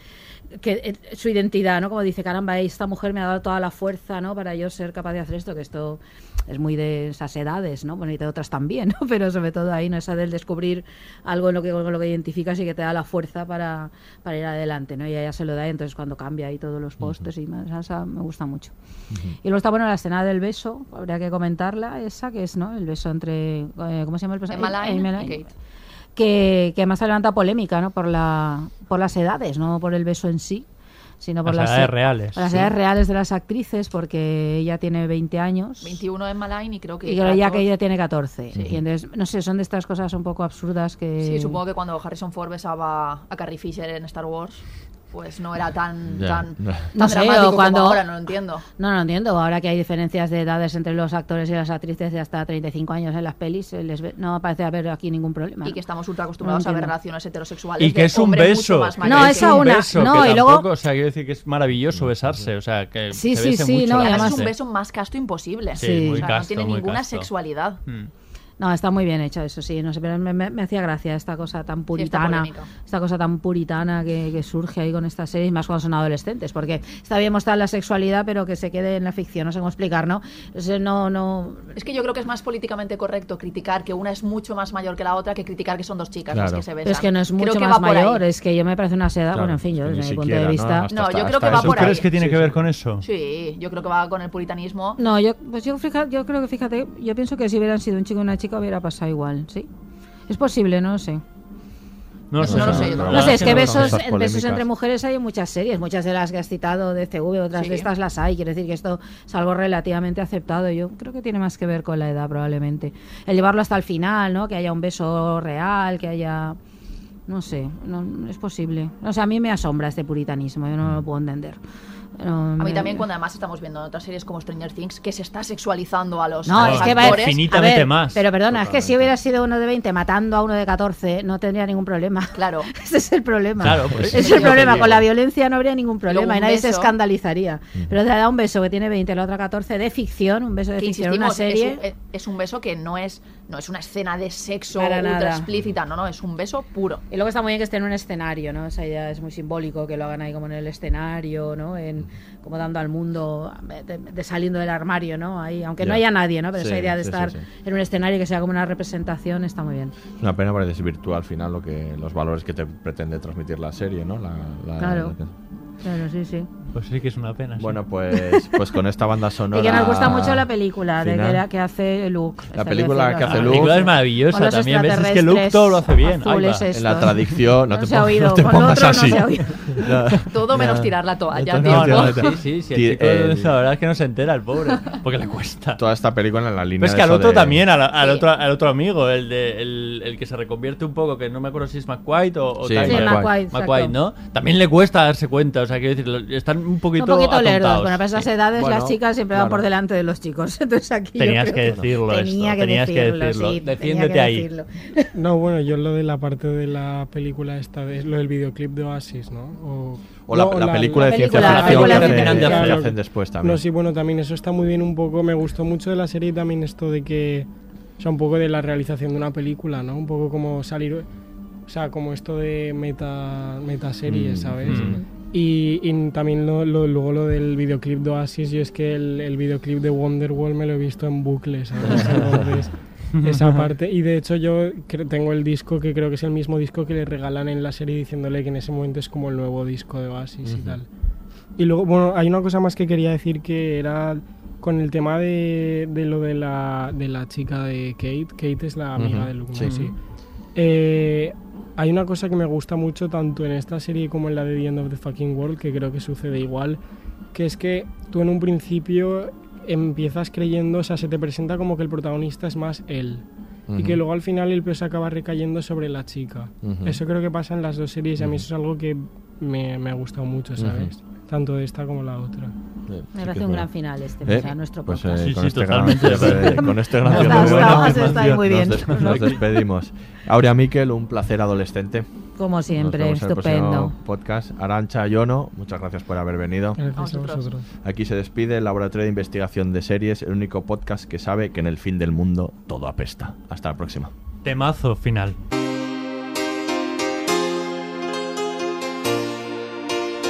que eh, su identidad, ¿no? Como dice, caramba, esta mujer me ha dado toda la fuerza, ¿no? Para yo ser capaz de hacer esto, que esto es muy de esas edades, ¿no? Bueno, y de otras también, ¿no? Pero sobre todo ahí, ¿no? Esa del descubrir algo en lo que, con lo que identificas y que te da la fuerza para, para ir adelante, ¿no? Y ella se lo da, y entonces cuando cambia ahí todos los postes y más, esa me gusta mucho. Y luego está, bueno, la escena del beso, habría que comentarla, esa que es, ¿no? El beso entre, eh, ¿cómo se llama el personaje?
Emma Line
Emma
y
Line. Que, que además levanta polémica, ¿no? Por, la, por las edades, no por el beso en sí, sino por
Las
las,
edades reales,
por las
sí.
edades reales de las actrices, porque ella tiene 20 años.
21 en Line y creo que.
Y creo ya
14.
que ella tiene 14.
Sí.
Y entonces, no sé, son de estas cosas un poco absurdas que...
Sí, supongo que cuando Harrison Ford besaba a Carrie Fisher en Star Wars. Pues no era tan, tan,
No.
tan
No sé,
dramático
o cuando...
como ahora, no lo entiendo.
No, no lo entiendo. Ahora que hay diferencias de edades entre los actores y las actrices de hasta 35 años en las pelis, les ve- no parece haber aquí ningún problema.
Y que estamos ultra acostumbrados
No
a ver relaciones heterosexuales
Y que es un beso.
No, esa
un
una.
beso,
No,
que
y luego-
tampoco, o sea, quiero decir que es maravilloso besarse, o sea, que
Sí,
se
sí,
bese
sí,
mucho
no,
Además es un beso más casto imposible.
Sí, Sí. muy
O sea, no
casto,
tiene
muy
ninguna
casto.
sexualidad.
No, está muy bien hecho eso, sí. No sé, pero me, me- me hacía gracia esta cosa tan puritana.
polémica.
esta cosa tan puritana que, que surge ahí con estas series, más cuando son adolescentes. Porque está bien mostrar la sexualidad, pero que se quede en la ficción. No sé cómo explicar, ¿no? No, no.
Es que yo creo que es más políticamente correcto criticar que una es mucho más mayor que la otra que criticar que son dos chicas las
Claro.
que se besan.
Pero es que no es mucho más
ahí.
mayor, es que yo me parece una seda.
Claro,
bueno, en fin, yo desde
ni
mi punto
siquiera,
de
¿no?
vista.
Hasta-
No, yo
hasta-
creo que va
eso.
por
¿Tú crees
ahí.
que tiene
Sí,
que
sí.
ver con eso?
Sí, yo creo que va con el puritanismo.
No, yo, pues yo, fija- yo creo que fíjate, yo pienso que si hubieran sido un chico y una chica hubiera pasado igual, ¿sí? Es posible, no lo sé.
No,
No lo sé, yo
No sé, es que
no,
besos, besos entre mujeres hay en muchas series, muchas de las que has citado de CV, otras
Sí.
de estas las hay. Quiere decir que esto es algo relativamente aceptado. Yo creo que tiene más que ver con la edad, probablemente. El llevarlo hasta el final, ¿no? Que haya un beso real, que haya. No sé, no, es posible. O sea, a mí me asombra este puritanismo, yo no lo puedo entender. No,
A mí también cuando además estamos viendo en otras series como Stranger Things que se está sexualizando a los,
No,
a
es que va
actores.
Infinitamente
a ver,
más.
Pero perdona, es que si hubiera sido uno de 20 matando a uno de 14, no tendría ningún problema.
Claro.
Ese es el problema.
Claro, pues
Ese es el problema. Con la violencia no habría ningún problema y nadie se escandalizaría. Pero te da un beso que tiene 20 y la otra 14 de ficción, un beso de
que
ficción, una serie.
Es, un, es un beso que no es, no es una escena de sexo
Para
ultra
nada.
explícita, no, no, es un beso puro.
Y luego está muy bien que esté en un escenario, ¿no? Esa idea es muy simbólico, que lo hagan ahí como en el escenario, ¿no? En, como dando al mundo, de, de saliendo del armario, ¿no? Ahí, aunque no
Ya.
haya nadie, ¿no? Pero
Sí,
esa idea de
sí,
estar
sí.
en un escenario que sea como una representación está muy bien.
Es una pena porque desvirtúa al final lo que los valores que te pretende transmitir la serie, ¿no? La- la-
Claro.
la-
Claro, sí, sí.
Pues sí que es una pena. sí.
Bueno, pues, pues con esta banda sonora.
Y que nos gusta mucho la película de que, era- que hace Luke.
La película que hace
La.
Luke.
película es maravillosa también. Ves, es que Luke todo lo hace bien. Ahí va.
En la tradición, no,
No
te,
se ha
pongas-
oído,
no te pongas
otro no
así.
se ha oído.
No,
Todo menos
no.
tirar la toalla,
No,
tío.
No, no, sí, sí, sí. El chico
el-
la verdad es que no se entera el pobre. Porque le cuesta.
Toda esta película en la línea
Pero es
de
que al otro
de-
también, al, al
Sí.
otro, al otro amigo, el, de, el, el que se reconvierte un poco, que no me acuerdo si es McQuaid o, o
Sí, McQuaid.
¿no? También le cuesta darse cuenta, o sea, quiero decir, están un poquito
Un poquito lerdos. Bueno, para esas
Sí.
edades
Bueno,
las chicas siempre van por delante de los chicos. Entonces aquí
Tenías
creo
que decirlo
tenía
esto,
que
tenías que
decirlo, sí,
Defiéndete
que
ahí.
decirlo.
No, bueno, yo lo de la parte de la película esta, de, lo del videoclip de Oasis, ¿no? O,
O la,
no,
la película de
la
ciencia ficción
la
que, hacen, después también.
No, sí, bueno, también eso está muy bien un poco. Me gustó mucho de la serie también esto de que. O sea, un poco de la realización de una película, ¿no? Un poco como salir. O sea, como esto de meta, metaseries,
Mm,
¿sabes?
mm.
Y, y también lo, lo- luego lo del videoclip de Oasis, yo es que el, el videoclip de Wonderwall me lo he visto en bucle, ¿sabes? Entonces, esa parte. Y de hecho yo tengo el disco que creo que es el mismo disco que le regalan en la serie diciéndole que en ese momento es como el nuevo disco de Oasis y
Ujú.
tal. Y luego, bueno, hay una cosa más que quería decir que era con el tema de, de lo de la, de la chica de Kate. Kate es la amiga
Ujú,
de Luke, ¿no?
sí.
sí. Eh, hay una cosa que me gusta mucho tanto en esta serie como en la de The End of the Fucking World, que creo que sucede igual, que es que tú en un principio empiezas creyendo, o sea, se te presenta como que el protagonista es más él. Y que luego al final el peso acaba recayendo sobre la chica. Eso creo que pasa en las dos series y a mí eso es algo que me, me ha gustado mucho, ¿sabes? Tanto esta como la otra.
Me parece un gran final este,
Eh,
o sea, nuestro
pues,
podcast.
eh,
Sí,
con,
sí,
este
totalmente.
gran, con este gran
ha
muy bueno,
bien.
Nos, des- nos despedimos. Aurea Miquel, un placer adolescente.
Como siempre,
Nos vemos en el
estupendo.
podcast. Arancha Yono, muchas gracias por haber venido.
Gracias a
vosotros.
vosotros.
Aquí se despide el Laboratorio de Investigación de Series, el único podcast que sabe que en el fin del mundo todo apesta. Hasta la próxima.
Temazo final.